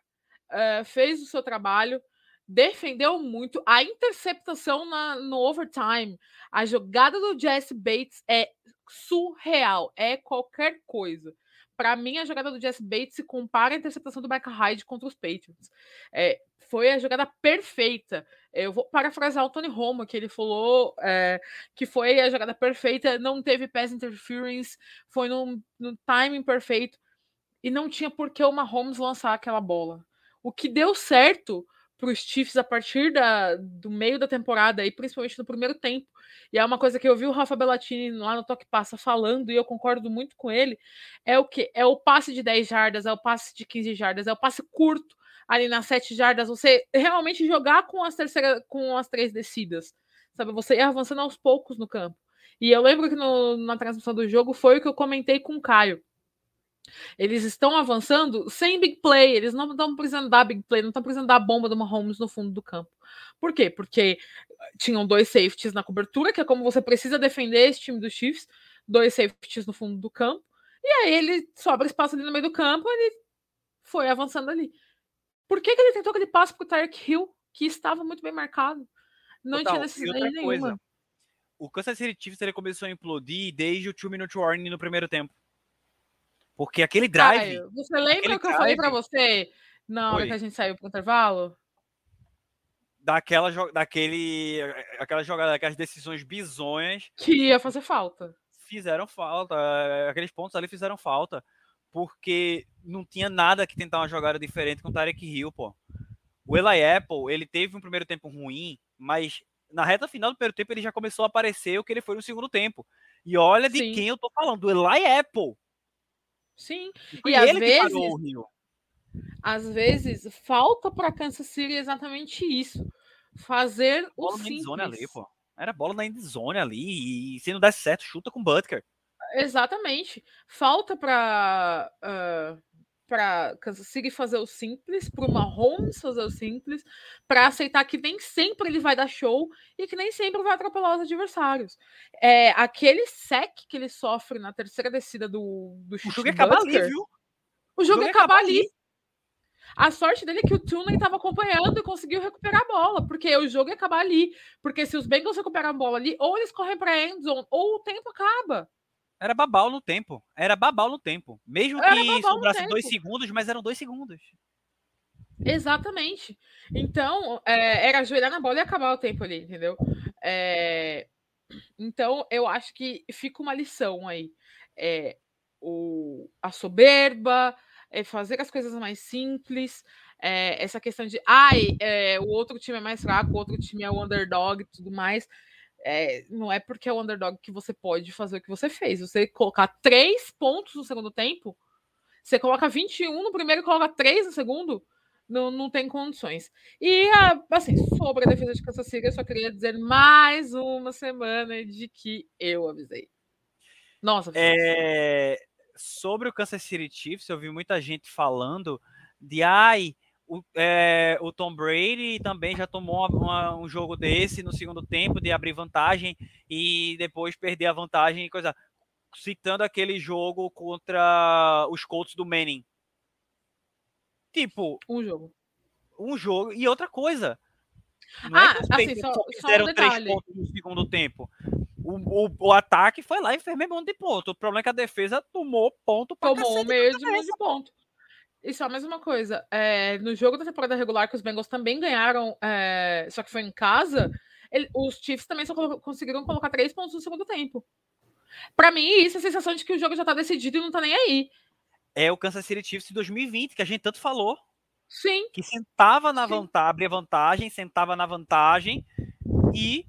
eh, fez o seu trabalho, defendeu muito. A interceptação na- no overtime, a jogada do Jesse Bates é surreal, é qualquer coisa. Para mim, a jogada do Jesse Bates se compara à interceptação do Micah Hyde contra os Patriots. É, foi a jogada perfeita. Eu vou parafrasear o Tony Romo, que ele falou é, que foi a jogada perfeita, não teve pass interference, foi no, no timing perfeito e não tinha por que o Mahomes lançar aquela bola. O que deu certo para os Chiefs a partir da, do meio da temporada e principalmente no primeiro tempo, e é uma coisa que eu vi o Rafa Bellatini lá no Toque Passa falando e eu concordo muito com ele, é o que? É o passe de 10 jardas, é o passe de 15 jardas, é o passe curto ali nas 7 jardas, você realmente jogar com as com as três descidas, sabe? Você ir avançando aos poucos no campo. E eu lembro que no, na transmissão do jogo foi o que eu comentei com o Caio. Eles estão avançando sem big play, eles não estão precisando dar big play, não estão precisando dar bomba do Mahomes no fundo do campo. Por quê? Porque tinham dois safeties na cobertura, que é como você precisa defender esse time dos Chiefs, dois safeties no fundo do campo, e aí ele sobra espaço ali no meio do campo, ele foi avançando ali. Por que, que ele tentou aquele passe pro Tyreek Hill, que estava muito bem marcado? Não Total, tinha necessidade nenhuma. coisa, o Kansas City Chiefs ele começou a implodir desde o 2 minute warning no primeiro tempo. Porque aquele drive, Caio, você lembra o que eu falei pra drive- você na hora que a gente saiu pro intervalo? daquela, daquele, aquela jogada, aquelas decisões bizonhas Que ia fazer falta. fizeram falta. Aqueles pontos ali fizeram falta. Porque não tinha nada que tentar uma jogada diferente com o Tarek Hill, pô. O Eli Apple, ele teve um primeiro tempo ruim, mas na reta final do primeiro tempo ele já começou a aparecer o que ele foi no segundo tempo. E olha de Sim. quem eu tô falando, do Eli Apple. Sim. Foi E às vezes- o Rio. Às vezes falta para Kansas City exatamente isso. Fazer o Bola na endzone ali, simples. pô. Era bola na endzone ali. E se não der certo, chuta com o Butker. Exatamente. Falta para para Kansas City fazer o simples, para o Mahomes fazer o simples, para aceitar que nem sempre ele vai dar show e que nem sempre vai atropelar os adversários. É, aquele sec que ele sofre na terceira descida do, do O jogo acabar ali, viu? O jogo acabar ali. A sorte dele é que o Tunen estava acompanhando e conseguiu recuperar a bola, porque o jogo ia acabar ali. Porque se os Bengals recuperam a bola ali, ou eles correm para endzone, ou o tempo acaba. Era babau no tempo. Era babau no tempo. Mesmo Era que sobrasse dois segundos, mas eram dois segundos. Exatamente. Então, é, era ajoelhar na bola e acabar o tempo ali, entendeu? É, então, eu acho que fica uma lição aí. É, o, a soberba, é fazer as coisas mais simples, é, essa questão de ai, é, o outro time é mais fraco, o outro time é o underdog e tudo mais. É, não é porque é o underdog que você pode fazer o que você fez. Você colocar três pontos no segundo tempo, você coloca 21 no primeiro e coloca três no segundo, não, não tem condições. E, a- assim, sobre a defesa de Kansas City, eu só queria dizer mais uma semana de que eu avisei. Nossa. É, sobre o Kansas City Chiefs, eu vi muita gente falando de ai, o, é, o Tom Brady também já tomou uma- um jogo desse no segundo tempo de abrir vantagem e depois perder a vantagem e coisa. Citando aquele jogo contra os Colts do Manning. Tipo, um jogo. um jogo e outra coisa. Não é Ah, que os assim, só- só só um fizeram três pontos no segundo tempo. O, o, o ataque foi lá e fez meio monte de ponto. O problema é que a defesa tomou ponto pra Tomou monte cabeça, de ponto. E só mais uma coisa. é, no jogo da temporada regular, que os Bengals também ganharam, é, só que foi em casa, ele- os Chiefs também só colo- conseguiram colocar três pontos no segundo tempo. Pra mim, isso é a sensação de que o jogo já tá decidido e não tá nem aí. É o Kansas City Chiefs de 2020, que a gente tanto falou. Sim, Que sentava na Sim. vantagem, abria vantagem, sentava na vantagem e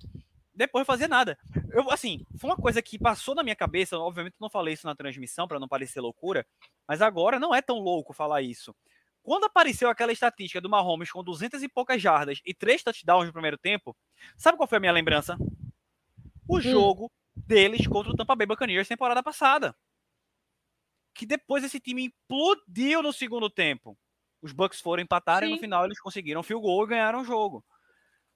depois fazia nada. Eu, assim, foi uma coisa que passou na minha cabeça. Obviamente, eu não falei isso na transmissão para não parecer loucura, mas agora não é tão louco falar isso. Quando apareceu aquela estatística do Mahomes com 200 e poucas jardas e três touchdowns no primeiro tempo, sabe qual foi a minha lembrança? O jogo deles contra o Tampa Bay Buccaneers temporada passada. Que depois esse time implodiu no segundo tempo. Os Bucks foram empatar e no Sim. final eles conseguiram field goal e ganharam o jogo.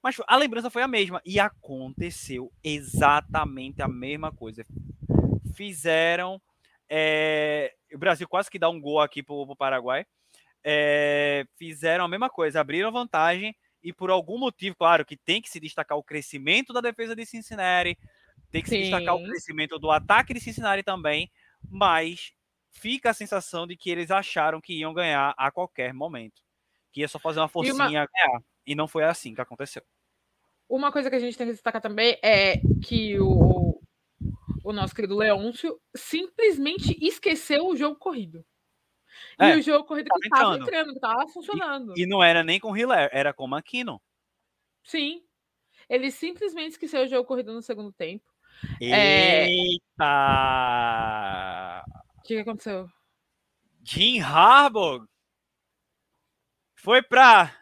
Mas a lembrança foi a mesma. E aconteceu exatamente a mesma coisa. Fizeram. é, O Brasil quase que dá um gol aqui pro, pro Paraguai. É, Fizeram a mesma coisa, abriram vantagem e por algum motivo, claro, que tem que se destacar o crescimento da defesa de Cincinnati, tem que se destacar o Sim. crescimento do ataque de Cincinnati também, mas fica a sensação de que eles acharam que iam ganhar a qualquer momento. Que ia só fazer uma forcinha uma- a ganhar. E não foi assim que aconteceu. Uma coisa que a gente tem que destacar também é que o, o nosso querido Leôncio simplesmente esqueceu o jogo corrido. É, e o jogo corrido que estava entrando. que estava funcionando. E não era nem com Hiller, era com McKinnon. Sim. Ele simplesmente esqueceu o jogo corrido no segundo tempo. É. Eita! O que, que aconteceu? Jim Harbaugh foi pra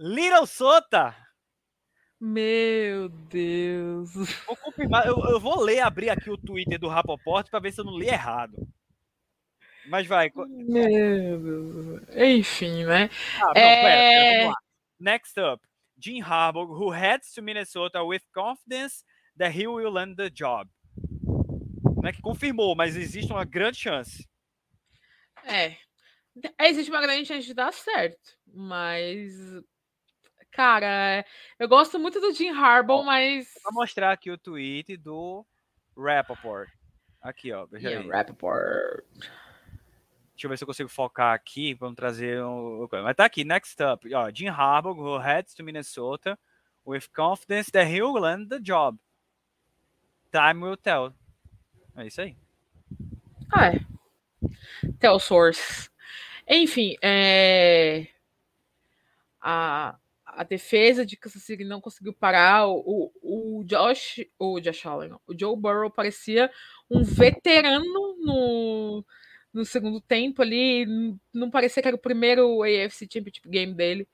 Little Sota. Meu Deus. Vou confirmar, eu, eu vou ler, abrir aqui o Twitter do Rapoport para ver se eu não li errado. Mas vai. Meu Deus. Enfim, né? Ah, não, É. pera, pera, vamos lá. Next up, Jim Harbaugh, who heads to Minnesota with confidence that he will land the job. Não é que confirmou, mas existe uma grande chance. É. Existe uma grande chance de dar certo. Mas. Cara, eu gosto muito do Jim Harbaugh, mas. Vou mostrar aqui o tweet do Rappaport. Aqui, ó. Veja Yeah, aí. Rappaport. Deixa eu ver se eu consigo focar aqui. Vamos trazer um. Mas tá aqui, next up. Ó, Jim Harbaugh, who heads to Minnesota with confidence that he'll land the job. Time will tell. É isso aí. Ah, é. Tell source. Enfim, é... a, a defesa de Kansas City não conseguiu parar. O, o, Josh, o Josh Allen, o Joe Burrow parecia um veterano no, no segundo tempo ali. Não parecia que era o primeiro AFC Championship Game dele.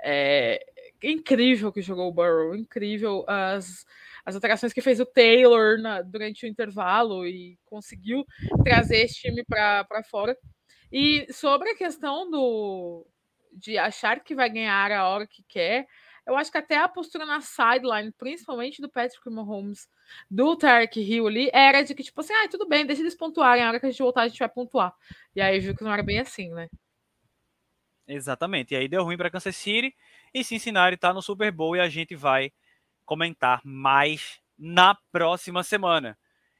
É incrível que jogou o Burrow, incrível as, as alterações que fez o Taylor na, durante o intervalo e conseguiu trazer esse time para fora. E sobre a questão do de achar que vai ganhar a hora que quer, eu acho que até a postura na sideline, principalmente do Patrick Mahomes, do Tarek Hill ali, era de que, tipo assim, ah, tudo bem, deixa eles pontuarem, a hora que a gente voltar a gente vai pontuar. E aí viu que não era bem assim, né? Exatamente. E aí deu ruim para Kansas City e Cincinnati tá no Super Bowl e a gente vai comentar mais na próxima semana.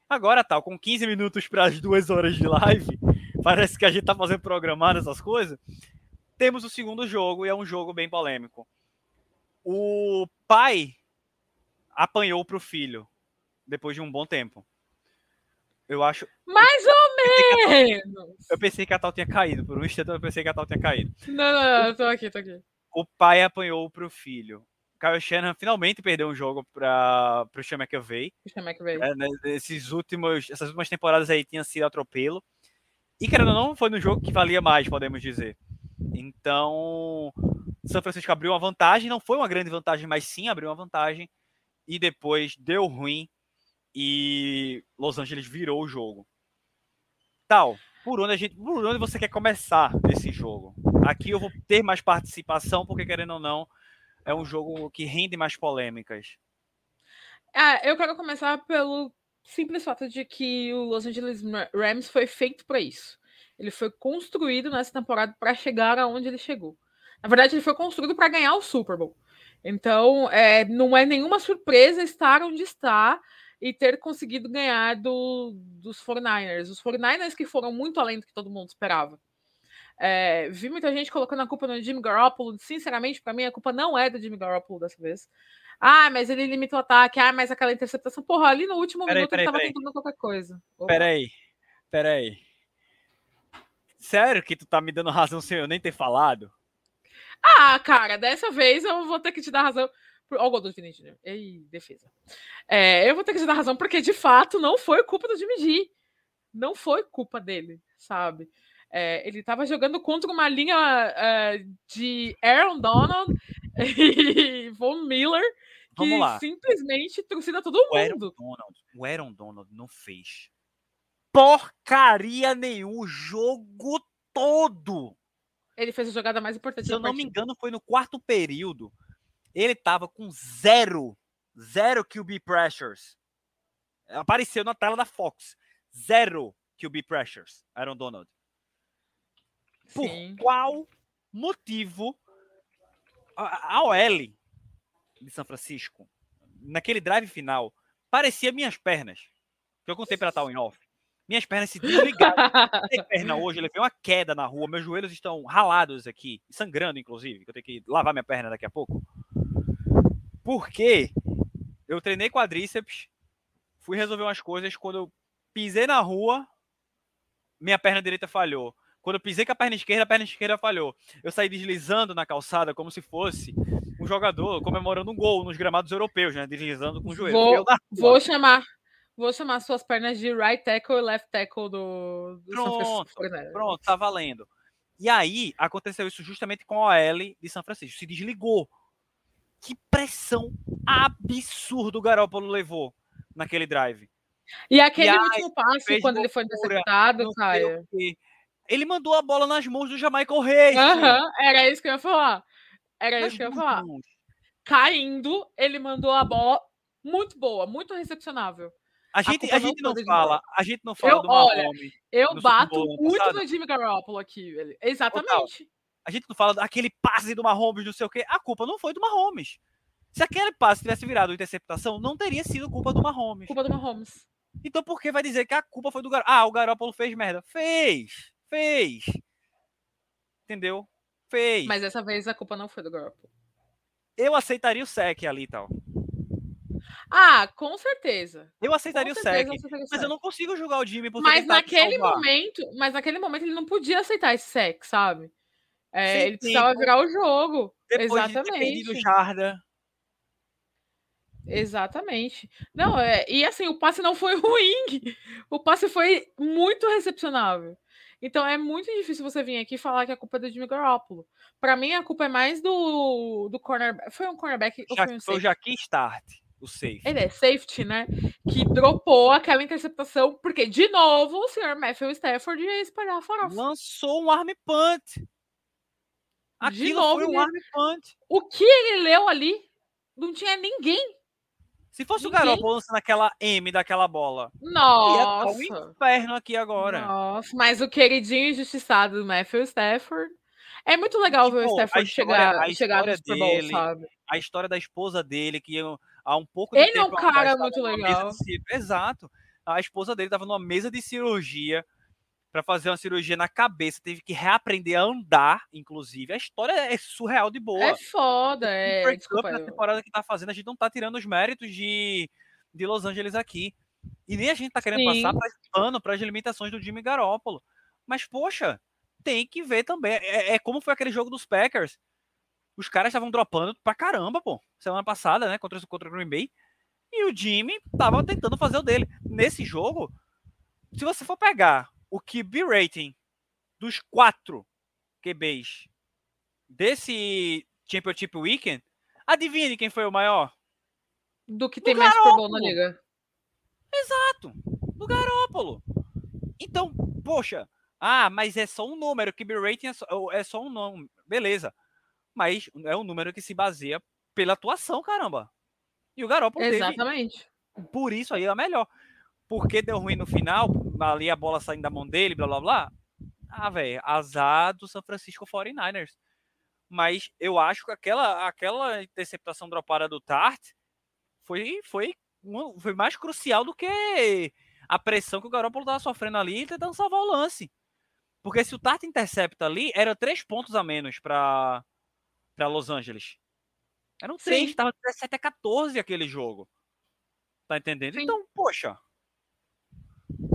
Agora, tal, com 15 minutos para as duas horas de live, parece que a gente tá fazendo programado essas coisas. Temos o segundo jogo e é um jogo bem polêmico o pai apanhou pro filho depois de um bom tempo. Eu acho. Mais ou menos! Eu pensei que a tal tinha caído. Por um instante eu pensei que a tal tinha caído. Não, não, não, eu tô aqui, tô aqui. O pai apanhou pro filho. Kyle Shanahan finalmente perdeu um jogo para o Sean McVay. É, né, esses últimos, essas últimas temporadas aí tinha sido atropelo. E, querendo ou não, foi no jogo que valia mais, podemos dizer. Então, São Francisco abriu uma vantagem, não foi uma grande vantagem, mas sim abriu uma vantagem. E depois deu ruim e Los Angeles virou o jogo. Tal, por onde, a gente, por onde você quer começar esse jogo? Aqui eu vou ter mais participação, porque querendo ou não, é um jogo que rende mais polêmicas. Ah, eu quero começar pelo simples fato de que o Los Angeles Rams foi feito para isso. Ele foi construído nessa temporada para chegar aonde ele chegou. Na verdade, ele foi construído para ganhar o Super Bowl. Então, é, não é nenhuma surpresa estar onde está e ter conseguido ganhar do, dos 49ers. Os 49ers que foram muito além do que todo mundo esperava. É, vi muita gente colocando a culpa no Jimmy Garoppolo. Sinceramente, para mim, a culpa não é do Jimmy Garoppolo dessa vez. Ah, mas ele limitou o ataque. Ah, mas aquela interceptação. Porra, ali no último peraí, minuto peraí, ele tava peraí. tentando qualquer coisa. Peraí, peraí. Sério que tu tá me dando razão sem eu nem ter falado? Ah, cara, dessa vez eu vou ter que te dar razão. Ó, o gol do. Ei, defesa. É, eu vou ter que te dar razão porque, de fato, não foi culpa do Jimmy G. Não foi culpa dele, sabe? É, ele estava jogando contra uma linha uh, de Aaron Donald e Von Miller que simplesmente trucida todo mundo. O Aaron Donald, o Aaron Donald não fez porcaria nenhum o jogo todo. Ele fez a jogada mais importante. Se eu não me engano, foi no quarto período. Ele tava com zero, zero QB pressures. Apareceu na tela da Fox. Zero QB pressures, Aaron Donald. Por Sim. qual motivo a, a OL de São Francisco, naquele drive final, parecia minhas pernas. Que eu contei para tal em off. Minhas pernas se desligaram. Perna hoje, eu levei uma queda na rua. Meus joelhos estão ralados aqui, sangrando, inclusive. Eu tenho que lavar minha perna daqui a pouco. Porque eu treinei quadríceps, fui resolver umas coisas. Quando eu pisei na rua, minha perna direita falhou. Quando eu pisei com a perna esquerda, a perna esquerda falhou. Eu saí deslizando na calçada como se fosse um jogador comemorando um gol nos gramados europeus, né? Deslizando com o joelho. Vou, vou chamar Vou chamar suas pernas de right tackle e left tackle do, do pronto, Pronto, tá valendo. E aí, aconteceu isso justamente com a OL de São Francisco. Se desligou. Que pressão absurda o Garoppolo levou naquele drive. E aquele e último passe, quando ele foi interceptado, Caio. Ele mandou a bola nas mãos do Jamaica Reis. Uhum, era isso que eu ia falar. Era nas isso que eu ia falar. Caindo, ele mandou a bola muito boa, muito recepcionável. A gente, a, a gente não, fala, a gente não fala eu, do Mahomes. eu bato muito no Jimmy Garoppolo aqui, velho. Exatamente. a gente não fala daquele passe do Mahomes, não sei o quê. A culpa não foi do Mahomes. Se aquele passe tivesse virado interceptação, não teria sido culpa do Mahomes. Culpa do Mahomes. Então por que vai dizer que a culpa foi do Garoppolo? Ah, o Garoppolo fez merda. Fez. Fez. Entendeu? Fez. Mas dessa vez a culpa não foi do Garoppolo. Eu aceitaria o sec ali e tal. Ah, com certeza. Eu aceitaria com o certeza, sec, mas eu não consigo julgar o Jimmy por Mas naquele momento, mas naquele momento ele não podia aceitar esse sec, sabe? É, ele precisava virar o jogo. Depois Exatamente. De Jarda. Exatamente. Não, é, e assim, o passe não foi ruim. O passe foi muito recepcionável. Então é muito difícil você vir aqui e falar que a culpa é do Jimmy Garoppolo. Pra mim, a culpa é mais do, do cornerback. Foi um cornerback ou foi um foi o? Jaqui Start, o safe. Ele é safety, né? Que dropou aquela interceptação, porque, de novo, o senhor Matthew Stafford ia espalhar a farofa. Lançou um arm punt. Aquilo novo, foi um né? arm punt. O que ele leu ali? Não tinha ninguém. Se fosse o Ninguém. Garoppolo lançando aquela M daquela bola, ia Nossa. um inferno aqui agora. Nossa, mas o queridinho injustiçado do Matthew Stafford. É muito legal ver o Stafford chegar, a chegar no história Super Bowl, dele, sabe? A história da esposa dele, que eu- há um pouco de Ele é um tempo atrás cara estava muito legal. Exato. A esposa dele estava numa mesa de cirurgia para fazer uma cirurgia na cabeça, teve que reaprender a andar, inclusive. A história é surreal de boa. É foda, é. Desculpa. na eu- temporada que tá fazendo, a gente não tá tirando os méritos de, de Los Angeles aqui. E nem a gente tá querendo Sim. passar pano para as limitações do Jimmy Garoppolo. Mas, poxa, tem que ver também. É, é como foi aquele jogo dos Packers. Os caras estavam dropando pra caramba, pô. Semana passada, né? Contra, contra o Green Bay. E o Jimmy tava tentando fazer o dele. Nesse jogo, se você for pegar o QB rating dos quatro QBs desse Championship Weekend, adivinha de quem foi o maior? Do que tem mais Super Bowl na liga. Exato, do Garópolo. Então, poxa, ah, mas é só um número, QB rating é só, é só um número, beleza. Mas é um número que se baseia pela atuação, caramba. E o Garópolo teve Exatamente. por isso aí é melhor. Porque deu ruim no final, ali a bola saindo da mão dele, blá blá blá. Ah, velho, azar do San Francisco 49ers. Mas eu acho que aquela, aquela interceptação dropada do Tart foi, foi, foi mais crucial do que a pressão que o Garoppolo tava sofrendo ali e tentando salvar o lance. Porque se o Tart intercepta ali, era três pontos a menos para Los Angeles. Eram três, Sim. tava 17 a 14 aquele jogo. Tá entendendo? Sim. Então, poxa.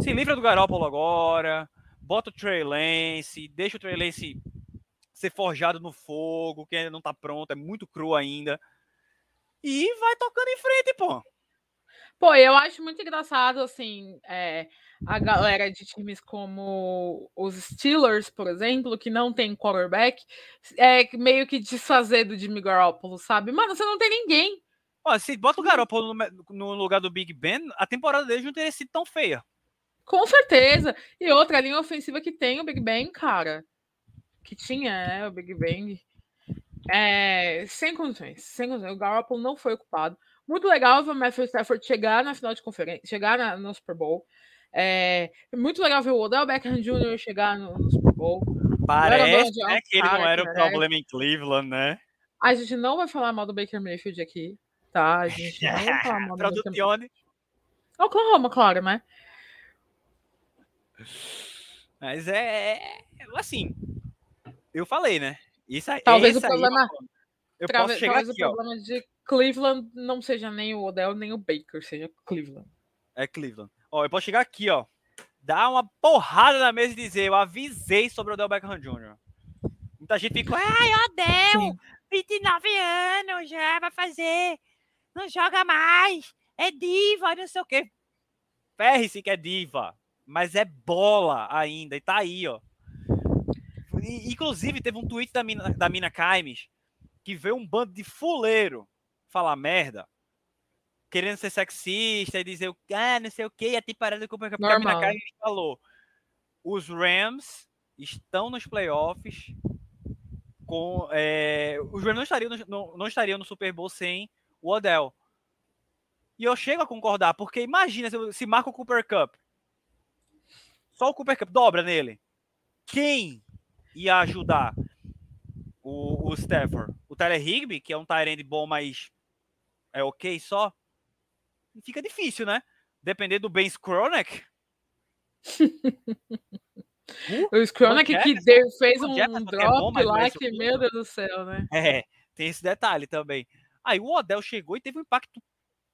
Se livra do Garópolo agora. Bota o Trey Lance. Deixa o Trey Lance ser forjado no fogo, que ainda não tá pronto, é muito cru ainda. E vai tocando em frente, pô. Pô, eu acho muito engraçado, assim, é, a galera de times como os Steelers, por exemplo, que não tem quarterback, é meio que desfazer do Jimmy Garoppolo, sabe? Mano, você não tem ninguém. Ó, se bota o Garópolo no, no lugar do Big Ben, a temporada dele não teria sido tão feia. Com certeza. E outra linha ofensiva que tem o Big Bang, cara. Que tinha, né, o Big Bang. É, sem condições, sem condições. O Garoppolo não foi ocupado. Muito legal ver o Matthew Stafford chegar na final de conferência, chegar na- no Super Bowl. É, muito legal ver o Odell Beckham Jr. chegar no, no Super Bowl. Parece né, Jones, que ele não era o que problema em Cleveland, né? A gente não vai falar mal do Baker Mayfield aqui, tá? A gente não vai falar mal do. Oklahoma, claro, né? Mas é, é- assim, eu falei, né? Isso aí, Talvez o é problema- eu posso chegar Talvez aqui, o ó. problema de Cleveland não seja nem o Odell, nem o Baker, seja Cleveland. É Cleveland. Ó, eu posso chegar aqui, ó. Dar uma porrada na mesa e dizer, eu avisei sobre o Odell Beckham Jr. Muita gente ficou, ai, Odell, Sim. 29 anos, já vai fazer. Não joga mais. É diva, não sei o quê. Ferre-se que é diva. Mas é bola ainda. E tá aí, ó. E, Inclusive, teve um tweet da Mina, da Mina Kaimes que veio um bando de fuleiro falar merda. Querendo ser sexista e dizer, ah, não sei o que, a temporada do Cooper Cup. Porque a Mina Normal. Kaimes falou: os Rams estão nos playoffs com. é, os Rams não estariam, no, não, não estariam no Super Bowl sem o Odell. E eu chego a concordar, porque imagina se, se marca o Cooper Cup. Só o Cooper Cup dobra nele. Quem ia ajudar o, o Stafford? O Tyler Higby, que é um Tyrande bom, mas é ok só? Fica difícil, né? Depender do Ben Skronek. O Skronek Van que deu- fez um Jefferson é drop bom, é lá isso que, meu Deus do céu, né? É, tem esse detalhe também. Aí o Odell chegou e teve um impacto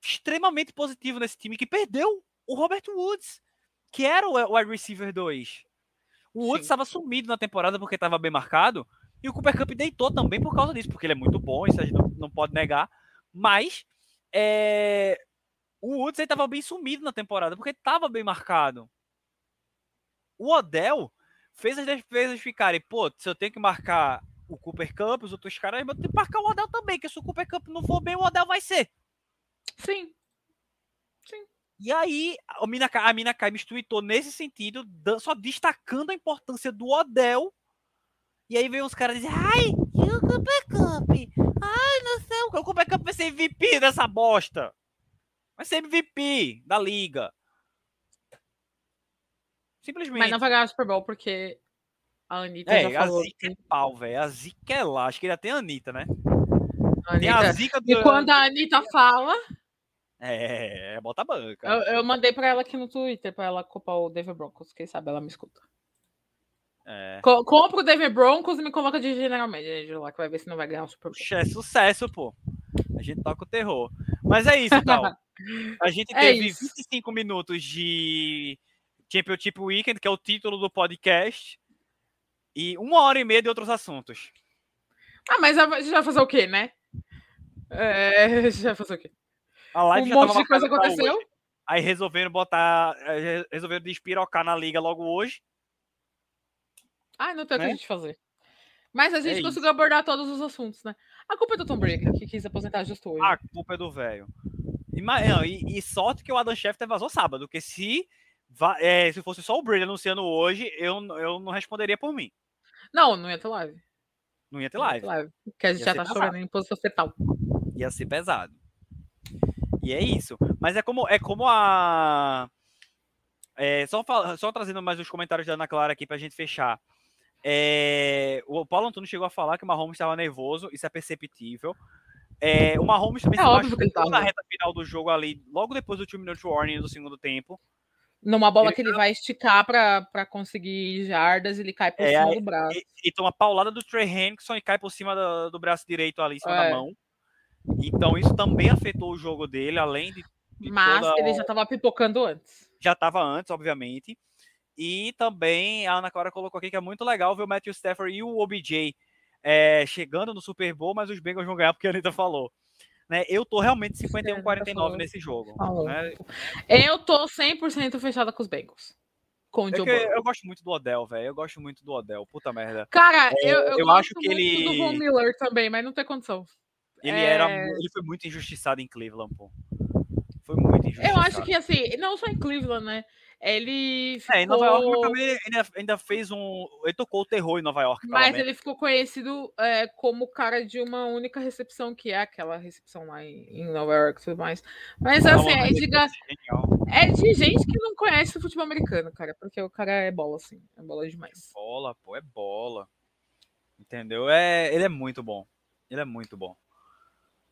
extremamente positivo nesse time que perdeu o Robert Woods, que era o wide receiver 2. O Woods estava sumido na temporada porque estava bem marcado. E o Cooper Cup deitou também por causa disso, porque ele é muito bom, isso a gente não, não pode negar. Mas é, o Woods estava bem sumido na temporada, porque estava bem marcado. O Odell fez as defesas ficarem, pô, se eu tenho que marcar o Cooper Cup, os outros caras, eu tenho que marcar o Odell também, que se o Cooper Cup não for bem, o Odell vai ser. Sim. E aí, a Mina, a Mina tweetou nesse sentido, só destacando a importância do Odell. E aí veio uns caras dizer, ai, e o Cooper Cup? Ai, não sei, o Cooper Cup vai ser MVP dessa bosta. Vai ser MVP da liga. Simplesmente. Mas não vai ganhar o Super Bowl porque a Anitta É, já a falou. zica é que- pau, velho. A zica é lá. Acho que ainda tem a Anitta, né? a Tem a Anitta- zica do... E quando a Anitta fala, É, é, bota a banca. eu, eu mandei pra ela aqui no Twitter pra ela culpar o Denver Broncos. Quem sabe ela me escuta. É. Co compra o Denver Broncos e me coloca de General Manager lá, que vai ver se não vai ganhar o Super Bowl. Puxa, é sucesso, pô. A gente toca o terror. Mas é isso, tal. A gente É teve isso. 25 minutos de Championship Weekend, que é o título do podcast, e uma hora e meia de outros assuntos. Ah, mas a gente vai fazer o quê, né? É, a gente vai fazer o quê? A live Um já monte de coisa aconteceu. hoje. Aí resolveram botar. eh, Resolveram despirocar na liga logo hoje. Ah, não tem o que Né? a gente fazer. Mas a gente É conseguiu abordar todos os assuntos, né? A culpa é do Tom Brady, que quis aposentar justo hoje. A culpa é do velho. E, e, e sorte que o Adam Schefter vazou sábado, porque se, eh, se fosse só o Brady anunciando hoje, eu, eu não responderia por mim. Não, não ia ter live. Não ia ter Não ia live. ter live. Porque a gente Ia já tá pesado. chorando em posição fetal. ia ser pesado. E é isso. Mas é como é como a é, só, só trazendo mais os comentários da Ana Clara aqui pra gente fechar. É, o Paulo Antônio chegou a falar que o Mahomes estava nervoso, isso é perceptível. É, o Mahomes também É se machucou na reta final do jogo ali, logo depois do 2 minute warning do segundo tempo. Numa bola Ele que ele vai esticar pra conseguir jardas, ele cai por É, cima do braço. E, toma paulada do Trey Hendrickson e cai por cima do, do braço direito ali, em cima É. da mão. Então isso também afetou o jogo dele, além de de Mas toda ele já tava pipocando antes. já estava antes, obviamente. E também a Ana Clara colocou aqui que é muito legal ver o Matthew Stafford e o OBJ é, chegando no Super Bowl, mas os Bengals vão ganhar porque a Anitta falou. Né, eu tô realmente É, a Anitta 51-49 falou. nesse jogo. Né? Eu tô 100% fechada com os Bengals. Com É Burrow. eu gosto muito do Odell, velho. Eu gosto muito do Odell, puta merda. Cara, eu, eu, eu acho que ele- do Von Miller também, mas não tem condição. Ele É. era, ele foi muito injustiçado em Cleveland, pô. Foi muito injustiçado. Eu acho que, assim, não só em Cleveland, né? Ele ficou... É, em Nova York também ainda, ainda fez um. Ele tocou o terror em Nova York. Mas ele ficou conhecido é, como o cara de uma única recepção, que é aquela recepção lá em, em Nova York e tudo mais. Mas Falou, assim, é mas de, ele ga- foi genial. é de gente que não conhece o futebol americano, cara. Porque o cara é bola, assim. É bola demais. bola, pô, é bola. Entendeu? É, ele é muito bom. Ele é muito bom.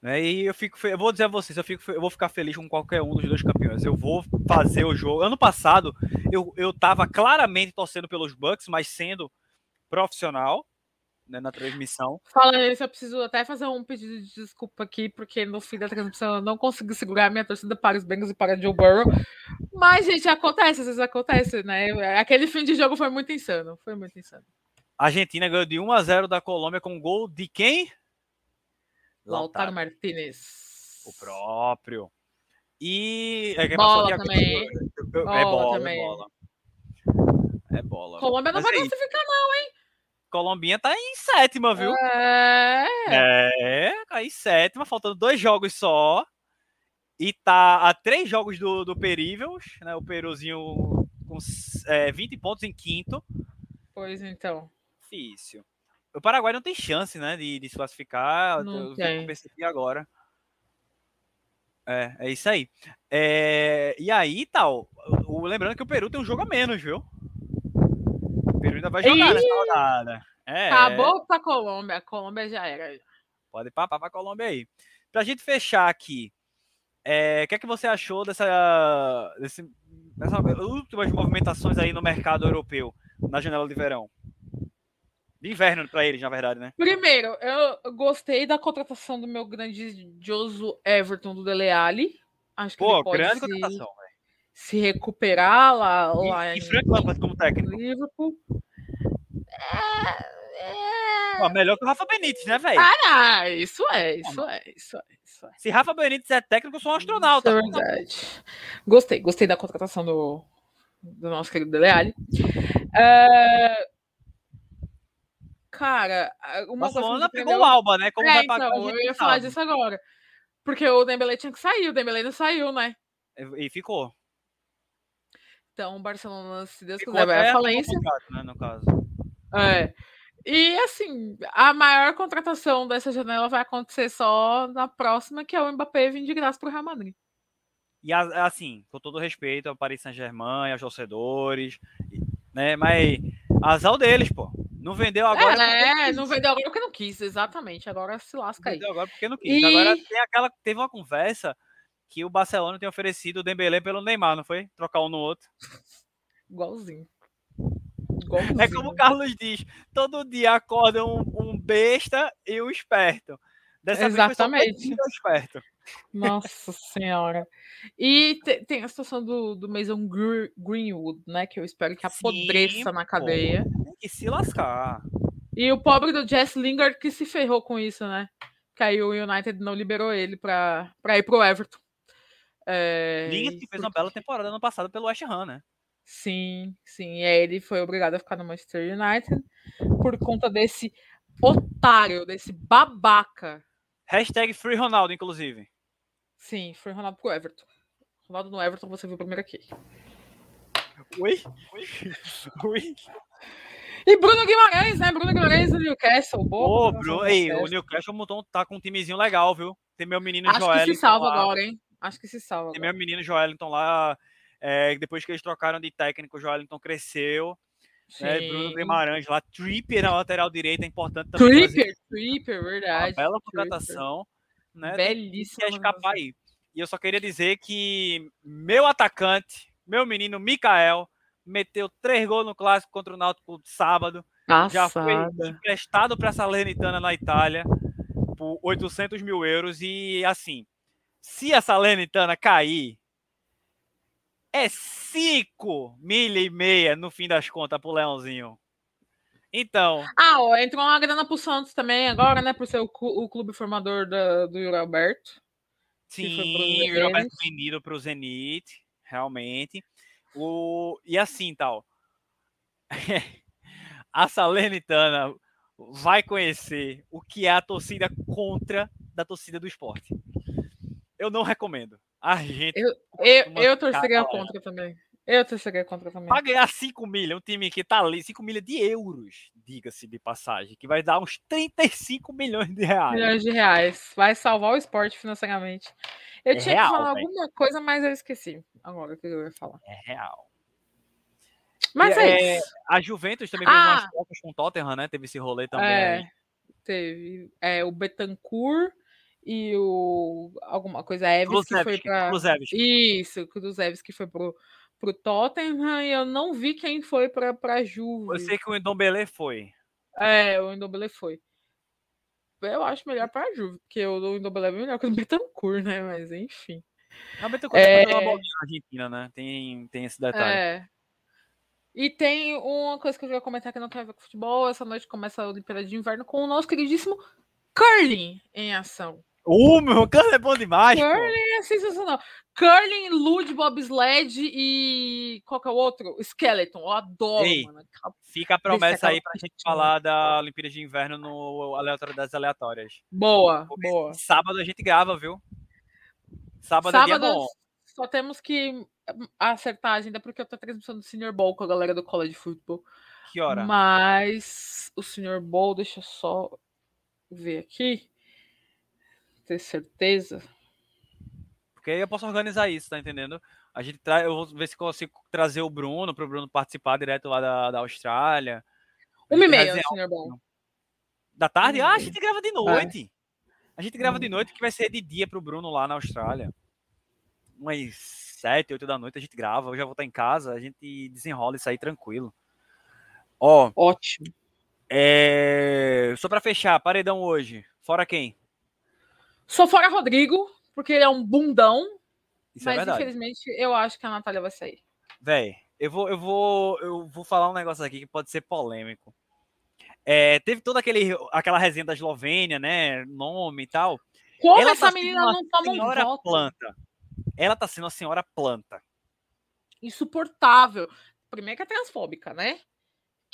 Né? E eu fico, eu vou dizer a vocês, eu, fico, eu vou ficar feliz com qualquer um dos dois campeões. Eu vou fazer o jogo. Ano passado, eu, eu tava claramente torcendo pelos Bucks, mas sendo profissional né, na transmissão. Falando nisso, eu preciso até fazer um pedido de desculpa aqui, porque no fim da transmissão eu não consegui segurar a minha torcida para os Bengals e para Joe Burrow. Mas, gente, acontece, às vezes acontece, né? Aquele fim de jogo foi muito insano. Foi muito insano. A Argentina ganhou de 1 a 0 da Colômbia com gol de quem? Lautaro Martinez. O próprio. E. É, Bola também. agora- É Bola bola, também. é bola. É bola. Colômbia não Mas vai é isso. classificar, Colombinha tá em sétima, viu? não. É. É, tá em sétima, faltando dois jogos só. E tá a três jogos do, do Períveis, né? O Peruzinho com é, 20 pontos em quinto. Pois então. Difícil. O Paraguai não tem chance, né? De, de se classificar. Não eu tem. eu percebi agora. É, é isso aí. É, e aí, tal. O, o- lembrando que o Peru tem um jogo a menos, viu? O Peru ainda vai jogar Ih! nessa rodada. É, Acabou pra Colômbia. A Colômbia já era. Pode papar pra Colômbia aí. Pra gente fechar aqui, é, o que é que você achou dessa, desse, dessas últimas movimentações aí no mercado europeu, na janela de verão? De inverno pra eles, na verdade, né? Primeiro, eu gostei da contratação do meu grandioso Everton do Dele Alli. Acho que Pô, ele pode grande se, contratação, velho. se recuperar lá, lá E, em e Frank Lampard como técnico. Liverpool. É, é... Pô, melhor que o Rafa Benítez, né, velho? Ah, isso é, isso é, isso é, isso é. Se Rafa Benítez é técnico, eu sou um astronauta. Isso é verdade. Gostei, gostei da contratação do, do nosso querido Dele Alli. É, Cara, uma coisa que Barcelona me pegou o Alba, né? Como É, vai pagar então, o eu ia falar disso agora. Porque o Dembele tinha que sair, o Dembele não saiu, né? E ficou. Então, o Barcelona, se Deus Ficou quiser, vai à o falência. contrato, né, no caso. É. E assim, a maior contratação dessa janela vai acontecer só na próxima, que é o Mbappé vir de graça pro Real Madrid. E assim, com todo respeito ao Paris Saint-Germain, aos torcedores, né? Mas azar deles, pô. Não vendeu agora. é, quis. não vendeu agora porque não quis, exatamente. Agora se lasca aí. Vendeu agora porque não quis. E- Agora tem aquela, teve uma conversa que o Barcelona tem oferecido o Dembélé pelo Neymar, não foi? Trocar um no outro. Igualzinho. Igualzinho. É como o Carlos diz, todo dia acorda um, um besta e um esperto. Dessa vez Exatamente. um esperto. Nossa senhora. E te- tem a situação do, do Mason Gre- Greenwood, né? Que eu espero que Sim, apodreça na pô. cadeia. Tem que se lascar. E o pobre do Jess Lingard que se ferrou com isso, né? Que aí o United não liberou ele pra, pra ir pro Everton. É, Lingard que fez uma bela temporada ano passado pelo West Ham, né? Sim, sim. E aí ele foi obrigado a ficar no Manchester United por conta desse otário, desse babaca. Hashtag Free Ronaldo, inclusive. Sim, foi Ronaldo pro Everton. Ronaldo no Everton, você viu primeiro aqui. Oi? Oi? Oi? E Bruno Guimarães, né? Bruno Guimarães do Newcastle. Boa Ô, Bruno, ei, o Newcastle. Montou, tá com um timezinho legal, viu? Tem meu menino Acho que Joelinton se salva lá. agora, hein? Acho que se salva Tem agora. meu menino Joelinton lá. é, depois que eles trocaram de técnico, o Joelinton cresceu. Né? Bruno. Guimarães lá. Tripper na lateral direita, é importante também. Tripper, Tripper, Uma verdade. bela Tripper. contratação. Né? Belíssima. escapar aí. E eu só queria dizer que meu atacante, meu menino Mikael, meteu três gols no clássico contra o Náutico sábado. Já foi emprestado para a Salernitana na Itália por 800 mil euros. E assim, se a Salernitana cair, é 5 milha e meia no fim das contas pro Leãozinho. Então, Ah, ó, entrou uma grana pro Santos também agora, né? Por ser o, o clube formador da- do Yuri Alberto. Pro sim, o Roberto Zenit. vendido para o Zenit, realmente. O, e assim, tal. a Salernitana vai conhecer o que é a torcida contra da torcida do esporte. Eu não recomendo. A gente, Eu, Uma eu torceria contra também. Eu torceria contra também. para ganhar 5 milhas, um time que tá ali, 5 milhas de euros, diga-se de passagem, que vai dar uns 35 milhões de reais. Milhões de reais. Vai salvar o esporte financeiramente. Eu É tinha real, que falar véi. alguma coisa, mas eu esqueci. Agora o que eu ia falar. É real. Mas E, é, é, isso. A Juventus também fez Ah! umas trocas com o Tottenham, né? Teve esse rolê também. É, aí. teve é, o Betancourt e o. alguma coisa, Eves, que foi. Kulusevski. Isso, o Kulusevski que foi pro, pro Tottenham e eu não vi quem foi pra, pra Juve. Eu sei que o Ndombele foi. É, o Indombele foi. Eu acho melhor pra Juve, porque o Indombele é melhor que o Betancourt, né? Mas enfim. A Betancourt É. é... uma bolinha na Argentina, né? Tem, tem esse detalhe. É. E tem uma coisa que eu queria comentar que não tem a ver com futebol. Essa noite começa a Olimpíada de Inverno com o nosso queridíssimo Curling em ação. Uh, meu cara é bom demais, pô. Curling é sensacional. Curling, Lud, Bobsled e qual que é o outro? Skeleton. Eu adoro, Ei, mano. Fica a promessa aquela aí pra gente falar da Olimpíada de Inverno no Aleatoriedades Aleatórias. Boa, Porque boa. Sábado a gente grava, viu? Sábado, é dia Sábado bom. só temos que hum, acertar a agenda porque eu tô transmissão do Senior Bowl com a galera do College Football. Que hora? Mas o Sr. Bowl, deixa eu só ver aqui. Ter certeza. Porque aí eu posso organizar isso, tá entendendo? A gente tra... Eu vou ver se consigo trazer o Bruno, pro Bruno participar direto lá da, da Austrália. Uma e meia, resenhar o Sr. Bowl. Da tarde? Ah, a gente grava de noite. A gente grava de noite que vai ser de dia pro Bruno lá na Austrália. Umas sete, oito da noite a gente grava. Eu já vou estar em casa, a gente desenrola isso aí tranquilo. Ó, Ótimo. é... só pra fechar, paredão hoje. Fora quem? Só fora Rodrigo, porque ele é um bundão. Isso é mas verdade. infelizmente eu acho que a Natália vai sair. Véi, eu vou, eu vou, eu vou falar um negócio aqui que pode ser polêmico. É, teve toda aquele, aquela resenha da Eslovênia, né? Nome e tal. Como Ela essa tá menina não toma um voto? planta. Ela tá sendo uma senhora planta. Insuportável. Primeiro que é transfóbica, né?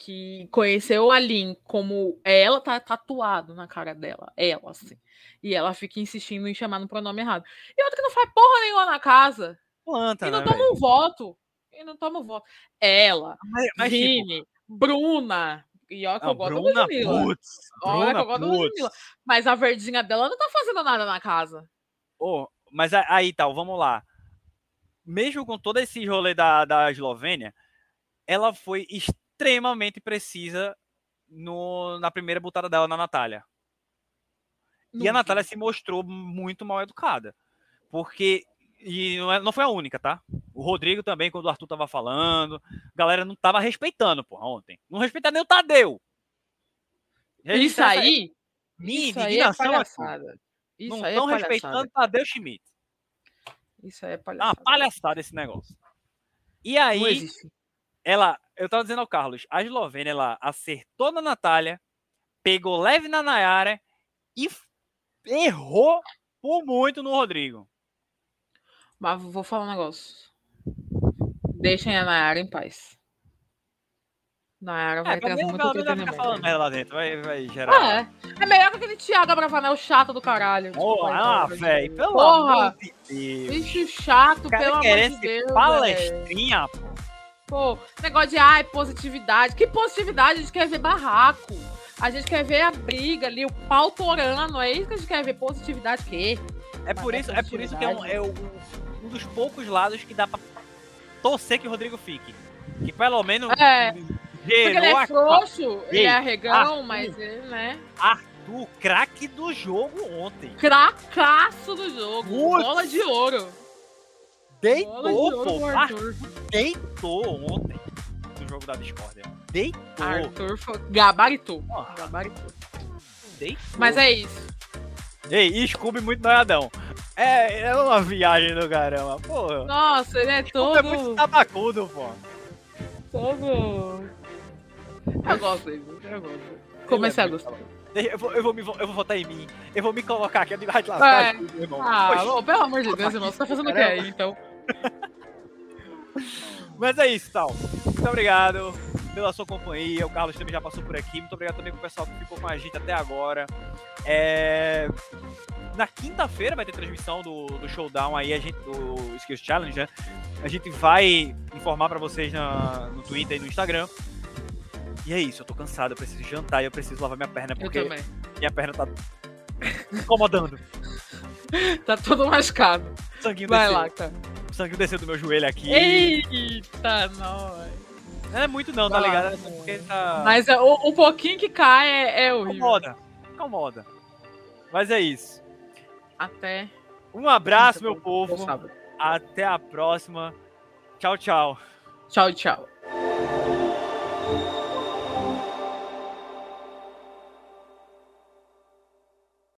que conheceu a Lin como ela tá tatuado na cara dela, ela assim. E ela fica insistindo em chamar no pronome errado. E outra que não faz porra nenhuma na casa. Planta, e não né, toma um voto. E não toma um voto. Ela, Mas, mas, tipo, Vini, Bruna. E olha que não, eu gosto Bruna, da Ludmilla. putz, Olha que eu gosto da. Ludmilla. Mas a verdinha dela não tá fazendo nada na casa. Ô, mas aí, tal, vamos lá. Mesmo com todo esse rolê da, da Eslovênia, ela foi extremamente precisa no, na primeira botada dela na Natália. E a Não Natália se mostrou muito mal educada. Porque. E não, é- não foi a única, tá? O Rodrigo também, quando o Arthur tava falando, a galera não tava respeitando, porra, ontem. Não respeita nem o Tadeu. Isso aí, Minha isso aí é indignação aqui. palhaçada. Isso Não é estão palhaçada. respeitando Tadeu Schmidt. Isso aí é É uma palhaçada. palhaçada esse negócio. E aí, ela, eu tava dizendo ao Carlos, a Eslovênia, ela acertou na Natália, pegou leve na Nayara e errou por muito no Rodrigo. Mas vou falar um negócio. Deixem a Nayara em paz. Nayara vai É, trazer muito entretenimento. falando merda lá dentro, vai, vai gerar... É, é melhor que aquele Thiago Abravanel chato do caralho. Porra, ah, velho, gente. pelo Porra, amor de Deus. bicho chato, O cara pelo amor de Deus. palestrinha, pô. Pô, negócio de ai, positividade. Que positividade? A gente quer ver barraco. A gente quer ver a briga ali, o pau torando. É isso que a gente quer ver. Positividade quê? É por Mas isso, é é por isso que é, um, é o- um dos poucos lados que dá pra torcer que o Rodrigo fique. Que pelo menos É. Porque ele é a frouxo, ele é arregão, Arthur. mas ele, né? Arthur, craque do jogo ontem. Cracaço do jogo. Putz. Bola de ouro. De Deitou, ouro pô. Arthur deitou ontem no jogo da discórdia. Deitou. Arthur foi... gabaritou. Gabaritou. Deitou. Mas é isso. Ei, e Scooby muito noiadão. É, é uma viagem do caramba. Pô, Nossa, ele é Scooby é muito todo. tabacudo, pô. todo. Eu gosto dele, eu gosto. Comecei a é gostar. Eu vou, eu, vou me, eu vou votar em mim. Eu vou me colocar aqui. Te É. irmão. Ah, Poxa, ô, pelo amor de Deus, irmão, você tá fazendo o que aí, então? Mas é isso, tal. Muito obrigado pela sua companhia. O Carlos também já passou por aqui. Muito obrigado também pro pessoal que ficou com a gente até agora. É, Na quinta-feira vai ter transmissão do, do showdown aí, a gente, do Skills Challenge, né? A gente vai informar pra vocês na- no Twitter e no Instagram. E é isso, eu tô cansado, eu preciso jantar e eu preciso lavar minha perna, porque minha perna tá incomodando. Tá todo machucado. Sanguinho Vai desceu, lá, cara. o sanguinho desceu do meu joelho aqui. Eita, nós. Não é muito não, tá lá. ligado? É tá... Mas é, o, o pouquinho que cai é, é horrível. Incomoda. Incomoda. Mas é isso. Até Um abraço, meu povo. Até a próxima. Tchau, tchau. Tchau, tchau.